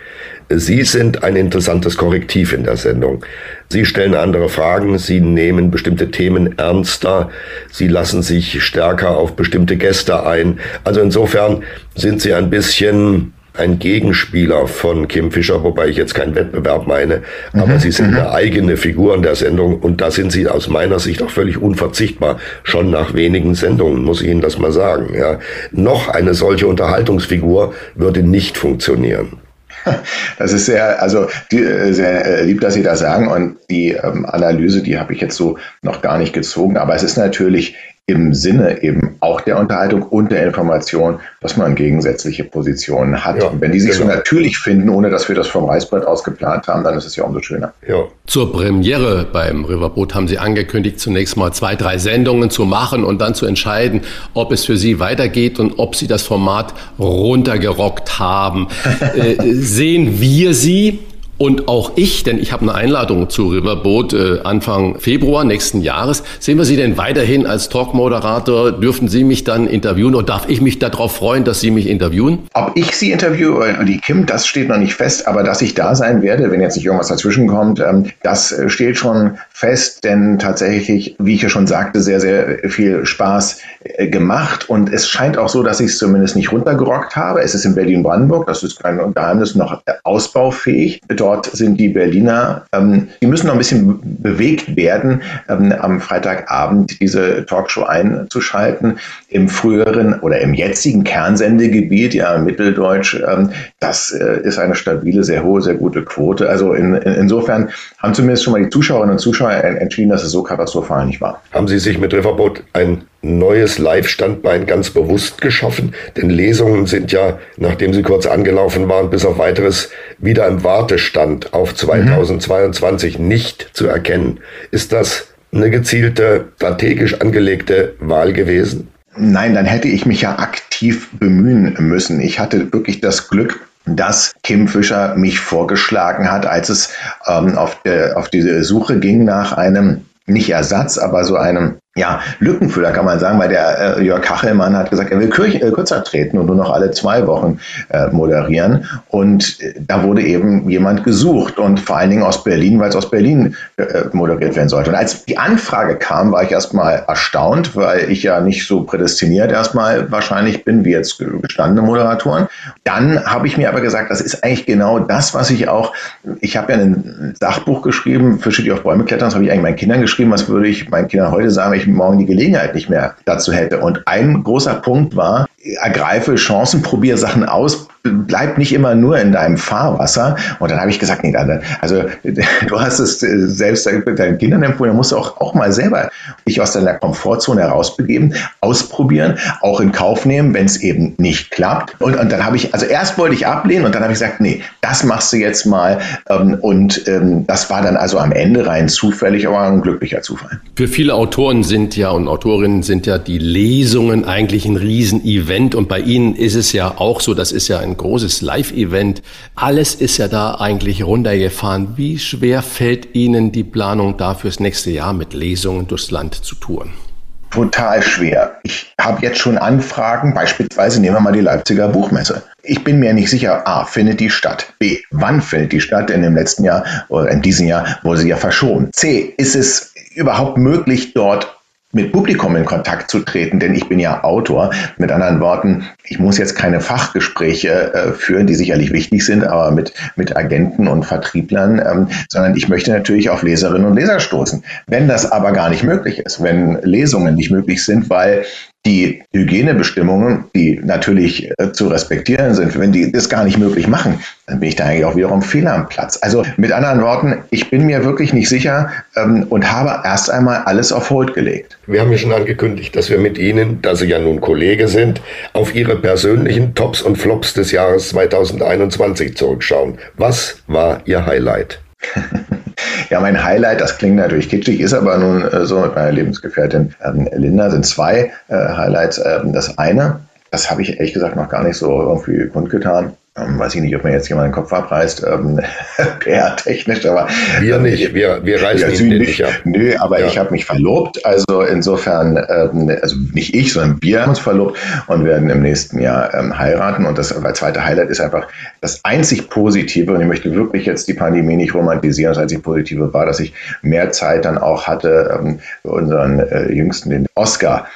Sie sind ein interessantes Korrektiv in der Sendung. Sie stellen andere Fragen, Sie nehmen bestimmte Themen ernster, Sie lassen sich stärker auf bestimmte Gäste ein. Also insofern sind Sie ein bisschen ein Gegenspieler von Kim Fischer, wobei ich jetzt keinen Wettbewerb meine, aber mhm. sie sind mhm. eine eigene Figur in der Sendung und da sind sie aus meiner Sicht auch völlig unverzichtbar. Schon nach wenigen Sendungen muss ich Ihnen das mal sagen. Ja. Noch eine solche Unterhaltungsfigur würde nicht funktionieren. Das ist sehr, also die, äh, sehr äh, lieb, dass Sie das sagen. Und die ähm, Analyse, die habe ich jetzt so noch gar nicht gezogen, aber es ist natürlich im Sinne eben auch der Unterhaltung und der Information, dass man gegensätzliche Positionen hat. Ja, wenn die sich genau. so natürlich finden, ohne dass wir das vom Reißbrett aus geplant haben, dann ist es ja umso schöner. Ja. Zur Premiere beim Riverboot haben Sie angekündigt, zunächst mal zwei, drei Sendungen zu machen und dann zu entscheiden, ob es für Sie weitergeht und ob Sie das Format runtergerockt haben. äh, sehen wir Sie und auch ich, denn ich habe eine Einladung zu Riverboat äh, Anfang Februar nächsten Jahres. Sehen wir Sie denn weiterhin als Talkmoderator? Dürfen Sie mich dann interviewen oder darf ich mich darauf freuen, dass Sie mich interviewen? Ob ich Sie interviewe oder die Kim, das steht noch nicht fest, aber dass ich da sein werde, wenn jetzt nicht irgendwas dazwischen kommt, ähm, das äh, steht schon fest, denn tatsächlich, wie ich ja schon sagte, sehr, sehr viel Spaß äh, gemacht und es scheint auch so, dass ich es zumindest nicht runtergerockt habe. Es ist in Berlin-Brandenburg, das ist kein Geheimnis, noch ausbaufähig dort sind die Berliner, ähm, die müssen noch ein bisschen bewegt werden, ähm, am Freitagabend diese Talkshow einzuschalten. Im früheren oder im jetzigen Kernsendegebiet, ja, Mitteldeutsch, ähm, das äh, ist eine stabile, sehr hohe, sehr gute Quote. Also in, in, insofern haben zumindest schon mal die Zuschauerinnen und Zuschauer entschieden, dass es so katastrophal nicht war. Haben Sie sich mit Riverboat ein neues Live-Standbein ganz bewusst geschaffen? Denn Lesungen sind ja, nachdem sie kurz angelaufen waren, bis auf weiteres wieder im Wartestand auf 2022 mhm. nicht zu erkennen. Ist das eine gezielte, strategisch angelegte Wahl gewesen? Nein, dann hätte ich mich ja aktiv bemühen müssen. Ich hatte wirklich das Glück, dass Kim Fischer mich vorgeschlagen hat, als es ähm, auf, äh, auf diese Suche ging nach einem nicht Ersatz, aber so einem ja, Lückenfüller kann man sagen, weil der äh, Jörg Kachelmann hat gesagt, er will kür äh, kürzer treten und nur noch alle zwei Wochen äh, moderieren. Und äh, da wurde eben jemand gesucht und vor allen Dingen aus Berlin, weil es aus Berlin äh, moderiert werden sollte. Und als die Anfrage kam, war ich erstmal erstaunt, weil ich ja nicht so prädestiniert erstmal wahrscheinlich bin, wie jetzt gestandene Moderatoren. Dann habe ich mir aber gesagt, das ist eigentlich genau das, was ich auch, ich habe ja ein Sachbuch geschrieben, Fische, die auf Bäume klettern, das habe ich eigentlich meinen Kindern geschrieben, was würde ich meinen Kindern heute sagen, ich morgen die Gelegenheit nicht mehr dazu hätte. Und ein großer Punkt war, ergreife Chancen, probiere Sachen aus, bleib nicht immer nur in deinem Fahrwasser. Und dann habe ich gesagt, nee, also du hast es äh, selbst deinen Kindern empfohlen, dann musst du auch, auch mal selber dich aus deiner Komfortzone herausbegeben, ausprobieren, auch in Kauf nehmen, wenn es eben nicht klappt. Und, und dann habe ich, also erst wollte ich ablehnen und dann habe ich gesagt, nee, das machst du jetzt mal. Ähm, und ähm, das war dann also am Ende rein zufällig, aber ein glücklicher Zufall. Für viele Autoren sind ja und Autorinnen sind ja die Lesungen eigentlich ein Riesenevent und bei Ihnen ist es ja auch so, das ist ja ein großes Live-Event. Alles ist ja da eigentlich runtergefahren. Wie schwer fällt Ihnen die Planung da fürs nächste Jahr mit Lesungen durchs Land zu touren? Total schwer. Ich habe jetzt schon Anfragen, beispielsweise nehmen wir mal die Leipziger Buchmesse. Ich bin mir nicht sicher, A, findet die statt? B, wann findet die statt? Denn im letzten Jahr oder in diesem Jahr wurde sie ja verschoben. C, ist es überhaupt möglich, dort mit Publikum in Kontakt zu treten, denn ich bin ja Autor. Mit anderen Worten, ich muss jetzt keine Fachgespräche äh, führen, die sicherlich wichtig sind, aber mit, mit Agenten und Vertrieblern, ähm, sondern ich möchte natürlich auf Leserinnen und Leser stoßen. Wenn das aber gar nicht möglich ist, wenn Lesungen nicht möglich sind, weil die Hygienebestimmungen, die natürlich äh, zu respektieren sind, wenn die das gar nicht möglich machen, dann bin ich da eigentlich auch wiederum Fehler am Platz. Also mit anderen Worten, ich bin mir wirklich nicht sicher ähm, und habe erst einmal alles auf Hold gelegt. Wir haben ja schon angekündigt, dass wir mit Ihnen, da Sie ja nun Kollege sind, auf Ihre persönlichen Tops und Flops des Jahres 2021 zurückschauen. Was war Ihr Highlight? Ja, mein Highlight, das klingt natürlich kitschig, ist aber nun äh, so mit meiner Lebensgefährtin ähm, Linda, sind zwei äh, Highlights. Ähm, das eine, das habe ich ehrlich gesagt noch gar nicht so irgendwie kundgetan. Ähm, weiß ich nicht, ob mir jetzt jemand den Kopf abreißt, ähm, PR-technisch, aber. Wir nicht, wir, wir reißen ihn nicht ab. Nö, aber ja. ich habe mich verlobt, also insofern, ähm, also nicht ich, sondern wir haben uns verlobt und werden im nächsten Jahr ähm, heiraten. Und das zweite Highlight ist einfach das einzig Positive, und ich möchte wirklich jetzt die Pandemie nicht romantisieren, das einzig Positive war, dass ich mehr Zeit dann auch hatte, ähm, für unseren äh, Jüngsten, den Oscar, ähm,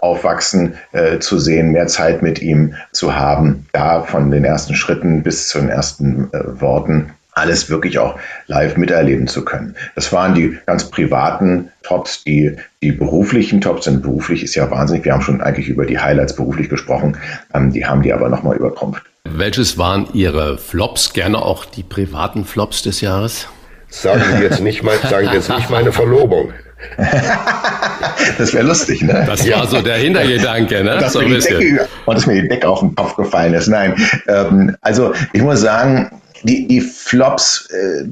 aufwachsen äh, zu sehen, mehr Zeit mit ihm zu haben, da von den ersten Schritten bis zu den ersten äh, Worten alles wirklich auch live miterleben zu können. Das waren die ganz privaten Tops, die, die beruflichen Tops sind. Beruflich ist ja wahnsinnig. Wir haben schon eigentlich über die Highlights beruflich gesprochen. Ähm, die haben die aber nochmal übertrumpft. Welches waren Ihre Flops? Gerne auch die privaten Flops des Jahres? Sagen Sie jetzt nicht, mein, sagen Sie jetzt nicht meine Verlobung. das wäre lustig, ne? Das war so der Hintergedanke, ne? Dass so mir Decke, und dass mir die Decke auf den Kopf gefallen ist. Nein, ähm, also ich muss sagen, die, die Flops, äh,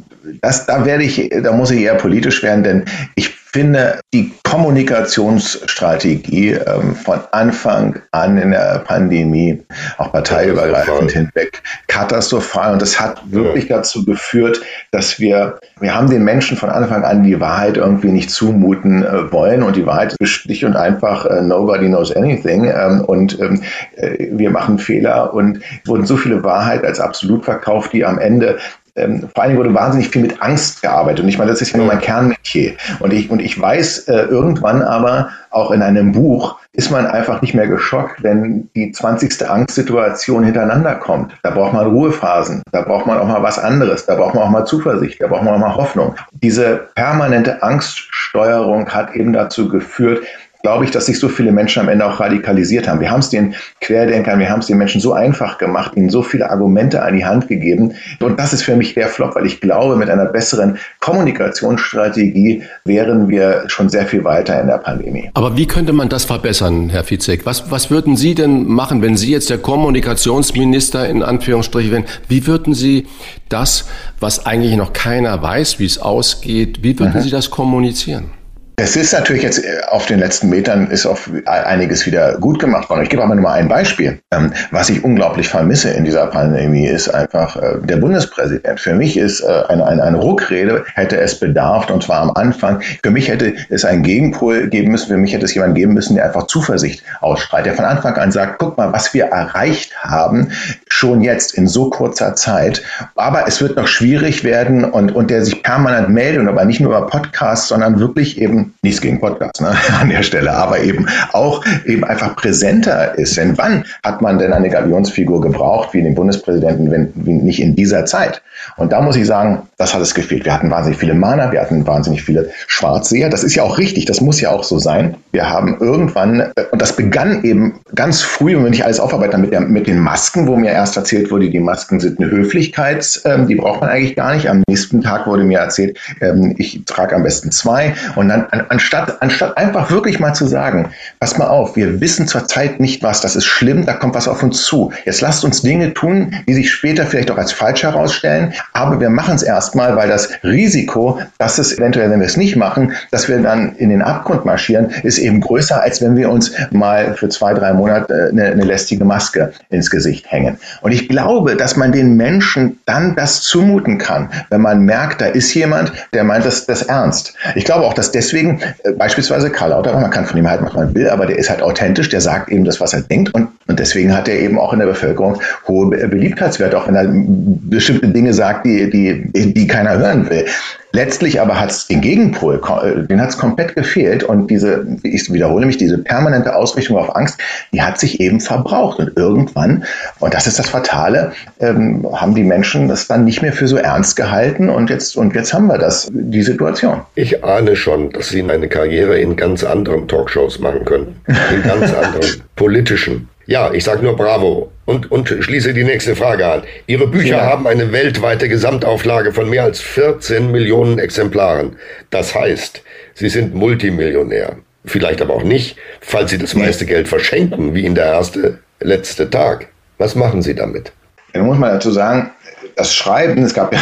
das, da werde ich, da muss ich eher politisch werden, denn ich finde die Kommunikationsstrategie ähm, von Anfang an in der Pandemie, auch parteiübergreifend hinweg, katastrophal. Und das hat wirklich ja. dazu geführt, dass wir, wir haben den Menschen von Anfang an die Wahrheit irgendwie nicht zumuten äh, wollen. Und die Wahrheit ist schlicht und einfach, äh, nobody knows anything. Ähm, und ähm, äh, wir machen Fehler und wurden so viele Wahrheit als absolut verkauft, die am Ende ähm, vor allen Dingen wurde wahnsinnig viel mit Angst gearbeitet. Und ich meine, das ist ja nur mein Kernmetier. Und ich, und ich weiß äh, irgendwann aber, auch in einem Buch, ist man einfach nicht mehr geschockt, wenn die 20. Angstsituation hintereinander kommt. Da braucht man Ruhephasen, da braucht man auch mal was anderes, da braucht man auch mal Zuversicht, da braucht man auch mal Hoffnung. Diese permanente Angststeuerung hat eben dazu geführt, glaube ich, dass sich so viele Menschen am Ende auch radikalisiert haben. Wir haben es den Querdenkern, wir haben es den Menschen so einfach gemacht, ihnen so viele Argumente an die Hand gegeben. Und das ist für mich der Flop, weil ich glaube, mit einer besseren Kommunikationsstrategie wären wir schon sehr viel weiter in der Pandemie. Aber wie könnte man das verbessern, Herr Fizek? Was, was würden Sie denn machen, wenn Sie jetzt der Kommunikationsminister in Anführungsstrichen wären? Wie würden Sie das, was eigentlich noch keiner weiß, wie es ausgeht, wie würden mhm. Sie das kommunizieren? Es ist natürlich jetzt äh, auf den letzten Metern ist auch einiges wieder gut gemacht worden. Ich gebe aber nur mal ein Beispiel. Ähm, was ich unglaublich vermisse in dieser Pandemie ist einfach äh, der Bundespräsident. Für mich ist äh, eine, eine, eine Ruckrede hätte es bedarf und zwar am Anfang. Für mich hätte es einen Gegenpol geben müssen. Für mich hätte es jemanden geben müssen, der einfach Zuversicht ausstrahlt, der von Anfang an sagt, guck mal, was wir erreicht haben, schon jetzt in so kurzer Zeit. Aber es wird noch schwierig werden und, und der sich permanent meldet und aber nicht nur über Podcasts, sondern wirklich eben nichts gegen Podcasts ne, an der Stelle, aber eben auch eben einfach präsenter ist. Denn wann hat man denn eine Galionsfigur gebraucht, wie den Bundespräsidenten, wenn wie nicht in dieser Zeit? Und da muss ich sagen, das hat es gefehlt. Wir hatten wahnsinnig viele Mana, wir hatten wahnsinnig viele Schwarzseher. Das ist ja auch richtig, das muss ja auch so sein. Wir haben irgendwann, äh, und das begann eben ganz früh, wenn nicht alles aufarbeiten, mit, der, mit den Masken, wo mir erst erzählt wurde, die Masken sind eine Höflichkeit, ähm, die braucht man eigentlich gar nicht. Am nächsten Tag wurde mir erzählt, ähm, ich trage am besten zwei. Und dann anstatt, anstatt einfach wirklich mal zu sagen, pass mal auf, wir wissen zurzeit nicht was, das ist schlimm, da kommt was auf uns zu. Jetzt lasst uns Dinge tun, die sich später vielleicht auch als falsch herausstellen, aber wir machen es erstmal, weil das Risiko, dass es eventuell, wenn wir es nicht machen, dass wir dann in den Abgrund marschieren, ist eben größer, als wenn wir uns mal für zwei, drei Monate eine, eine lästige Maske ins Gesicht hängen. Und ich glaube, dass man den Menschen dann das zumuten kann, wenn man merkt, da ist jemand, der meint das, das ernst. Ich glaube auch, dass deswegen deswegen äh, beispielsweise Karl Lauterbach, man kann von ihm halten, was man will, aber der ist halt authentisch, der sagt eben das, was er denkt. Und Und deswegen hat er eben auch in der Bevölkerung hohe Beliebtheitswerte, auch wenn er bestimmte Dinge sagt, die, die, die keiner hören will. Letztlich aber hat es den Gegenpol, äh, den hat es komplett gefehlt und diese, ich wiederhole mich, diese permanente Ausrichtung auf Angst, die hat sich eben verbraucht und irgendwann, und das ist das Fatale, ähm, haben die Menschen das dann nicht mehr für so ernst gehalten und jetzt, und jetzt haben wir das, die Situation. Ich ahne schon, dass Sie eine Karriere in ganz anderen Talkshows machen können, in ganz anderen politischen. Ja, ich sage nur Bravo und, und schließe die nächste Frage an. Ihre Bücher ja. haben eine weltweite Gesamtauflage von mehr als 14 Millionen Exemplaren. Das heißt, Sie sind Multimillionär. Vielleicht aber auch nicht, falls Sie das meiste Geld verschenken, wie in der erste letzte Tag. Was machen Sie damit? Da muss man dazu sagen, das Schreiben, es gab ja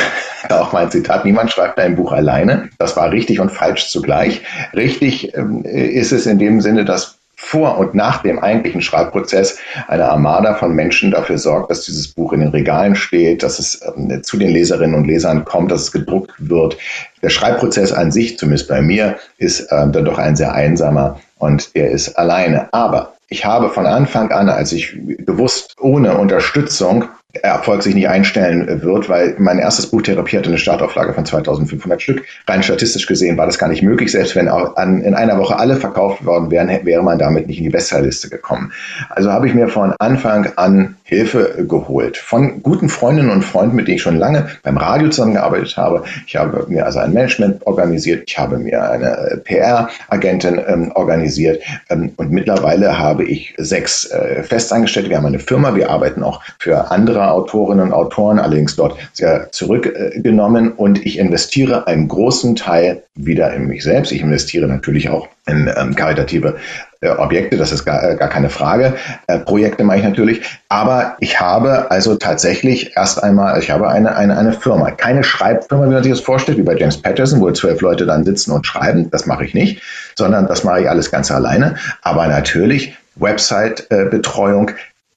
auch mal ein Zitat, niemand schreibt ein Buch alleine. Das war richtig und falsch zugleich. Richtig ähm, ist es in dem Sinne, dass vor und nach dem eigentlichen Schreibprozess eine Armada von Menschen dafür sorgt, dass dieses Buch in den Regalen steht, dass es ähm, zu den Leserinnen und Lesern kommt, dass es gedruckt wird. Der Schreibprozess an sich, zumindest bei mir, ist äh, dann doch ein sehr einsamer und er ist alleine. Aber ich habe von Anfang an, als ich gewusst, ohne Unterstützung Erfolg sich nicht einstellen wird, weil mein erstes Buch Therapie hatte eine Startauflage von 2500 Stück. Rein statistisch gesehen war das gar nicht möglich. Selbst wenn auch an, in einer Woche alle verkauft worden wären, wäre man damit nicht in die Bestsellerliste gekommen. Also habe ich mir von Anfang an Hilfe geholt. Von guten Freundinnen und Freunden, mit denen ich schon lange beim Radio zusammengearbeitet habe. Ich habe mir also ein Management organisiert. Ich habe mir eine PR-Agentin ähm, organisiert. Ähm, und mittlerweile habe ich sechs äh, Festangestellte. Wir haben eine Firma. Wir arbeiten auch für andere Autorinnen und Autoren, allerdings dort sehr zurückgenommen. Und ich investiere einen großen Teil wieder in mich selbst. Ich investiere natürlich auch in ähm, karitative äh, Objekte, das ist gar, äh, gar keine Frage. Äh, Projekte mache ich natürlich. Aber ich habe also tatsächlich erst einmal, ich habe eine, eine, eine Firma. Keine Schreibfirma, wie man sich das vorstellt, wie bei James Patterson, wo zwölf Leute dann sitzen und schreiben. Das mache ich nicht, sondern das mache ich alles ganz alleine. Aber natürlich Website-Betreuung,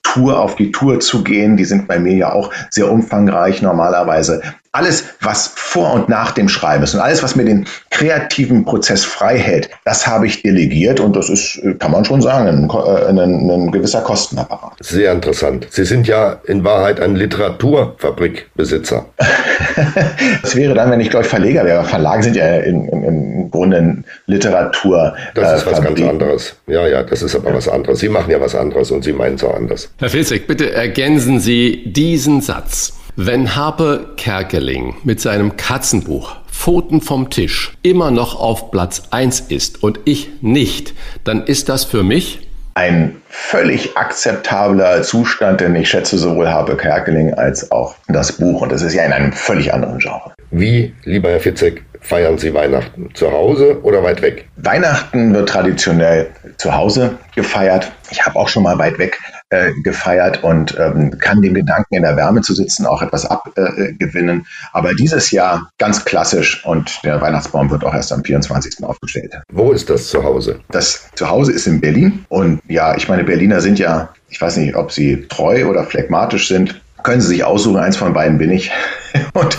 Tour auf die Tour zu gehen. Die sind bei mir ja auch sehr umfangreich normalerweise. Alles, was vor und nach dem Schreiben ist und alles, was mir den kreativen Prozess frei hält, das habe ich delegiert und das ist, kann man schon sagen, ein, ein, ein gewisser Kostenapparat. Sehr interessant. Sie sind ja in Wahrheit ein Literaturfabrikbesitzer. das wäre dann, wenn ich, glaube ich, Verleger wäre. Verlage sind ja in, in, im Grunde Literatur. Das ist was Fabrik. ganz anderes. Ja, ja, das ist aber was anderes. Sie machen ja was anderes und Sie meinen es auch anders. Herr Filzig, bitte ergänzen Sie diesen Satz. Wenn Harpe Kerkeling mit seinem Katzenbuch Pfoten vom Tisch immer noch auf Platz 1 ist und ich nicht, dann ist das für mich ein völlig akzeptabler Zustand, denn ich schätze sowohl Harpe Kerkeling als auch das Buch und das ist ja in einem völlig anderen Genre. Wie, lieber Herr Fitzek, feiern Sie Weihnachten? Zu Hause oder weit weg? Weihnachten wird traditionell zu Hause gefeiert. Ich habe auch schon mal weit weg äh, gefeiert und ähm, kann dem Gedanken, in der Wärme zu sitzen, auch etwas abgewinnen. Äh, Aber dieses Jahr ganz klassisch und der Weihnachtsbaum wird auch erst am 24. aufgestellt. Wo ist das Zuhause? Das Zuhause ist in Berlin und ja, ich meine, Berliner sind ja, ich weiß nicht, ob sie treu oder phlegmatisch sind. Können Sie sich aussuchen, eins von beiden bin ich. und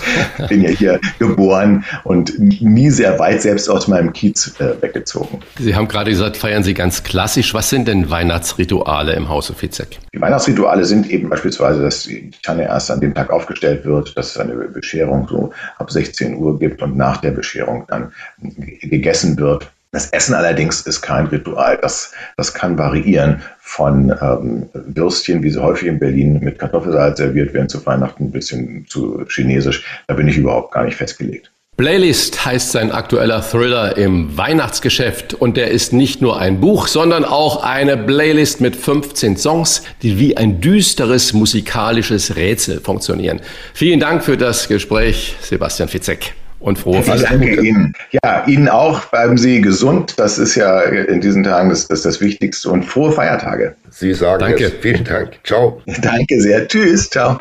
bin ja hier geboren und nie sehr weit selbst aus meinem Kiez äh, weggezogen. Sie haben gerade gesagt, feiern Sie ganz klassisch. Was sind denn Weihnachtsrituale im Hause Fitzek? Die Weihnachtsrituale sind eben beispielsweise, dass die Tanne erst an dem Tag aufgestellt wird, dass es eine Bescherung so ab 16 Uhr gibt und nach der Bescherung dann gegessen wird. Das Essen allerdings ist kein Ritual. Das, das kann variieren von ähm, Würstchen, wie sie häufig in Berlin mit Kartoffelsalz serviert werden zu Weihnachten, bis hin zu chinesisch. Da bin ich überhaupt gar nicht festgelegt. Playlist heißt sein aktueller Thriller im Weihnachtsgeschäft und der ist nicht nur ein Buch, sondern auch eine Playlist mit 15 Songs, die wie ein düsteres musikalisches Rätsel funktionieren. Vielen Dank für das Gespräch, Sebastian Fitzek und frohe Weihnachten. Danke Ihnen. Ja, Ihnen auch. Bleiben Sie gesund. Das ist ja in diesen Tagen das, das, das Wichtigste. Und frohe Feiertage. Sie sagen Danke. Es. Vielen Dank. Ciao. Danke sehr. Tschüss. Ciao.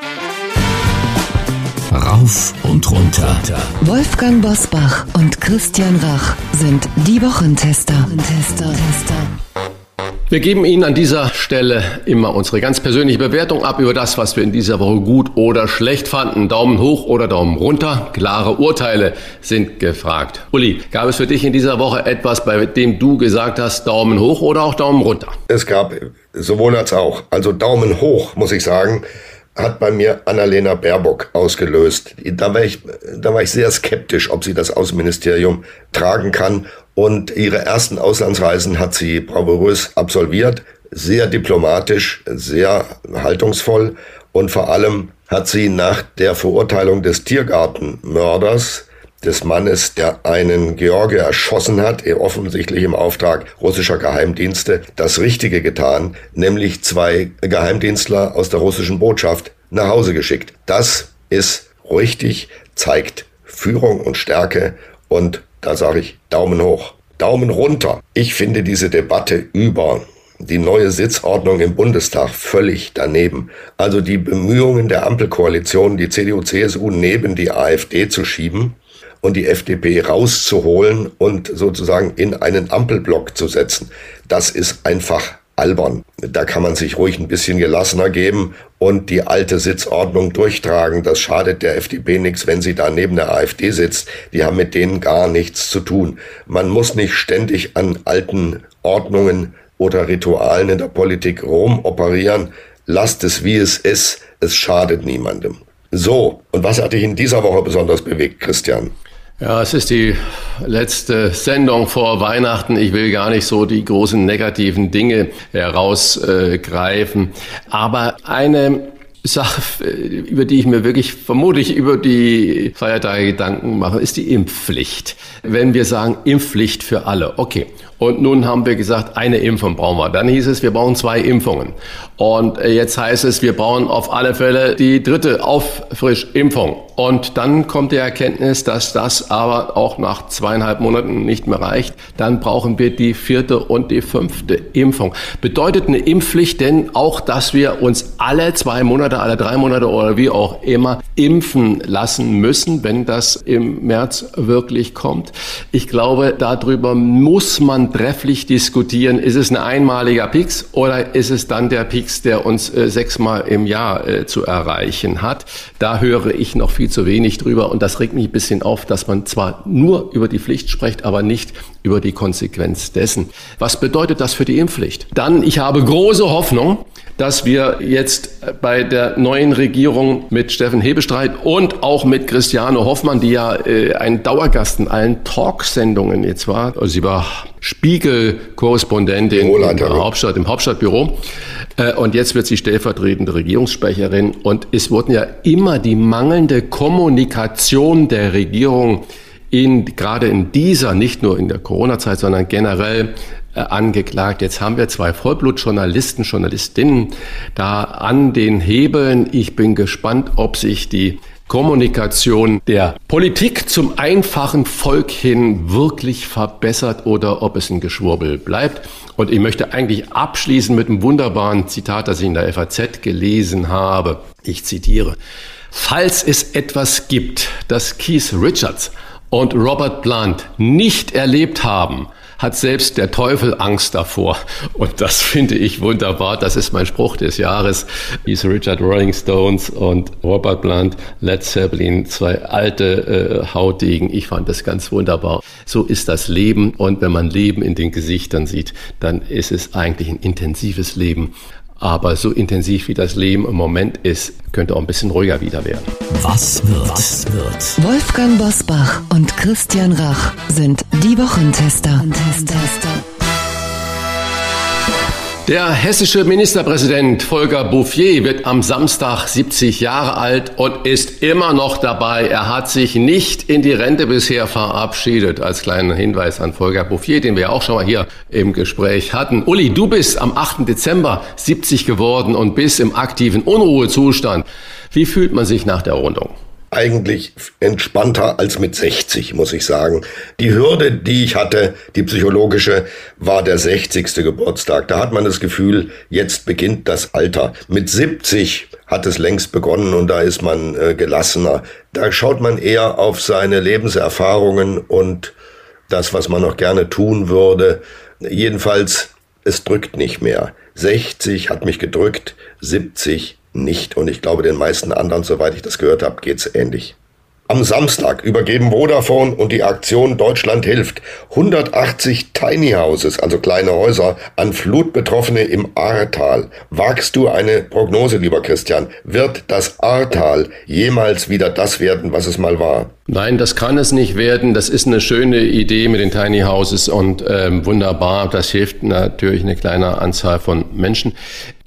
Rauf und runter. Wolfgang Bosbach und Christian Rach sind die Wochentester. Wochentester. Wir geben Ihnen an dieser Stelle immer unsere ganz persönliche Bewertung ab über das, was wir in dieser Woche gut oder schlecht fanden. Daumen hoch oder Daumen runter. Klare Urteile sind gefragt. Uli, gab es für dich in dieser Woche etwas, bei dem du gesagt hast, Daumen hoch oder auch Daumen runter? Es gab sowohl als auch. Also Daumen hoch, muss ich sagen hat bei mir Annalena Baerbock ausgelöst. Da war, ich, da war ich sehr skeptisch, ob sie das Außenministerium tragen kann. Und ihre ersten Auslandsreisen hat sie bravourös absolviert, sehr diplomatisch, sehr haltungsvoll und vor allem hat sie nach der Verurteilung des Tiergartenmörders des Mannes, der einen Georgier erschossen hat, offensichtlich im Auftrag russischer Geheimdienste, das Richtige getan, nämlich zwei Geheimdienstler aus der russischen Botschaft nach Hause geschickt. Das ist richtig, zeigt Führung und Stärke und da sage ich Daumen hoch. Daumen runter. Ich finde diese Debatte über die neue Sitzordnung im Bundestag völlig daneben. Also die Bemühungen der Ampelkoalition, die CDU-CSU neben die AfD zu schieben, und die FDP rauszuholen und sozusagen in einen Ampelblock zu setzen. Das ist einfach albern. Da kann man sich ruhig ein bisschen gelassener geben und die alte Sitzordnung durchtragen. Das schadet der FDP nichts, wenn sie da neben der AfD sitzt. Die haben mit denen gar nichts zu tun. Man muss nicht ständig an alten Ordnungen oder Ritualen in der Politik rumoperieren. Lasst es, wie es ist. Es schadet niemandem. So, und was hat dich in dieser Woche besonders bewegt, Christian? Ja, es ist die letzte Sendung vor Weihnachten. Ich will gar nicht so die großen negativen Dinge herausgreifen. Aber eine Sache, über die ich mir wirklich vermutlich über die Feiertage Gedanken mache, ist die Impfpflicht. Wenn wir sagen Impfpflicht für alle, okay. Und nun haben wir gesagt, eine Impfung brauchen wir. Dann hieß es, wir brauchen zwei Impfungen. Und jetzt heißt es, wir brauchen auf alle Fälle die dritte Auffrischimpfung. Und dann kommt die Erkenntnis, dass das aber auch nach zweieinhalb Monaten nicht mehr reicht. Dann brauchen wir die vierte und die fünfte Impfung. Bedeutet eine Impfpflicht denn auch, dass wir uns alle zwei Monate, alle drei Monate oder wie auch immer impfen lassen müssen, wenn das im März wirklich kommt? Ich glaube, darüber muss man trefflich diskutieren. Ist es ein einmaliger Pix oder ist es dann der Pix, der uns äh, sechsmal im Jahr äh, zu erreichen hat? Da höre ich noch viel zu wenig drüber und das regt mich ein bisschen auf, dass man zwar nur über die Pflicht spricht, aber nicht über die Konsequenz dessen. Was bedeutet das für die Impfpflicht? Dann, ich habe große Hoffnung, dass wir jetzt bei der neuen Regierung mit Steffen Hebestreit und auch mit Christiane Hoffmann, die ja äh, ein Dauergast in allen Talksendungen jetzt war, also sie war Spiegel-Korrespondentin im, Hauptstadt, im Hauptstadtbüro. Äh, und jetzt wird sie stellvertretende Regierungssprecherin. Und es wurden ja immer die mangelnde Kommunikation der Regierung in, gerade in dieser, nicht nur in der Corona-Zeit, sondern generell angeklagt. Jetzt haben wir zwei Vollblutjournalisten, Journalistinnen da an den Hebeln. Ich bin gespannt, ob sich die Kommunikation der Politik zum einfachen Volk hin wirklich verbessert oder ob es ein Geschwurbel bleibt. Und ich möchte eigentlich abschließen mit einem wunderbaren Zitat, das ich in der FAZ gelesen habe. Ich zitiere. Falls es etwas gibt, das Keith Richards und Robert Plant nicht erlebt haben, hat selbst der Teufel Angst davor. Und das finde ich wunderbar. Das ist mein Spruch des Jahres. Ist Richard Rolling Stones und Robert Blunt, Led Zeppelin, zwei alte äh, Hautdegen. Ich fand das ganz wunderbar. So ist das Leben. Und wenn man Leben in den Gesichtern sieht, dann ist es eigentlich ein intensives Leben. Aber so intensiv wie das Leben im Moment ist, könnte auch ein bisschen ruhiger wieder werden. Was wird? Was wird? Wolfgang Bosbach und Christian Rach sind die Wochentester. Wochentester. Der hessische Ministerpräsident Volker Bouffier wird am Samstag 70 Jahre alt und ist immer noch dabei. Er hat sich nicht in die Rente bisher verabschiedet. Als kleiner Hinweis an Volker Bouffier, den wir auch schon mal hier im Gespräch hatten. Uli, du bist am 8. Dezember 70 geworden und bist im aktiven Unruhezustand. Wie fühlt man sich nach der Rundung? Eigentlich entspannter als mit 60, muss ich sagen. Die Hürde, die ich hatte, die psychologische, war der 60. Geburtstag. Da hat man das Gefühl, jetzt beginnt das Alter. Mit 70 hat es längst begonnen und da ist man äh, gelassener. Da schaut man eher auf seine Lebenserfahrungen und das, was man noch gerne tun würde. Jedenfalls es drückt nicht mehr. 60 hat mich gedrückt, 70 nicht. Und ich glaube, den meisten anderen, soweit ich das gehört habe, geht's ähnlich. Am Samstag übergeben Vodafone und die Aktion Deutschland hilft 180 Tiny Houses, also kleine Häuser, an Flutbetroffene im Ahrtal. Wagst du eine Prognose, lieber Christian? Wird das Ahrtal jemals wieder das werden, was es mal war? Nein, das kann es nicht werden. Das ist eine schöne Idee mit den Tiny Houses und ähm, wunderbar. Das hilft natürlich eine kleine Anzahl von Menschen.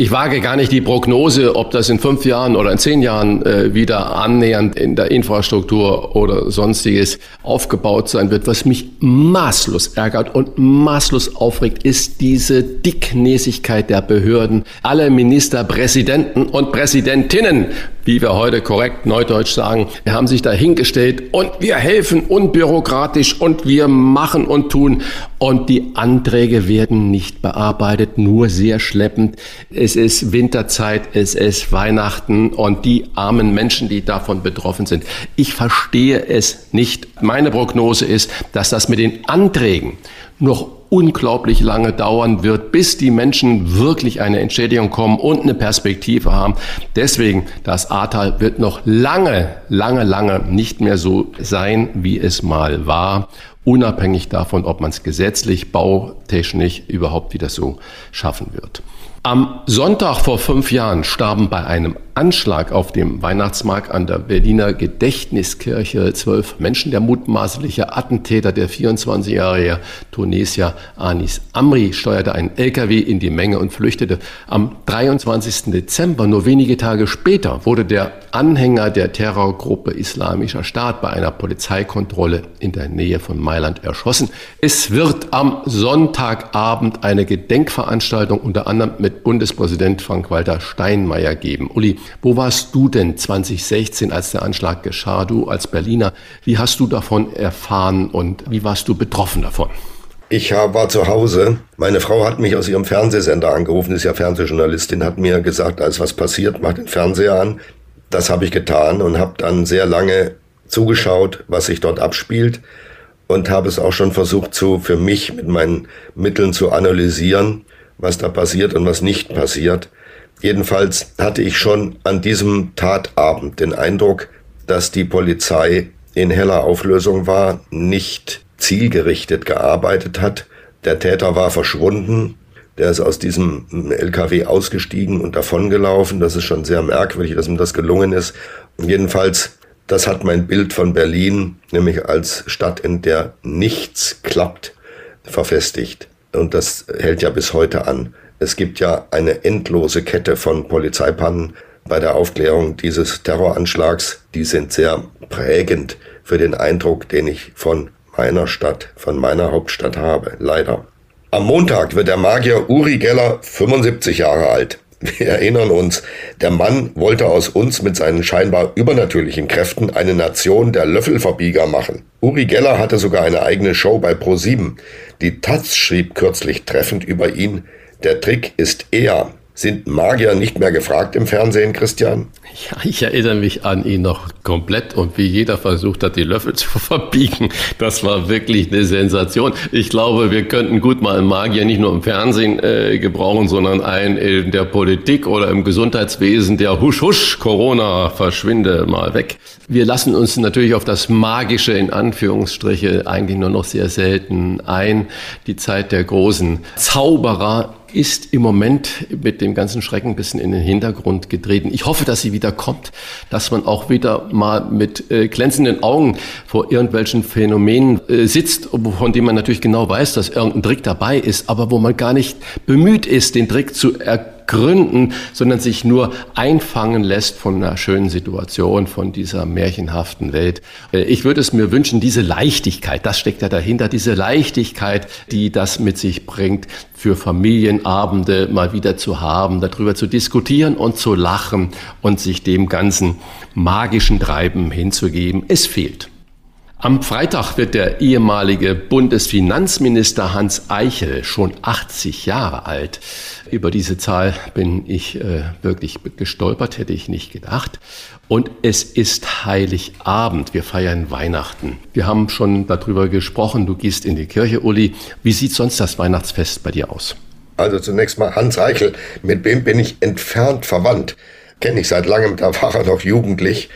Ich wage gar nicht die Prognose, ob das in fünf Jahren oder in zehn Jahren äh, wieder annähernd in der Infrastruktur oder sonstiges aufgebaut sein wird. Was mich maßlos ärgert und maßlos aufregt, ist diese Dicknäsigkeit der Behörden. Alle Ministerpräsidenten und Präsidentinnen wie wir heute korrekt neudeutsch sagen, haben sich dahingestellt und wir helfen unbürokratisch und wir machen und tun und die Anträge werden nicht bearbeitet, nur sehr schleppend. Es ist Winterzeit, es ist Weihnachten und die armen Menschen, die davon betroffen sind. Ich verstehe es nicht. Meine Prognose ist, dass das mit den Anträgen noch unglaublich lange dauern wird, bis die Menschen wirklich eine Entschädigung kommen und eine Perspektive haben. Deswegen, das Ahrtal wird noch lange, lange, lange nicht mehr so sein, wie es mal war unabhängig davon, ob man es gesetzlich, bautechnisch überhaupt wieder so schaffen wird. Am Sonntag vor fünf Jahren starben bei einem Anschlag auf dem Weihnachtsmarkt an der Berliner Gedächtniskirche zwölf Menschen. Der mutmaßliche Attentäter, der 24-jährige Tunesier Anis Amri, steuerte einen LKW in die Menge und flüchtete. Am 23. Dezember, nur wenige Tage später, wurde der Anhänger der Terrorgruppe Islamischer Staat bei einer Polizeikontrolle in der Nähe von Mailand erschossen. Es wird am Sonntagabend eine Gedenkveranstaltung unter anderem mit Bundespräsident Frank-Walter Steinmeier geben. Uli, wo warst du denn 2016, als der Anschlag geschah? Du als Berliner, wie hast du davon erfahren und wie warst du betroffen davon? Ich war zu Hause. Meine Frau hat mich aus ihrem Fernsehsender angerufen, ist ja Fernsehjournalistin, hat mir gesagt, da ist was passiert, mach den Fernseher an. Das habe ich getan und habe dann sehr lange zugeschaut, was sich dort abspielt und habe es auch schon versucht, zu, für mich mit meinen Mitteln zu analysieren, was da passiert und was nicht passiert. Jedenfalls hatte ich schon an diesem Tatabend den Eindruck, dass die Polizei in heller Auflösung war, nicht zielgerichtet gearbeitet hat. Der Täter war verschwunden. Der ist aus diesem LKW ausgestiegen und davongelaufen. Das ist schon sehr merkwürdig, dass ihm das gelungen ist. jedenfalls, das hat mein Bild von Berlin, nämlich als Stadt, in der nichts klappt, verfestigt. Und das hält ja bis heute an. Es gibt ja eine endlose Kette von Polizeipannen bei der Aufklärung dieses Terroranschlags. Die sind sehr prägend für den Eindruck, den ich von meiner Stadt, von meiner Hauptstadt habe. Leider. Am Montag wird der Magier Uri Geller 75 Jahre alt. Wir erinnern uns, der Mann wollte aus uns mit seinen scheinbar übernatürlichen Kräften eine Nation der Löffelverbieger machen. Uri Geller hatte sogar eine eigene Show bei Pro7. Die Taz schrieb kürzlich treffend über ihn, der Trick ist eher, sind Magier nicht mehr gefragt im Fernsehen, Christian? Ja, ich erinnere mich an ihn noch komplett und wie jeder versucht hat, die Löffel zu verbiegen. Das war wirklich eine Sensation. Ich glaube, wir könnten gut mal einen Magier nicht nur im Fernsehen äh, gebrauchen, sondern einen in der Politik oder im Gesundheitswesen, der husch husch, Corona, verschwinde mal weg. Wir lassen uns natürlich auf das Magische in Anführungsstriche eigentlich nur noch sehr selten ein. Die Zeit der großen Zauberer ist im Moment mit dem ganzen Schrecken ein bisschen in den Hintergrund getreten. Ich hoffe, dass sie wieder kommt, dass man auch wieder mal mit äh, glänzenden Augen vor irgendwelchen Phänomenen äh, sitzt, von denen man natürlich genau weiß, dass irgendein Trick dabei ist, aber wo man gar nicht bemüht ist, den Trick zu erkennen gründen, sondern sich nur einfangen lässt von einer schönen Situation, von dieser märchenhaften Welt. Äh, ich würde es mir wünschen, diese Leichtigkeit, das steckt ja dahinter, diese Leichtigkeit, die das mit sich bringt, für Familienabende mal wieder zu haben, darüber zu diskutieren und zu lachen und sich dem ganzen magischen Treiben hinzugeben. Es fehlt. Am Freitag wird der ehemalige Bundesfinanzminister Hans Eichel schon 80 Jahre alt. Über diese Zahl bin ich äh, wirklich gestolpert, hätte ich nicht gedacht. Und es ist Heiligabend. Wir feiern Weihnachten. Wir haben schon darüber gesprochen. Du gehst in die Kirche, Uli. Wie sieht sonst das Weihnachtsfest bei dir aus? Also zunächst mal Hans Eichel, mit wem bin ich entfernt verwandt? Kenne ich seit langem, da war er noch jugendlich.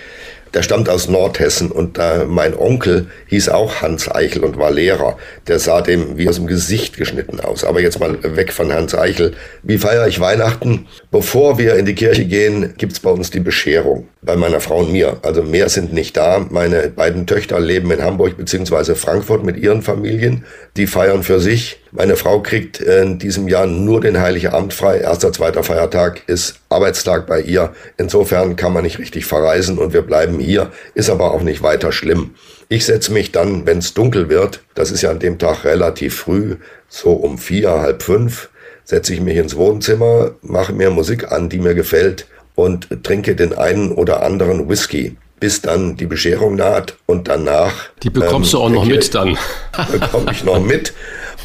Der stammt aus Nordhessen und äh, mein Onkel hieß auch Hans Eichel und war Lehrer. Der sah dem wie aus dem Gesicht geschnitten aus. Aber jetzt mal weg von Hans Eichel. Wie feiere ich Weihnachten? Bevor wir in die Kirche gehen, gibt's bei uns die Bescherung. Bei meiner Frau und mir. Also mehr sind nicht da. Meine beiden Töchter leben in Hamburg beziehungsweise Frankfurt mit ihren Familien. Die feiern für sich. Meine Frau kriegt in diesem Jahr nur den Heiligen Abend frei. Erster, zweiter Feiertag ist Arbeitstag bei ihr. Insofern kann man nicht richtig verreisen und wir bleiben hier. Ist aber auch nicht weiter schlimm. Ich setze mich dann, wenn es dunkel wird, das ist ja an dem Tag relativ früh, so um vier, halb fünf, setze ich mich ins Wohnzimmer, mache mir Musik an, die mir gefällt und trinke den einen oder anderen Whisky bis dann die Bescherung naht und danach. Die bekommst ähm, du auch noch mit dann. bekomme ich noch mit.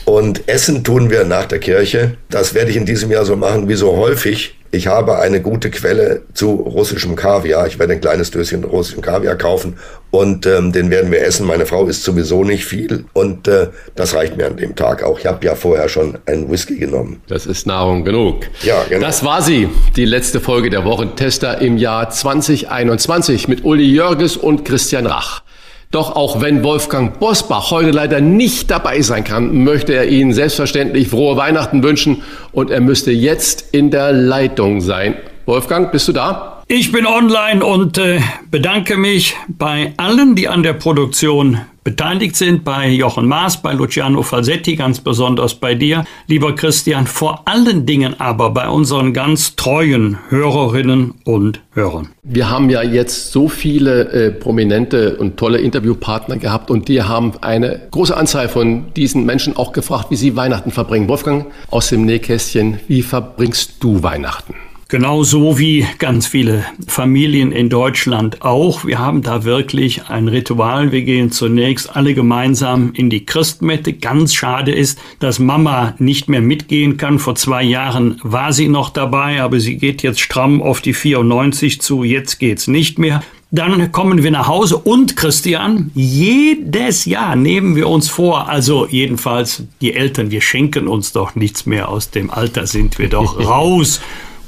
Und Essen tun wir nach der Kirche. Das werde ich in diesem Jahr so machen wie so häufig. Ich habe eine gute Quelle zu russischem Kaviar. Ich werde ein kleines Döschen russischen Kaviar kaufen und ähm, den werden wir essen. Meine Frau isst sowieso nicht viel und äh, das reicht mir an dem Tag auch. Ich habe ja vorher schon einen Whisky genommen. Das ist Nahrung genug. Ja, genau. Das war sie, die letzte Folge der Wochentester im Jahr 2021 mit Uli Jörges und Christian Rach. Doch auch wenn Wolfgang Bosbach heute leider nicht dabei sein kann, möchte er Ihnen selbstverständlich frohe Weihnachten wünschen und er müsste jetzt in der Leitung sein. Wolfgang, bist du da? Ich bin online und äh, bedanke mich bei allen, die an der Produktion beteiligt sind, bei Jochen Maas, bei Luciano Falsetti, ganz besonders bei dir, lieber Christian, vor allen Dingen aber bei unseren ganz treuen Hörerinnen und Hörern. Wir haben ja jetzt so viele äh, prominente und tolle Interviewpartner gehabt und die haben eine große Anzahl von diesen Menschen auch gefragt, wie sie Weihnachten verbringen. Wolfgang, aus dem Nähkästchen, wie verbringst du Weihnachten? Genauso wie ganz viele Familien in Deutschland auch. Wir haben da wirklich ein Ritual. Wir gehen zunächst alle gemeinsam in die Christmette. Ganz schade ist, dass Mama nicht mehr mitgehen kann. Vor zwei Jahren war sie noch dabei, aber sie geht jetzt stramm auf die 94 zu. Jetzt geht's nicht mehr. Dann kommen wir nach Hause und Christian, jedes Jahr nehmen wir uns vor, also jedenfalls die Eltern, wir schenken uns doch nichts mehr aus dem Alter, sind wir doch raus.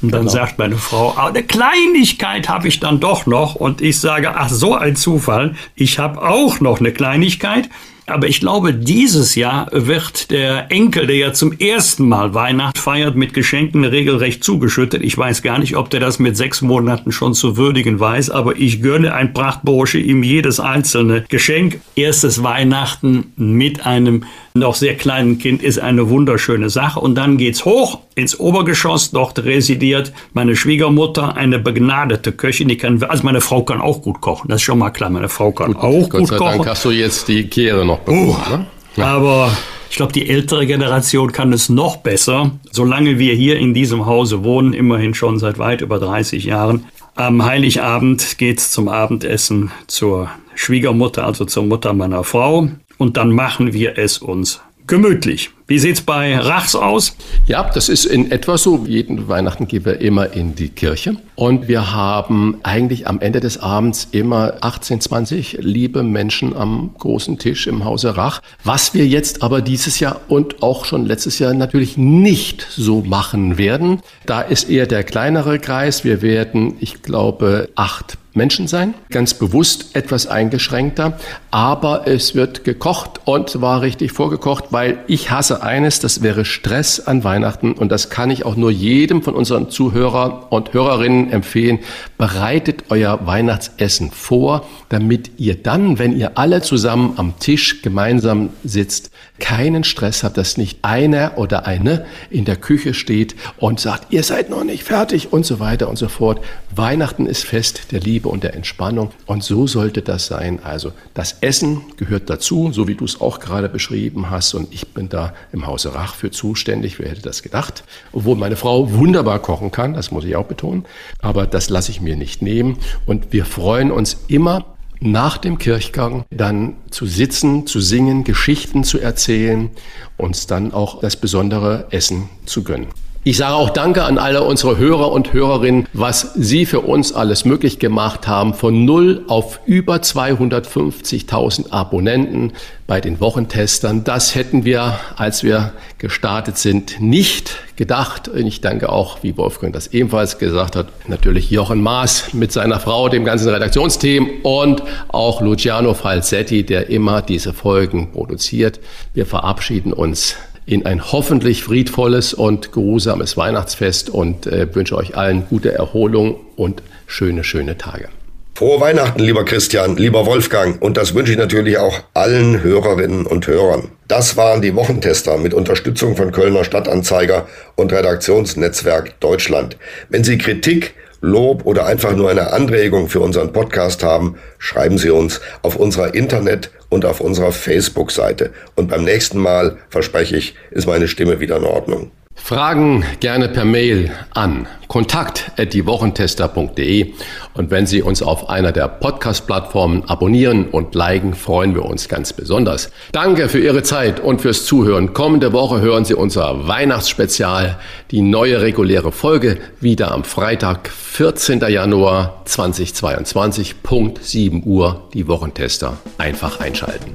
Und dann genau. sagt meine Frau, ah, eine Kleinigkeit habe ich dann doch noch. Und ich sage, ach so ein Zufall, ich habe auch noch eine Kleinigkeit. Aber ich glaube, dieses Jahr wird der Enkel, der ja zum ersten Mal Weihnacht feiert, mit Geschenken regelrecht zugeschüttet. Ich weiß gar nicht, ob der das mit sechs Monaten schon zu würdigen weiß, aber ich gönne ein Prachtbursche ihm jedes einzelne Geschenk. Erstes Weihnachten mit einem noch sehr kleinen Kind ist eine wunderschöne Sache. Und dann geht's hoch ins Obergeschoss. Dort residiert meine Schwiegermutter, eine begnadete Köchin. Die kann, also meine Frau kann auch gut kochen. Das ist schon mal klar. Meine Frau kann auch Gott gut sei kochen. Dank hast du jetzt die Kehre noch bekommen. Uh, ne? ja. Aber ich glaube, die ältere Generation kann es noch besser. Solange wir hier in diesem Hause wohnen, immerhin schon seit weit über 30 Jahren. Am Heiligabend geht's zum Abendessen zur Schwiegermutter, also zur Mutter meiner Frau und dann machen wir es uns gemütlich. Wie sieht's bei Rachs aus? Ja, das ist in etwa so. Jeden Weihnachten gehen wir immer in die Kirche. Und wir haben eigentlich am Ende des Abends immer 18, 20 liebe Menschen am großen Tisch im Hause Rach. Was wir jetzt aber dieses Jahr und auch schon letztes Jahr natürlich nicht so machen werden. Da ist eher der kleinere Kreis. Wir werden, ich glaube, acht Menschen sein, ganz bewusst etwas eingeschränkter, aber es wird gekocht und zwar richtig vorgekocht, weil ich hasse eines, das wäre Stress an Weihnachten und das kann ich auch nur jedem von unseren Zuhörer und Hörerinnen empfehlen. Bereitet euer Weihnachtsessen vor, damit ihr dann, wenn ihr alle zusammen am Tisch gemeinsam sitzt, keinen Stress habt, dass nicht einer oder eine in der Küche steht und sagt, ihr seid noch nicht fertig und so weiter und so fort. Weihnachten ist Fest der Liebe und der Entspannung und so sollte das sein. Also das Essen gehört dazu, so wie du es auch gerade beschrieben hast und ich bin da im Hause Rach für zuständig. Wer hätte das gedacht? Obwohl meine Frau wunderbar kochen kann, das muss ich auch betonen, aber das lasse ich mir nicht nehmen und wir freuen uns immer nach dem Kirchgang dann zu sitzen, zu singen, Geschichten zu erzählen, uns dann auch das besondere Essen zu gönnen. Ich sage auch Danke an alle unsere Hörer und Hörerinnen, was Sie für uns alles möglich gemacht haben. Von null auf über 250.000 Abonnenten bei den Wochentestern. Das hätten wir, als wir gestartet sind, nicht gedacht. Ich danke auch, wie Wolfgang das ebenfalls gesagt hat, natürlich Jochen Maas mit seiner Frau, dem ganzen Redaktionsteam und auch Luciano Falsetti, der immer diese Folgen produziert. Wir verabschieden uns in ein hoffentlich friedvolles und geruhsames Weihnachtsfest und äh, wünsche euch allen gute Erholung und schöne, schöne Tage. Frohe Weihnachten, lieber Christian, lieber Wolfgang, und das wünsche ich natürlich auch allen Hörerinnen und Hörern. Das waren die Wochentester mit Unterstützung von Kölner Stadtanzeiger und Redaktionsnetzwerk Deutschland. Wenn Sie Kritik, Lob oder einfach nur eine Anregung für unseren Podcast haben, schreiben Sie uns auf unserer Internet- und auf unserer Facebook-Seite. Und beim nächsten Mal, verspreche ich, ist meine Stimme wieder in Ordnung. Fragen gerne per Mail an kontakt@diewochentester.de und wenn Sie uns auf einer der Podcast-Plattformen abonnieren und liken, freuen wir uns ganz besonders. Danke für Ihre Zeit und fürs Zuhören. Kommende Woche hören Sie unser Weihnachtsspezial, die neue reguläre Folge wieder am Freitag, 14. Januar 2022, Punkt 7 Uhr, die Wochentester. Einfach einschalten.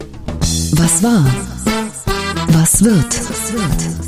Was war? Was wird? Was wird?